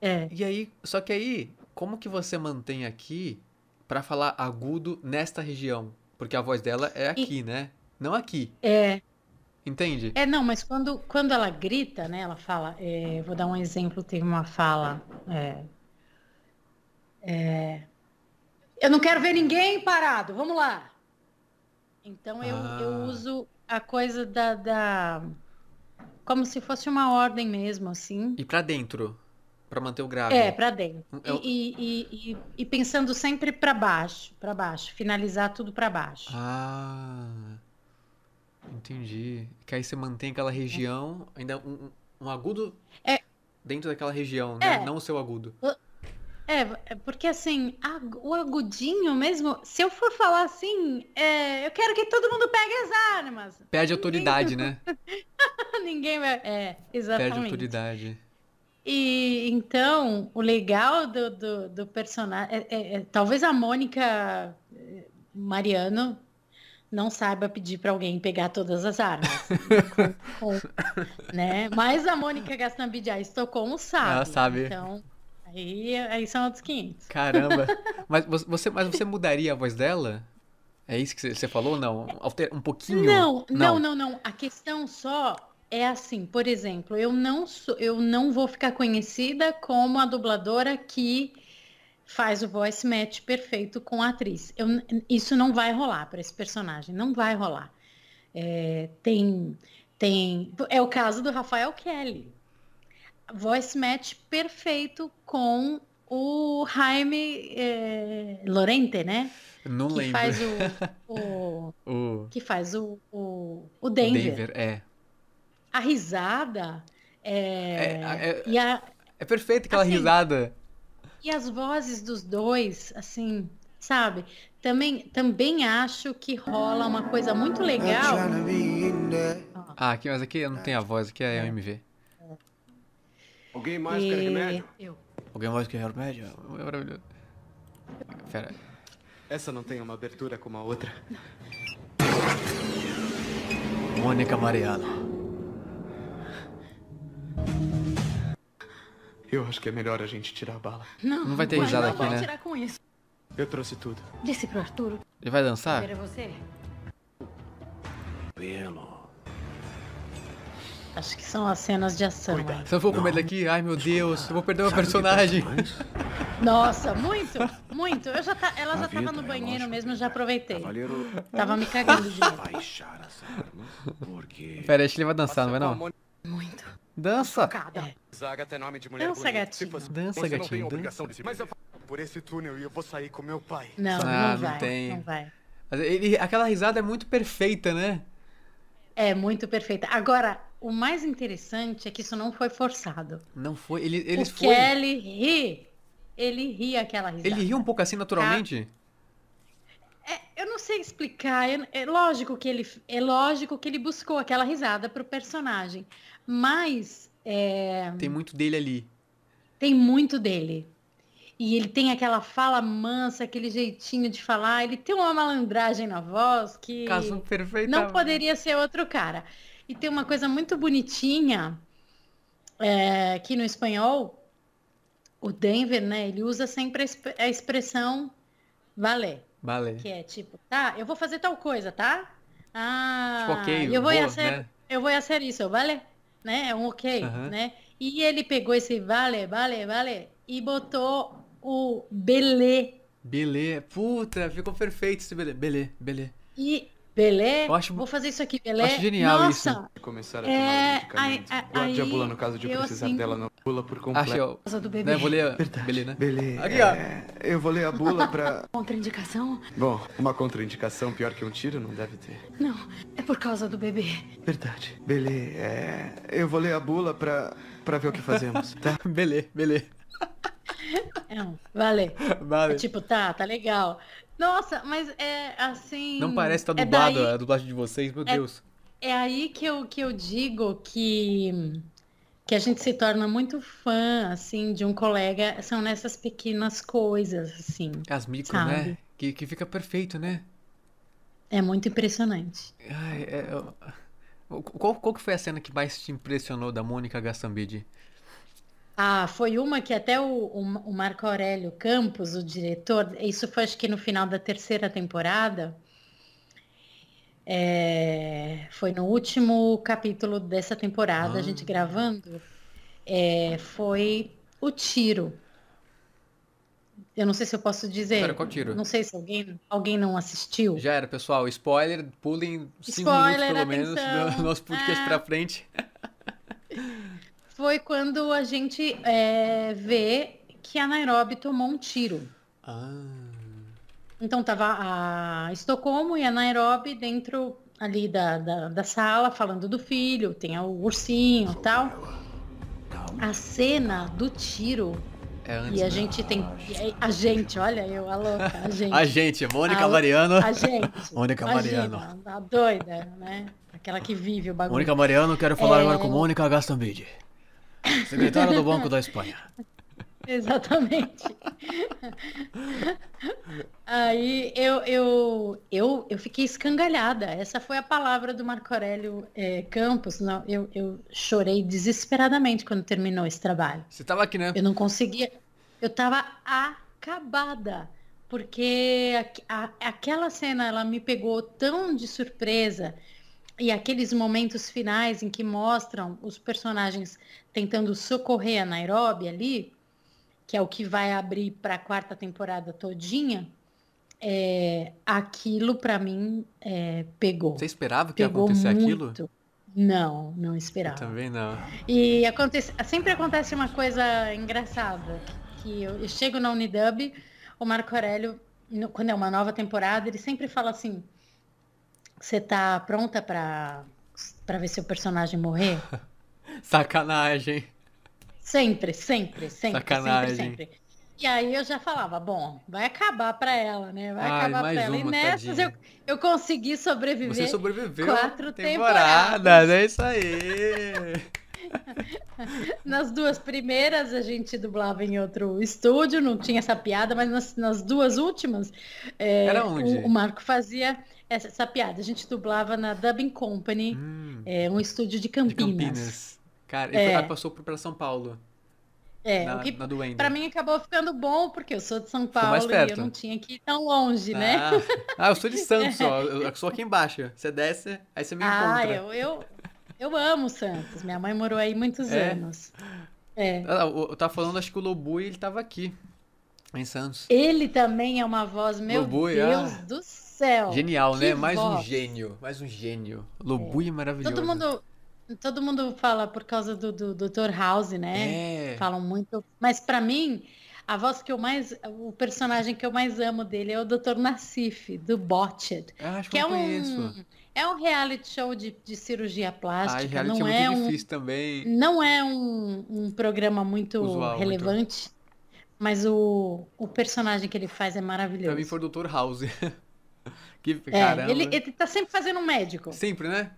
É. E aí, só que aí, como que você mantém aqui para falar agudo nesta região? Porque a voz dela é aqui, e... né? Não aqui. É. Entende? É, não, mas quando, quando ela grita, né? Ela fala, é, vou dar um exemplo, teve uma fala. É, é, eu não quero ver ninguém parado, vamos lá. Então eu, ah. eu uso a coisa da, da como se fosse uma ordem mesmo, assim. E pra dentro, Pra manter o grave. É, pra dentro. É o- E, e- e- e pensando sempre pra baixo, pra baixo, finalizar tudo pra baixo. Ah, entendi. Que aí você mantém aquela região, ainda um, um- agudo É. dentro daquela região, né? É. Não o seu agudo. É, é porque assim, a- o agudinho mesmo, se eu for falar assim, é, eu quero que todo mundo pegue as armas. Perde autoridade, né? Ninguém vai. É, Perde exatamente. autoridade. E então, o legal do, do, do personagem. é- é- é- talvez a Mônica eh, Mariano não saiba pedir para alguém pegar todas as armas. Né? Mas a Mônica Gastambide a Estocolmo sabe. Ela sabe. Então, aí, aí são outros 500. Caramba. Mas vo- você, mas você mudaria a voz dela? É isso que você- falou? Não? Alter- Um pouquinho? Não, não, não, não. A questão só é assim, por exemplo, eu não sou, eu não vou ficar conhecida como a dubladora que faz o voice match perfeito com a atriz. Eu isso não vai rolar para esse personagem, não vai rolar. É, tem, tem, é o caso do Rafael Kelly. Voice match perfeito com o Jaime é, Lorente, né? Não que lembro. faz o, o O, que faz o, o, o o Denver. Denver, é. A risada é, É, é- e, a- É perfeito aquela Assim, risada. E as vozes dos dois, assim, sabe? Também, também acho que rola uma coisa muito legal. Ah, aqui, mas aqui eu não tenho a voz, aqui é MV. Alguém mais quer E- remédio? Eu. Alguém mais quer remédio? É maravilhoso. Pera. Essa não tem uma abertura como a outra. Mônica Mariano. Eu acho que é melhor a gente tirar a bala. Não, Não vai ter risada aqui, né? tirar com isso. Eu trouxe tudo. Disse pro Arturo. Ele vai dançar? Era você? Pelo. Acho que são as cenas de ação. aí. Se eu for com medo aqui, ai meu Deus, eu vou perder meu personagem. Nossa, muito, muito. Eu já tá, ela já tava no é banheiro lógico mesmo, eu já aproveitei. Cavaleiro. Tava me cagando de medo. Baixar as armas. Porque. Pera, acho que ele vai dançar, não vai não? Muito. Dança! É. Zaga é nome de mulher Dança, bonita. gatinho. Se fosse Dança, você não gatinho, tem obrigação de se Mas eu por esse túnel e eu vou sair com meu pai. Não, Ah, não não vai. tem. Não vai. Mas ele- aquela risada é muito perfeita, né? É muito perfeita. Agora, o mais interessante é que isso não foi forçado. Não foi. Ele, eles o foi. Kelly ri. Ele ri aquela risada. Ele riu um pouco assim naturalmente? É, eu não sei explicar. eu- é lógico que ele, é lógico que ele buscou aquela risada pro personagem, mas é, Tem muito dele ali. tem muito dele. E ele tem aquela fala mansa, aquele jeitinho de falar. Ele tem uma malandragem na voz que Casou perfeitamente. não poderia ser outro cara. E tem uma coisa muito bonitinha é, que no espanhol, o Denver, né? Ele usa sempre a exp- a expressão valer. Balé. Que é tipo, tá, eu vou fazer tal coisa, tá? Ah, Tipo, ok, eu vou vou, fazer, né? eu vou fazer isso, vale? Né? É um ok, Aham. né? E ele pegou esse vale, vale, vale e botou o belê. Belê. Puta, ficou perfeito esse belê. Belê, belê. E belê, Eu acho- vou fazer isso aqui, belê. acho genial Nossa, isso. Começar a É, tomar aí- medicamentos. aí- Guarde a bula no caso de eu, precisar assim, dela, não pula por completo. Causa do bebê. Né, vou ler. Belê, né? Beleza. Aqui, ó. eu vou ler a bula pra. Contraindicação? Bom, uma contraindicação pior que um tiro não deve ter. Não, é por causa do bebê. Verdade. Belê, é. Eu vou ler a bula pra, pra ver o que fazemos, tá? Belê, belê. é um, vale. Vale. É tipo, tá, tá legal. Nossa, mas é assim. Não parece que tá é dublado daí- a dublagem de vocês, meu É- Deus. É aí que eu, que eu digo que, que a gente se torna muito fã, assim, de um colega. São nessas pequenas coisas, assim. As micro, sabe? né? Que, que fica perfeito, né? É muito impressionante. Ai, é, qual, qual que foi a cena que mais te impressionou da Mônica Gastambide? Ah, foi uma que até o, o, Marco Aurélio Campos, o diretor, isso foi acho que no final da terceira temporada. É, foi no último capítulo dessa temporada, a gente gravando. é, foi o tiro. Eu não sei se eu posso dizer. Pera, qual tiro? Não sei se alguém, alguém não assistiu. Já era, pessoal. Spoiler, pulem 5 Spoiler, minutos pelo menos atenção. do nosso podcast Ah. pra frente. foi quando a gente é, vê que a Nairobi tomou um tiro. Ah. Então tava a Estocolmo e a Nairobi dentro ali da, da, da sala falando do filho, tem o ursinho e tal. A cena do tiro É e a né? gente tem. A gente, olha eu, a louca, a gente. A gente, Mônica A- Mariano. A gente. Mônica imagina, Mariano. A doida, né? Aquela que vive o bagulho. Mônica Mariano, quero falar É. agora com Mônica Gastambide. Secretária do Banco da Espanha. Exatamente. Aí eu, eu, eu, eu fiquei escangalhada. Essa foi a palavra do Marco Aurélio eh, Campos. Não, eu, eu chorei desesperadamente quando terminou esse trabalho. Você tava aqui, né? Eu não conseguia. Eu tava acabada. Porque aqu- a- aquela cena ela me pegou tão de surpresa. E aqueles momentos finais em que mostram os personagens tentando socorrer a Nairobi ali, que é o que vai abrir para a quarta temporada todinha, é, aquilo para mim é, pegou. Você esperava que ia Pegou acontecer aquilo? muito. Não, não Eu esperava. também não. E acontece, sempre acontece uma coisa engraçada, que eu, eu chego na Unidub, o Marco Aurélio, no- quando é uma nova temporada, ele sempre fala assim, você tá pronta para para ver seu personagem morrer? Sacanagem. Sempre, sempre, sempre, Sacanagem. sempre, sempre. E aí eu já falava, bom, vai acabar para ela, né? Vai Ai, acabar para ela. E nessas eu, eu consegui sobreviver. Você sobreviveu quatro temporadas, temporadas. é isso aí. Nas duas primeiras a gente dublava em outro estúdio, não tinha essa piada, mas nas, nas duas últimas é, Era onde? O, o Marco fazia essa, essa piada. A gente dublava na Dubbing Company, é, um estúdio de Hum. De Campinas. Campinas. Cara, e É. aí passou pra São Paulo. É, na, o que para mim acabou ficando bom, porque eu sou de São Paulo e eu não tinha que ir tão longe, né? Ah, ah, eu sou de Santos, ó. Eu sou aqui embaixo. Você desce, aí você me Ah, encontra. eu, eu, eu amo Santos. Minha mãe morou aí muitos É? anos. É. Ah, Eu eu tava falando, acho que o Lobu ele tava aqui, em Santos. Ele também é uma voz, meu Lobui, Deus ah. do céu. Genial, que né? Mais um voz. gênio, mais um gênio. Lobu é maravilhoso. Todo mundo, todo mundo fala por causa do, do Dr. House, né? É. Falam muito. Mas pra mim, a voz que eu mais. O personagem que eu mais amo dele é o Dr. Nassif, do Botched. Ah, acho que que é eu não conheço. um, é um reality show de, de cirurgia Ah, plástica. reality não é é um, também. não é um, um programa muito Usual, muito. Mas o, o personagem que ele faz é Pra maravilhoso. mim foi o Dr. House. que É, caramba. ele, ele tá sempre fazendo um médico. Sempre, né?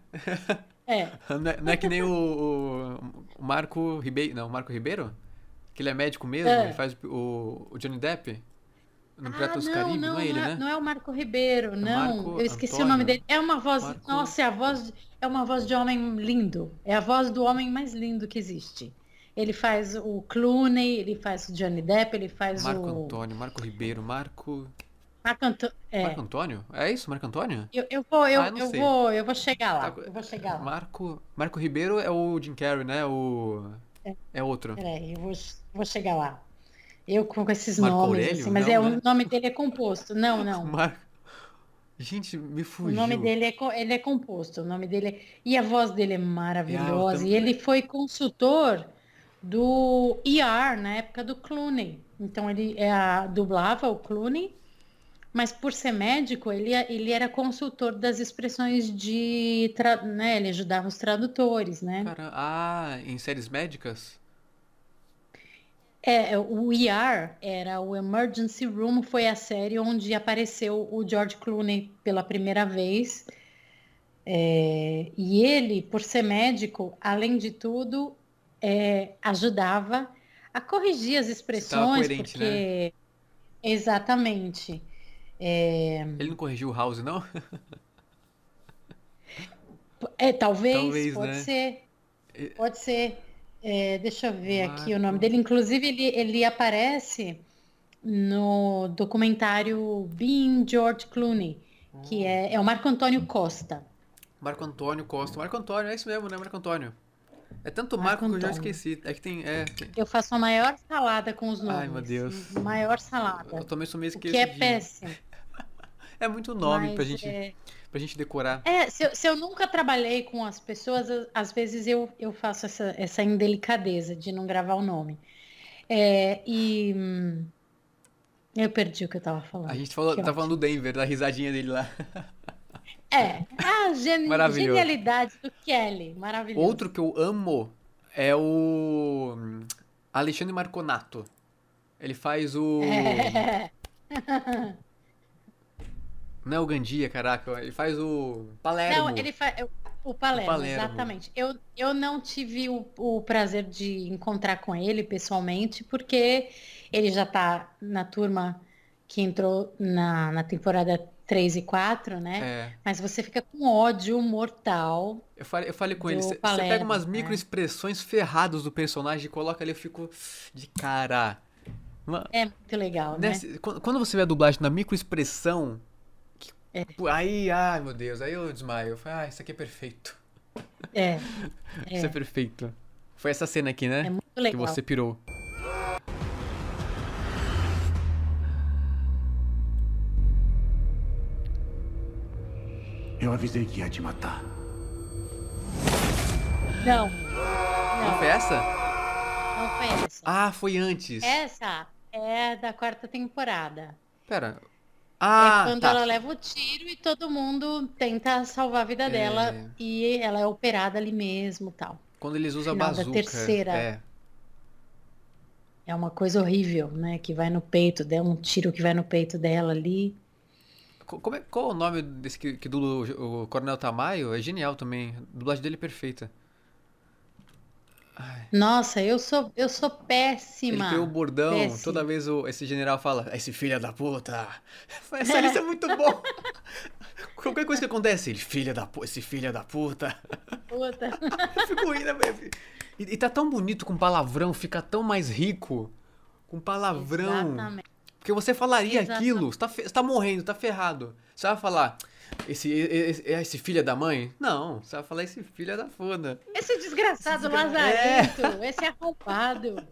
É. Não é, não é que nem o, o- Marco Ribeiro. Não, o Marco Ribeiro? Que ele é médico mesmo, É. ele faz o, o Johnny Depp. No Ah, Piratas não, Caribe, não, não é ele, né? não é o Marco Ribeiro, não. Marco eu esqueci Antônio. o nome dele. É uma voz. Marco- Nossa, é a voz. É uma voz de homem lindo. É a voz do homem mais lindo que existe. Ele faz o Clooney, ele faz o Johnny Depp, ele faz Marco o. Antônio, Marco Ribeiro, Marco. Marco Antônio. É. Marco Antônio? É isso, Marco Antônio? Eu, eu vou, eu, Ah, eu eu vou, eu vou chegar lá. Tá, Eu vou chegar lá. Marco. Marco Ribeiro é o Jim Carrey, né? O. É outro. Peraí, eu vou, vou chegar lá. Eu com esses Marco nomes, Aurélio? assim, mas Não, é, né? o nome dele é composto. Não, não. Marco. Gente, me O fugiu. nome dele é, ele é composto, o nome dele é- e a voz dele é maravilhosa. também- E ele foi consultor do ER na época do Clooney. Então ele é dublava o Clooney, mas por ser médico, ele, ele era consultor das expressões de, né? Ele ajudava os tradutores, né? Cara- Ah, em séries médicas? É, o ER era o Emergency Room, foi a série onde apareceu o George Clooney pela primeira vez. É, e ele, por ser médico, além de tudo, é, ajudava a corrigir as expressões, coerente, porque exatamente. É, Ele não corrigiu o House, não? é, talvez, Talvez, pode né? ser, pode ser. É, deixa eu ver aqui o nome Marco. dele. Inclusive, ele, ele aparece no documentário Being George Clooney, que é, é o Marco Antônio Costa. Marco Antônio Costa. Marco Antônio, é isso mesmo, né? Marco Antônio. É tanto Marco que eu já esqueci. É que tem. É, tem- Eu faço a maior salada com os nomes. Ai, meu Deus. Maior salada. Eu também sou meio O que é péssimo. É muito nome pra mas gente. é- pra gente decorar. É, se eu, se eu nunca trabalhei com as pessoas, às vezes eu, eu faço essa, essa indelicadeza de não gravar o nome. É, e hum, eu perdi o que eu tava falando. A gente falou, Que tá falando do Denver, da risadinha dele lá. É, a Maravilhoso. genialidade do Kelly, maravilhoso. Outro que eu amo é o hum, Alexandre Marconato. Ele faz o. É. Não é o Gandia, caraca. Ele faz o Palermo. Não, ele faz o Palermo, Palermo. exatamente. Eu, eu não tive o, o prazer de encontrar com ele pessoalmente, porque ele já tá na turma que entrou na, na temporada 3 e 4, né? É. Mas você fica com ódio mortal. Eu falei, eu falei com ele, você pega umas né? microexpressões ferradas do personagem e coloca ali, eu fico de cara. É muito legal, né? Nessa- quando, quando você vê a dublagem na microexpressão, que- É. aí, ai meu Deus, aí eu desmaio. Eu falo, ah, isso aqui é perfeito. É, Isso é perfeito. Foi essa cena aqui, né? É muito Que legal. você pirou. Eu avisei que ia te matar. Não, Não foi essa? não foi essa. Ah, foi antes. Essa é da quarta temporada. Pera. é Ah, quando tá. ela leva o tiro e todo mundo tenta salvar a vida É. dela e ela é operada ali mesmo, tal. Quando eles usam a Final da bazuca. terceira. É. É uma coisa horrível, né? Que vai no peito dela, um tiro que vai no peito dela ali. Co- Como é, qual é o nome desse que, que dubla o, o Coronel Tamayo? É genial também. A dublagem dele é perfeita. Nossa, eu sou eu sou Ele péssima. criou o bordão, Péssima. toda vez o, esse general fala, esse filho da puta. Essa lista é muito bom. Qualquer coisa que acontece, ele, filha da puta, esse filho da puta. Puta. Eu fico rindo, velho. E, e tá tão bonito com palavrão, fica tão mais rico com palavrão. Exatamente. Porque você falaria Exatamente. aquilo, você tá, você tá morrendo, tá ferrado. Você vai falar, esse, esse, esse filho da mãe? Não, você vai falar esse filho da foda. Esse desgraçado desgra- lazarento, esse arrombado.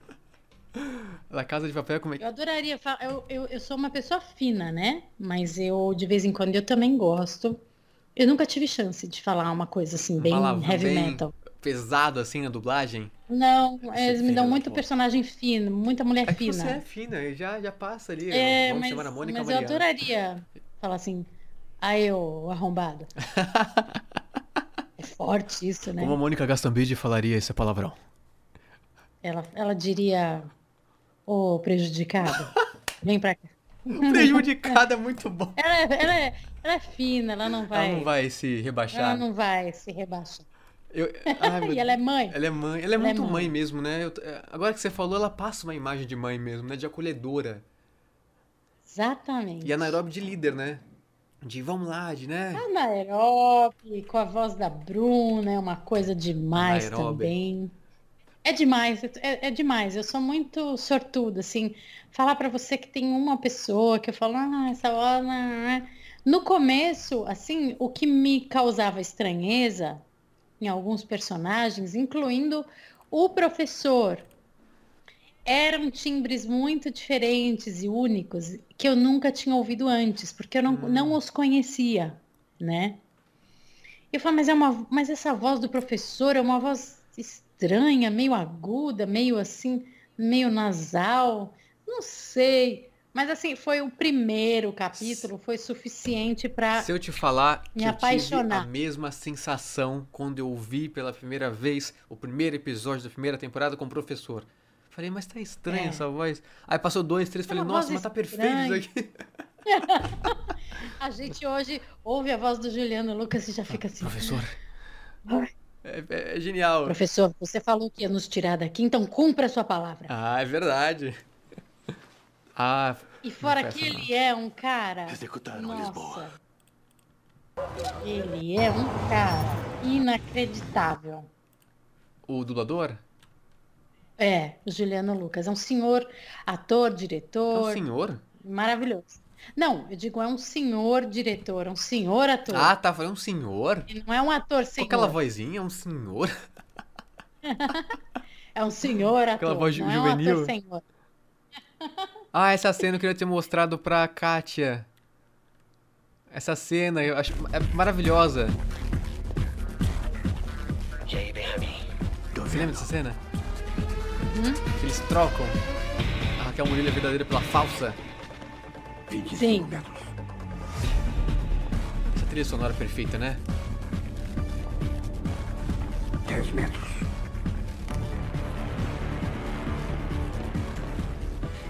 La Casa de Papel, como é que... Eu adoraria falar. Eu, eu, eu sou uma pessoa fina, né? Mas eu, de vez em quando, eu também gosto. Eu nunca tive chance de falar uma coisa assim, bem heavy bem metal. Pesado assim na dublagem? Não, Esse eles me dão muito personagem fino, muita mulher É fina. você é fina, já, já passa ali. É, Vamos mas, chamar a Mônica mas eu adoraria falar assim, aí, ô arrombado. é forte isso, né? Como a Mônica Gastambide falaria esse palavrão? Ela, ela diria, ô prejudicado, vem pra cá. O prejudicado é muito bom. Ela, é- ela, é, ela é fina, ela não vai. Ela não vai se rebaixar. ela não vai se rebaixar. Eu- Ai, meu e ela é mãe. Ela é mãe, ela é Ela é muito mãe. mãe. mesmo, né? Eu- é, agora que você falou, ela passa uma imagem de mãe mesmo, né? De acolhedora. Exatamente. E a Nairobi de líder, né? De vamos lá, de né? A Nairobi, com a voz da Bruna, é uma coisa demais Nairobi. também. É demais, é, é demais. Eu sou muito sortuda, assim. Falar pra você que tem uma pessoa que eu falo, ah, essa hora. né?" No começo, assim, o que me causava estranheza em alguns personagens, incluindo o professor, eram timbres muito diferentes e únicos que eu nunca tinha ouvido antes, porque eu não, não os conhecia, né? Eu falo, mas é uma, mas essa voz do professor é uma voz estranha, meio aguda, meio assim, meio nasal, não sei. Mas assim, foi o primeiro capítulo, foi suficiente para Se eu te falar que Me eu tive apaixonar. a mesma sensação quando eu vi pela primeira vez o primeiro episódio da primeira temporada com o professor. Falei, mas tá estranha É. essa voz. Aí passou dois, três, É falei, nossa, mas tá perfeito isso aqui. A gente hoje ouve a voz do Juliano Lucas e já fica assim. Professor. "Ai, É, é- é genial. Professor, você falou que ia nos tirar daqui, então cumpra a sua palavra. Ah, é verdade. Ah, E fora não que foi essa, ele é um cara. Executaram Nossa. Lisboa. Ele é um cara inacreditável. não. O dublador? É, o Juliano Lucas. É um senhor ator, É diretor. um senhor? Maravilhoso. Não, eu digo, é um senhor diretor, é um senhor ator. Ah, tá, falei um senhor? Ele não é um ator Com senhor. aquela vozinha, um senhor? É um senhor ator. Aquela voz não é um juvenil. ator senhor. Ah, essa cena eu queria ter mostrado pra Kátia. Essa cena eu acho é maravilhosa. Você lembra dessa cena? Uhum. Que eles trocam a Raquel Murilo verdadeira pela falsa. Sim. Essa trilha sonora perfeita, né? 10 metros.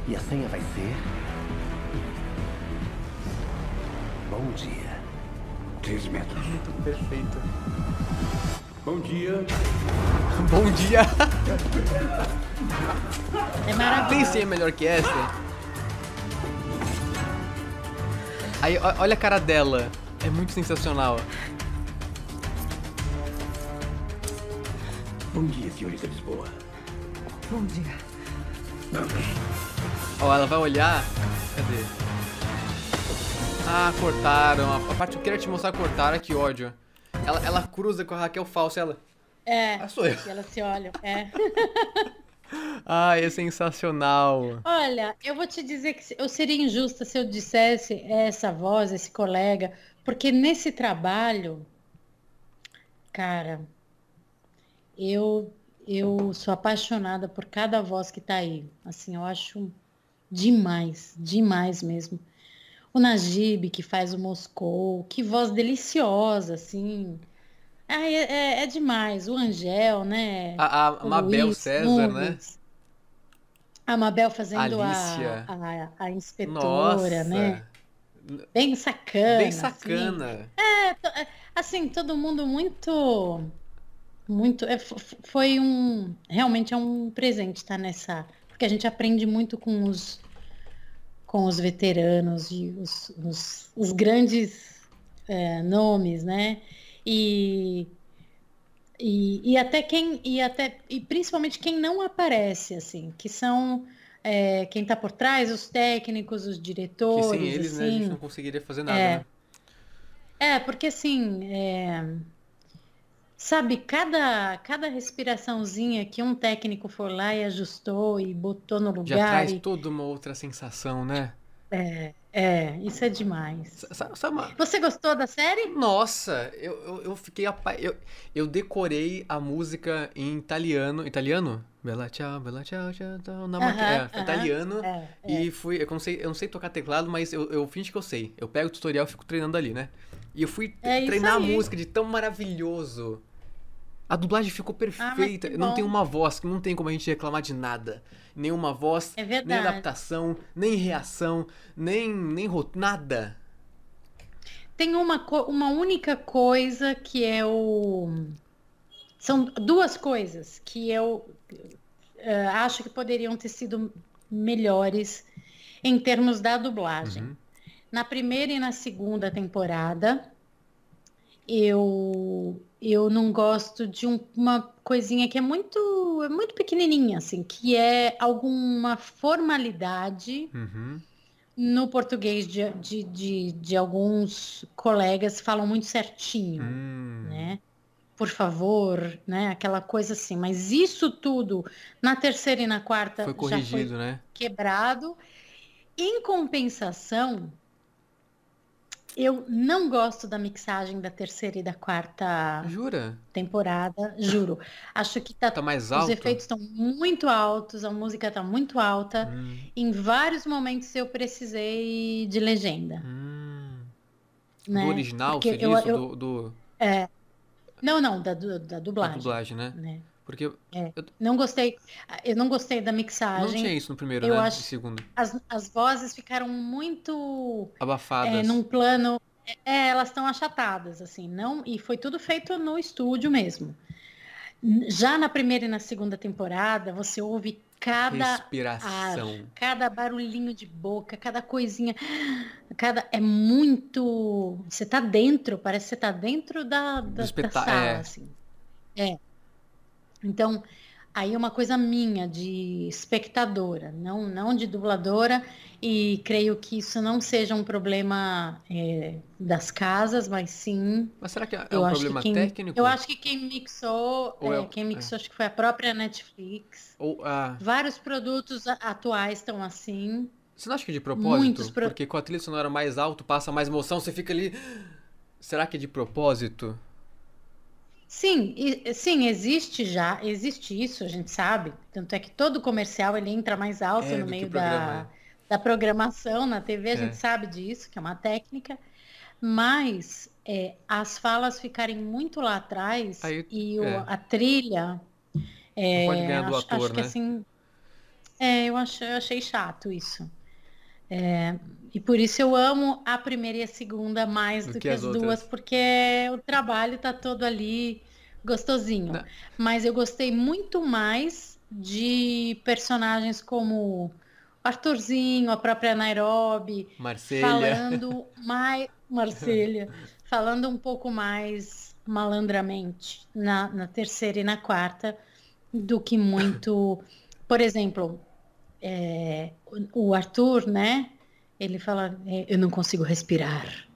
E a senha vai ser. Bom dia. 3 metros. Muito perfeito. Bom dia. Bom dia. É maravilhoso. Tem senha melhor que essa? Aí, olha a cara dela. É muito sensacional. Bom dia, senhorita Lisboa. Bom dia. Ó, ela vai olhar. Cadê? Ah, cortaram. A parte que eu queria te mostrar cortaram, que ódio. Ela, ela cruza com a Raquel falsa, ela. É. Ah, sou eu. E elas se olham. É. Ai, é sensacional. Olha, eu vou te dizer que eu seria injusta se eu dissesse essa voz, esse colega, porque nesse trabalho, cara, eu eu sou apaixonada por cada voz que tá aí. Assim, eu acho demais, demais mesmo. O Najib, que faz o Moscou, que voz deliciosa, assim. Ai, é, é- é demais. O Angel, né? A, a Mabel Luiz César, né? A Mabel fazendo a, Alicia. a, a inspetora, Nossa. né? Bem sacana. Bem assim. sacana. É, to- é, assim, todo mundo muito, muito, é, foi um, realmente é um presente estar nessa, porque a gente aprende muito com os, com os veteranos e os, os, os grandes é, nomes, né? E, e, e até quem, e até, e principalmente quem não aparece, assim, que são é, quem está por trás, os técnicos, os Que diretores, sem eles, né, a gente assim. não conseguiria fazer nada, É. né? É, porque assim, é, sabe, cada, cada respiraçãozinha que um técnico for lá e ajustou e botou no Já lugar, traz e- toda uma outra sensação, né? é, é, isso é demais. Sa- sabe uma- Você gostou da série? Nossa, eu, eu, eu fiquei apa... eu, eu decorei a música em italiano. Italiano? Bella ciao, bella ciao, ciao, ciao, na Aham, é, aham, italiano. é, E fui. Eu não, sei, eu não sei tocar teclado, mas eu, eu finge que eu sei. Eu pego o tutorial e fico treinando ali, né? E eu fui É treinar a música de tão maravilhoso. A dublagem ficou Ah, perfeita. que não tem uma voz, não tem como a gente reclamar de nada. Nenhuma voz, É nem adaptação, nem reação, nem, nem nada. Tem uma, uma única coisa que é o. São duas coisas que eu eh, acho que poderiam ter sido melhores em termos da dublagem. Uhum. Na primeira e na segunda temporada, eu eu não gosto de um- uma coisinha que é muito é muito pequenininha assim, que é alguma formalidade Uhum. no português de, de, de, de alguns colegas falam muito certinho, Hum. né? Por favor, né? Aquela coisa assim. Mas isso tudo na terceira e na quarta Foi já corrigido, foi né? quebrado. Em compensação, eu não gosto da mixagem da terceira e da quarta Jura? temporada, juro. Acho que tá, Tá mais os alto? efeitos estão muito altos, a música tá muito alta. Hum. Em vários momentos eu precisei de legenda. né? Do original, Porque você eu- diz? eu- Do, do- é, não, não, da, da da dublagem. dublagem, né? né? Porque eu É. Não gostei, eu não gostei da não mixagem. tinha isso no primeiro, eu né? acho No segundo. as, as vozes ficaram muito Abafadas. é, num plano. É, elas estão achatadas, assim, não. E foi tudo feito no estúdio mesmo. Já na primeira e na segunda temporada, você ouve cada Respiração. ar, cada barulhinho de boca, cada coisinha, cada é muito. Você tá dentro, parece que você tá dentro da, da, da sala, é. assim. É. Então, aí é uma coisa minha de espectadora, não, não de dubladora, e creio que isso não seja um problema é, das casas, mas sim. Mas será que é eu um acho problema que quem, técnico? Eu acho que quem mixou, Ou é, é- quem mixou, acho que foi a própria Netflix. Ou, ah, Vários produtos atuais estão assim. Você não acha que é de propósito? Pro... Porque com a trilha sonora mais alto, passa mais emoção, você fica ali. Será que é de propósito? Sim, sim, existe já, existe isso, a gente sabe. Tanto é que todo comercial ele entra mais alto é, no meio da, da programação na TV, a é. gente sabe disso, que é uma técnica. Mas é, as falas ficarem muito lá atrás Aí, e o, é. a trilha. É, pode ganhar do acho, ator, acho né? que assim. É, eu, ach, eu achei chato isso. É, e por isso eu amo a primeira e a segunda mais do, do que, que, as, as duas, porque o trabalho está todo ali gostosinho. Não. Mas eu gostei muito mais de personagens como Arthurzinho, a própria Nairobi, Marcília. falando mais Marcília, falando um pouco mais malandramente na, na terceira e na quarta do que muito, por exemplo, é, o Arthur, né? Ele fala, é, eu não consigo respirar.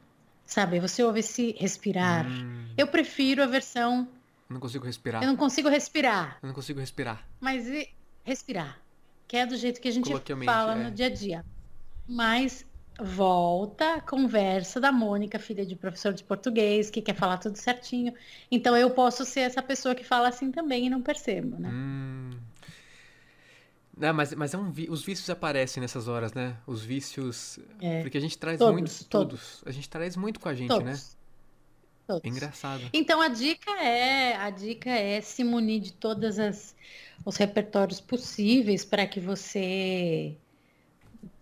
Sabe, você ouve esse respirar. Hum. Eu prefiro a versão. Eu não consigo respirar. Eu não consigo respirar. Eu não consigo respirar. Mas e, respirar. Que é do jeito que a gente fala é. no dia a dia. Mas volta a conversa da Mônica, filha de professor de português, que quer falar tudo certinho. Então eu posso ser essa pessoa que fala assim também e não percebo, né? Hum. Não, mas, mas é um vi... os vícios aparecem nessas horas, né? Os vícios. É. Porque a gente traz todos, muito. Todos. todos. A gente traz muito com a gente, todos. né? Todos. É engraçado. Então a dica é, a dica é se munir de todas as os repertórios possíveis para que você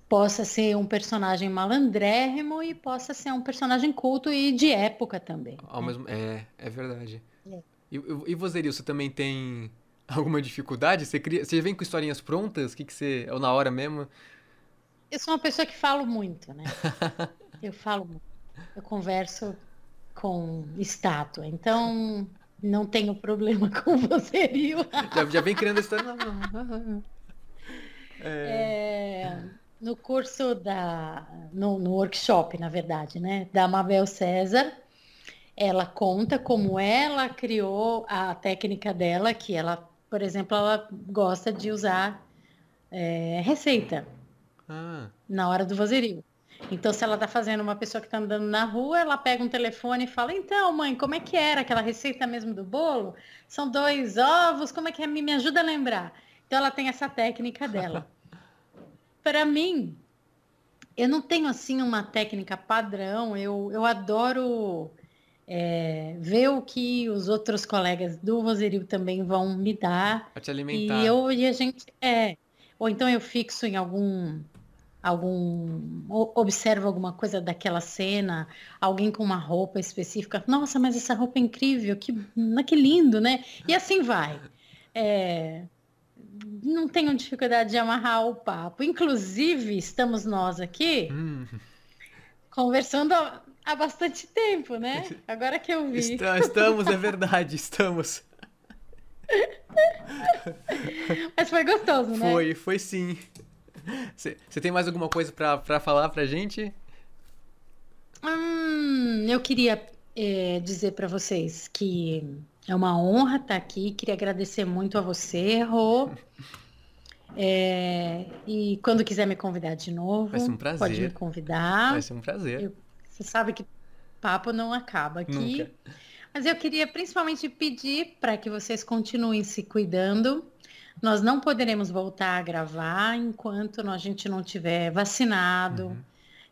possa ser um personagem malandrérrimo e possa ser um personagem culto e de época também. Ao né? mesmo... É, é verdade. É. E, e você, você também tem alguma dificuldade? Você, cria, você vem com historinhas prontas? O que, que você. Ou na hora mesmo? Eu sou uma pessoa que falo muito, né? eu falo muito. Eu converso com estátua. Então, não tenho problema com você, viu? já, já vem criando a história. É... é... no curso da. No, no workshop, na verdade, né? Da Mabel César ela conta como ela criou a técnica dela, que ela por exemplo, ela gosta de usar é, receita ah. na hora do vozerio. Então, se ela está fazendo uma pessoa que está andando na rua, ela pega um telefone e fala: Então, mãe, como é que era aquela receita mesmo do bolo? São dois ovos, como é que é? Me ajuda a lembrar. Então, ela tem essa técnica dela. Para mim, eu não tenho assim uma técnica padrão. Eu, eu adoro é, ver o que os outros colegas do vozerio também vão me dar. Pra te alimentar. E, eu, e a gente. É. Ou então eu fixo em algum. algum observo alguma coisa daquela cena, alguém com uma roupa específica. Nossa, mas essa roupa é incrível, que, que lindo, né? E assim vai. É, não tenho dificuldade de amarrar o papo. Inclusive, estamos nós aqui hum. Conversando há bastante tempo, né? Agora que eu vi. Estamos, é verdade, estamos. Mas foi gostoso, né? Foi, foi sim. Você tem mais alguma coisa para falar pra gente? Hum, eu queria é, dizer para vocês que é uma honra estar aqui. Queria agradecer muito a você, Rô. É, e quando quiser me convidar de novo, Vai ser um prazer. pode me convidar. Vai ser um prazer. Eu você sabe que papo não acaba aqui. Nunca. Mas eu queria principalmente pedir para que vocês continuem se cuidando. Nós não poderemos voltar a gravar enquanto a gente não tiver vacinado, uhum.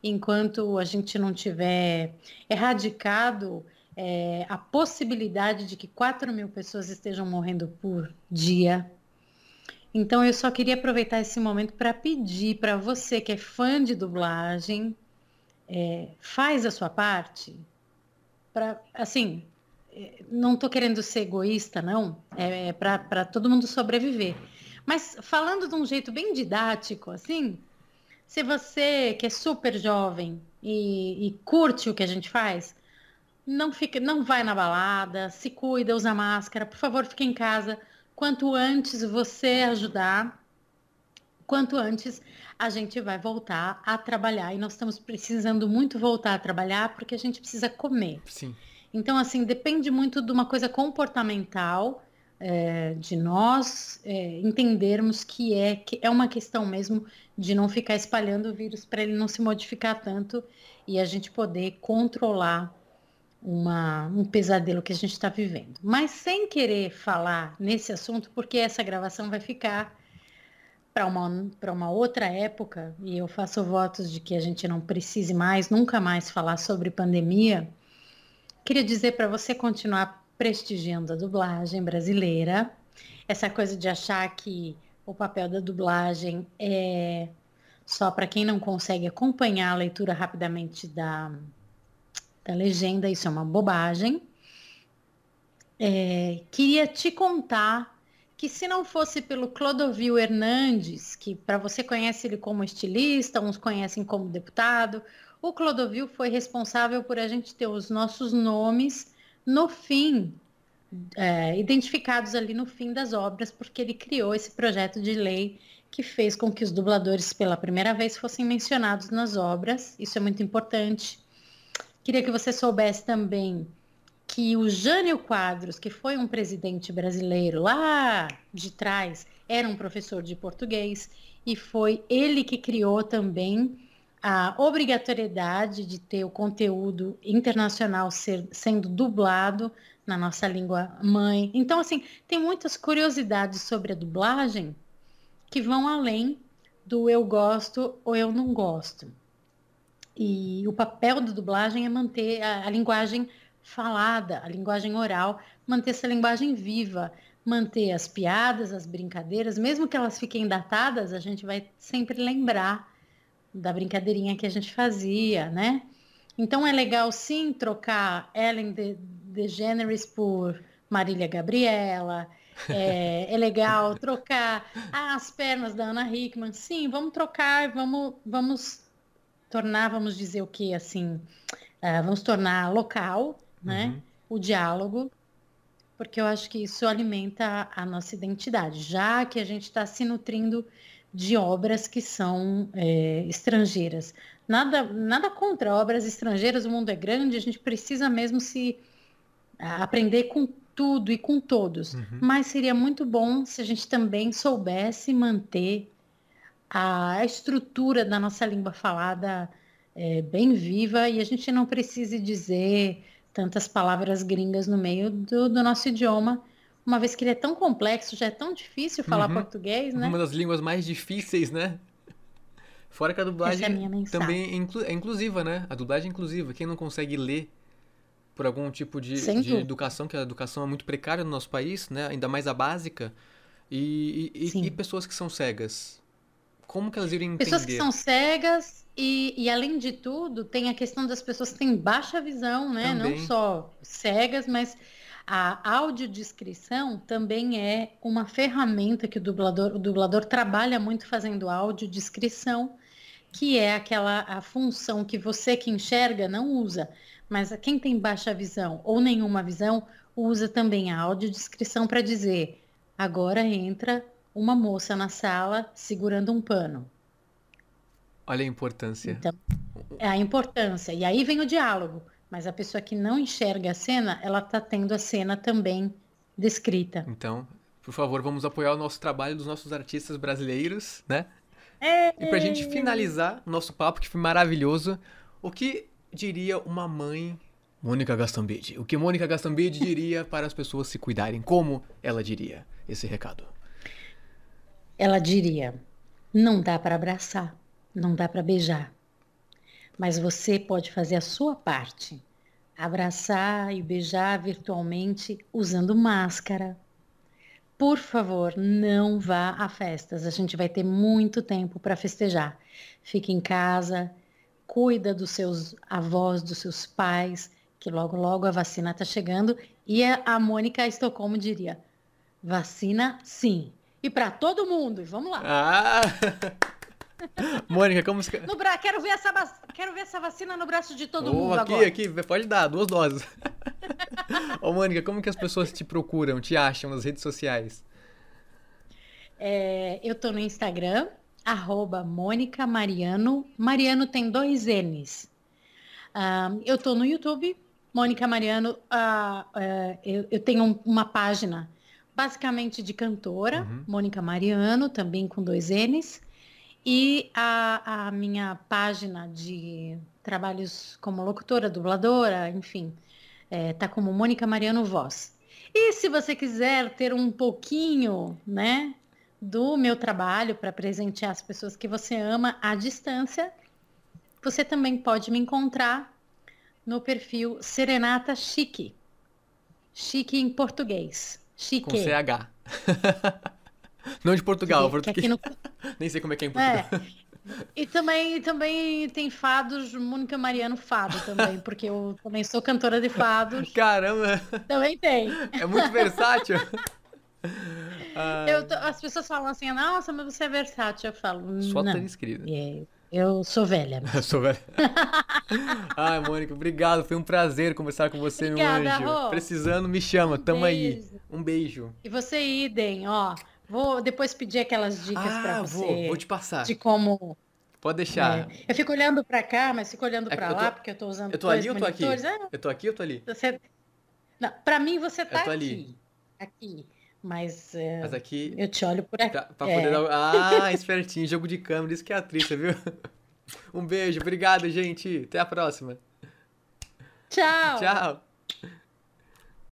enquanto a gente não tiver erradicado é, a possibilidade de que 4 mil pessoas estejam morrendo por dia. Então eu só queria aproveitar esse momento para pedir para você que é fã de dublagem, é, faz a sua parte para assim é, não estou querendo ser egoísta não é, é para todo mundo sobreviver. Mas falando de um jeito bem didático assim se você que é super jovem e, e curte o que a gente faz não fica não vai na balada se cuida usa máscara por favor fique em casa quanto antes você ajudar quanto antes a gente vai voltar a trabalhar. E nós estamos precisando muito voltar a trabalhar porque a gente precisa comer. Sim. Então, assim, depende muito de uma coisa comportamental é, de nós é, entendermos que é, que é uma questão mesmo de não ficar espalhando o vírus para ele não se modificar tanto e a gente poder controlar uma, um pesadelo que a gente está vivendo. Mas sem querer falar nesse assunto, porque essa gravação vai ficar para uma, uma outra época, e eu faço votos de que a gente não precise mais, nunca mais falar sobre pandemia, queria dizer para você continuar prestigiando a dublagem brasileira, essa coisa de achar que o papel da dublagem é só para quem não consegue acompanhar a leitura rapidamente da, da legenda, isso é uma bobagem. É, queria te contar que se não fosse pelo Clodovil Hernandes, que para você conhece ele como estilista, uns conhecem como deputado, o Clodovil foi responsável por a gente ter os nossos nomes no fim, é, identificados ali no fim das obras, porque ele criou esse projeto de lei que fez com que os dubladores pela primeira vez fossem mencionados nas obras. Isso é muito importante. Queria que você soubesse também que o Jânio Quadros, que foi um presidente brasileiro lá de trás, era um professor de português e foi ele que criou também a obrigatoriedade de ter o conteúdo internacional ser, sendo dublado na nossa língua mãe. Então, assim, tem muitas curiosidades sobre a dublagem que vão além do eu gosto ou eu não gosto. E o papel da dublagem é manter a, a linguagem falada, a linguagem oral, manter essa linguagem viva, manter as piadas, as brincadeiras, mesmo que elas fiquem datadas, a gente vai sempre lembrar da brincadeirinha que a gente fazia, né? Então é legal sim trocar Ellen DeGeneres por Marília Gabriela. É, é legal trocar as pernas da Ana Hickman. Sim, vamos trocar, vamos, vamos tornar, vamos dizer o que assim, uh, vamos tornar local né? Uhum. O diálogo, porque eu acho que isso alimenta a nossa identidade, já que a gente está se nutrindo de obras que são é, estrangeiras. Nada, nada contra obras estrangeiras, o mundo é grande, a gente precisa mesmo se aprender com tudo e com todos. Uhum. Mas seria muito bom se a gente também soubesse manter a estrutura da nossa língua falada é, bem viva e a gente não precise dizer tantas palavras gringas no meio do, do, nosso idioma, uma vez que ele é tão complexo, já é tão difícil falar uhum. português, né? Uma das línguas mais difíceis, né? Fora que a dublagem é também é, inclu é, inclusiva, né? A dublagem é inclusiva. Quem não consegue ler por algum tipo de, de educação, que a educação é muito precária no nosso país, né? Ainda mais a básica. E, e, e pessoas que são cegas. Como que elas iriam entender? Pessoas que são cegas e, e, além de tudo, tem a questão das pessoas que têm baixa visão, né? Também. Não só cegas, mas a audiodescrição também é uma ferramenta que o dublador, o dublador trabalha muito fazendo audiodescrição, que é aquela a função que você que enxerga não usa, mas quem tem baixa visão ou nenhuma visão usa também a audiodescrição para dizer agora entra uma moça na sala segurando um pano. Olha a importância. Então, é a importância. E aí vem o diálogo. Mas a pessoa que não enxerga a cena, ela está tendo a cena também descrita. Então, por favor, vamos apoiar o nosso trabalho dos nossos artistas brasileiros, né? É... E pra gente finalizar o nosso papo, que foi maravilhoso, o que diria uma mãe Mônica Gastambide? O que Mônica Gastambide diria para as pessoas se cuidarem? Como ela diria esse recado? Ela diria: não dá para abraçar não dá para beijar. Mas você pode fazer a sua parte. Abraçar e beijar virtualmente usando máscara. Por favor, não vá a festas. A gente vai ter muito tempo para festejar. Fique em casa, cuida dos seus avós, dos seus pais, que logo logo a vacina está chegando. E a Mônica Estocolmo diria: vacina sim. E para todo mundo. Vamos lá. Ah! Mônica, como você... No bra... quero, ver essa... quero ver essa vacina no braço de todo oh, mundo aqui, agora. Aqui, pode dar, duas doses. Ô, Mônica, como que as pessoas te procuram, te acham nas redes sociais? É, eu tô no Instagram, arroba Mônica Mariano. Mariano tem dois N's. Uh, eu tô no YouTube, Mônica Mariano. Uh, uh, eu, eu, tenho uma página basicamente de cantora, Uhum. Mônica Mariano, também com dois N's. E a, a minha página de trabalhos como locutora, dubladora, enfim, é, tá como Mônica Mariano Voz. E se você quiser ter um pouquinho, né, do meu trabalho para presentear as pessoas que você ama à distância, você também pode me encontrar no perfil Serenata Chique. Chique em português. Chique. Com CH. Não de Portugal, português. no- Nem sei como é que é em Portugal. É. E também, também tem fados, Mônica Mariano Fado também, porque eu também sou cantora de fados. Caramba, Também tem. é muito versátil. Eu as pessoas falam assim, nossa, mas você é versátil. Eu falo, Só não. tênis, querida. É, eu sou velha. Eu sou velho. Ai, Mônica, obrigado. Foi um prazer conversar com você, Obrigada, meu anjo. Rô. Precisando, me chama. Tamo aí. Um beijo. E você, idem, ó. Vou depois pedir aquelas dicas pra Ah, você. vou, vou te passar. De como. Pode deixar. é. Eu fico olhando pra cá, mas fico olhando É que pra eu tô- lá, porque eu tô usando Eu tô ali ou tô aqui? Ah, Eu tô aqui ou tô ali? você... Não, pra mim você tá tô aqui. ali. Aqui. Mas, é, Mas aqui. eu te olho por aqui. Pra, pra É. dar. Ah, espertinho. Jogo de câmera. Isso que é atriz, viu? Um beijo. Obrigado, gente. Até a próxima. Tchau! Tchau.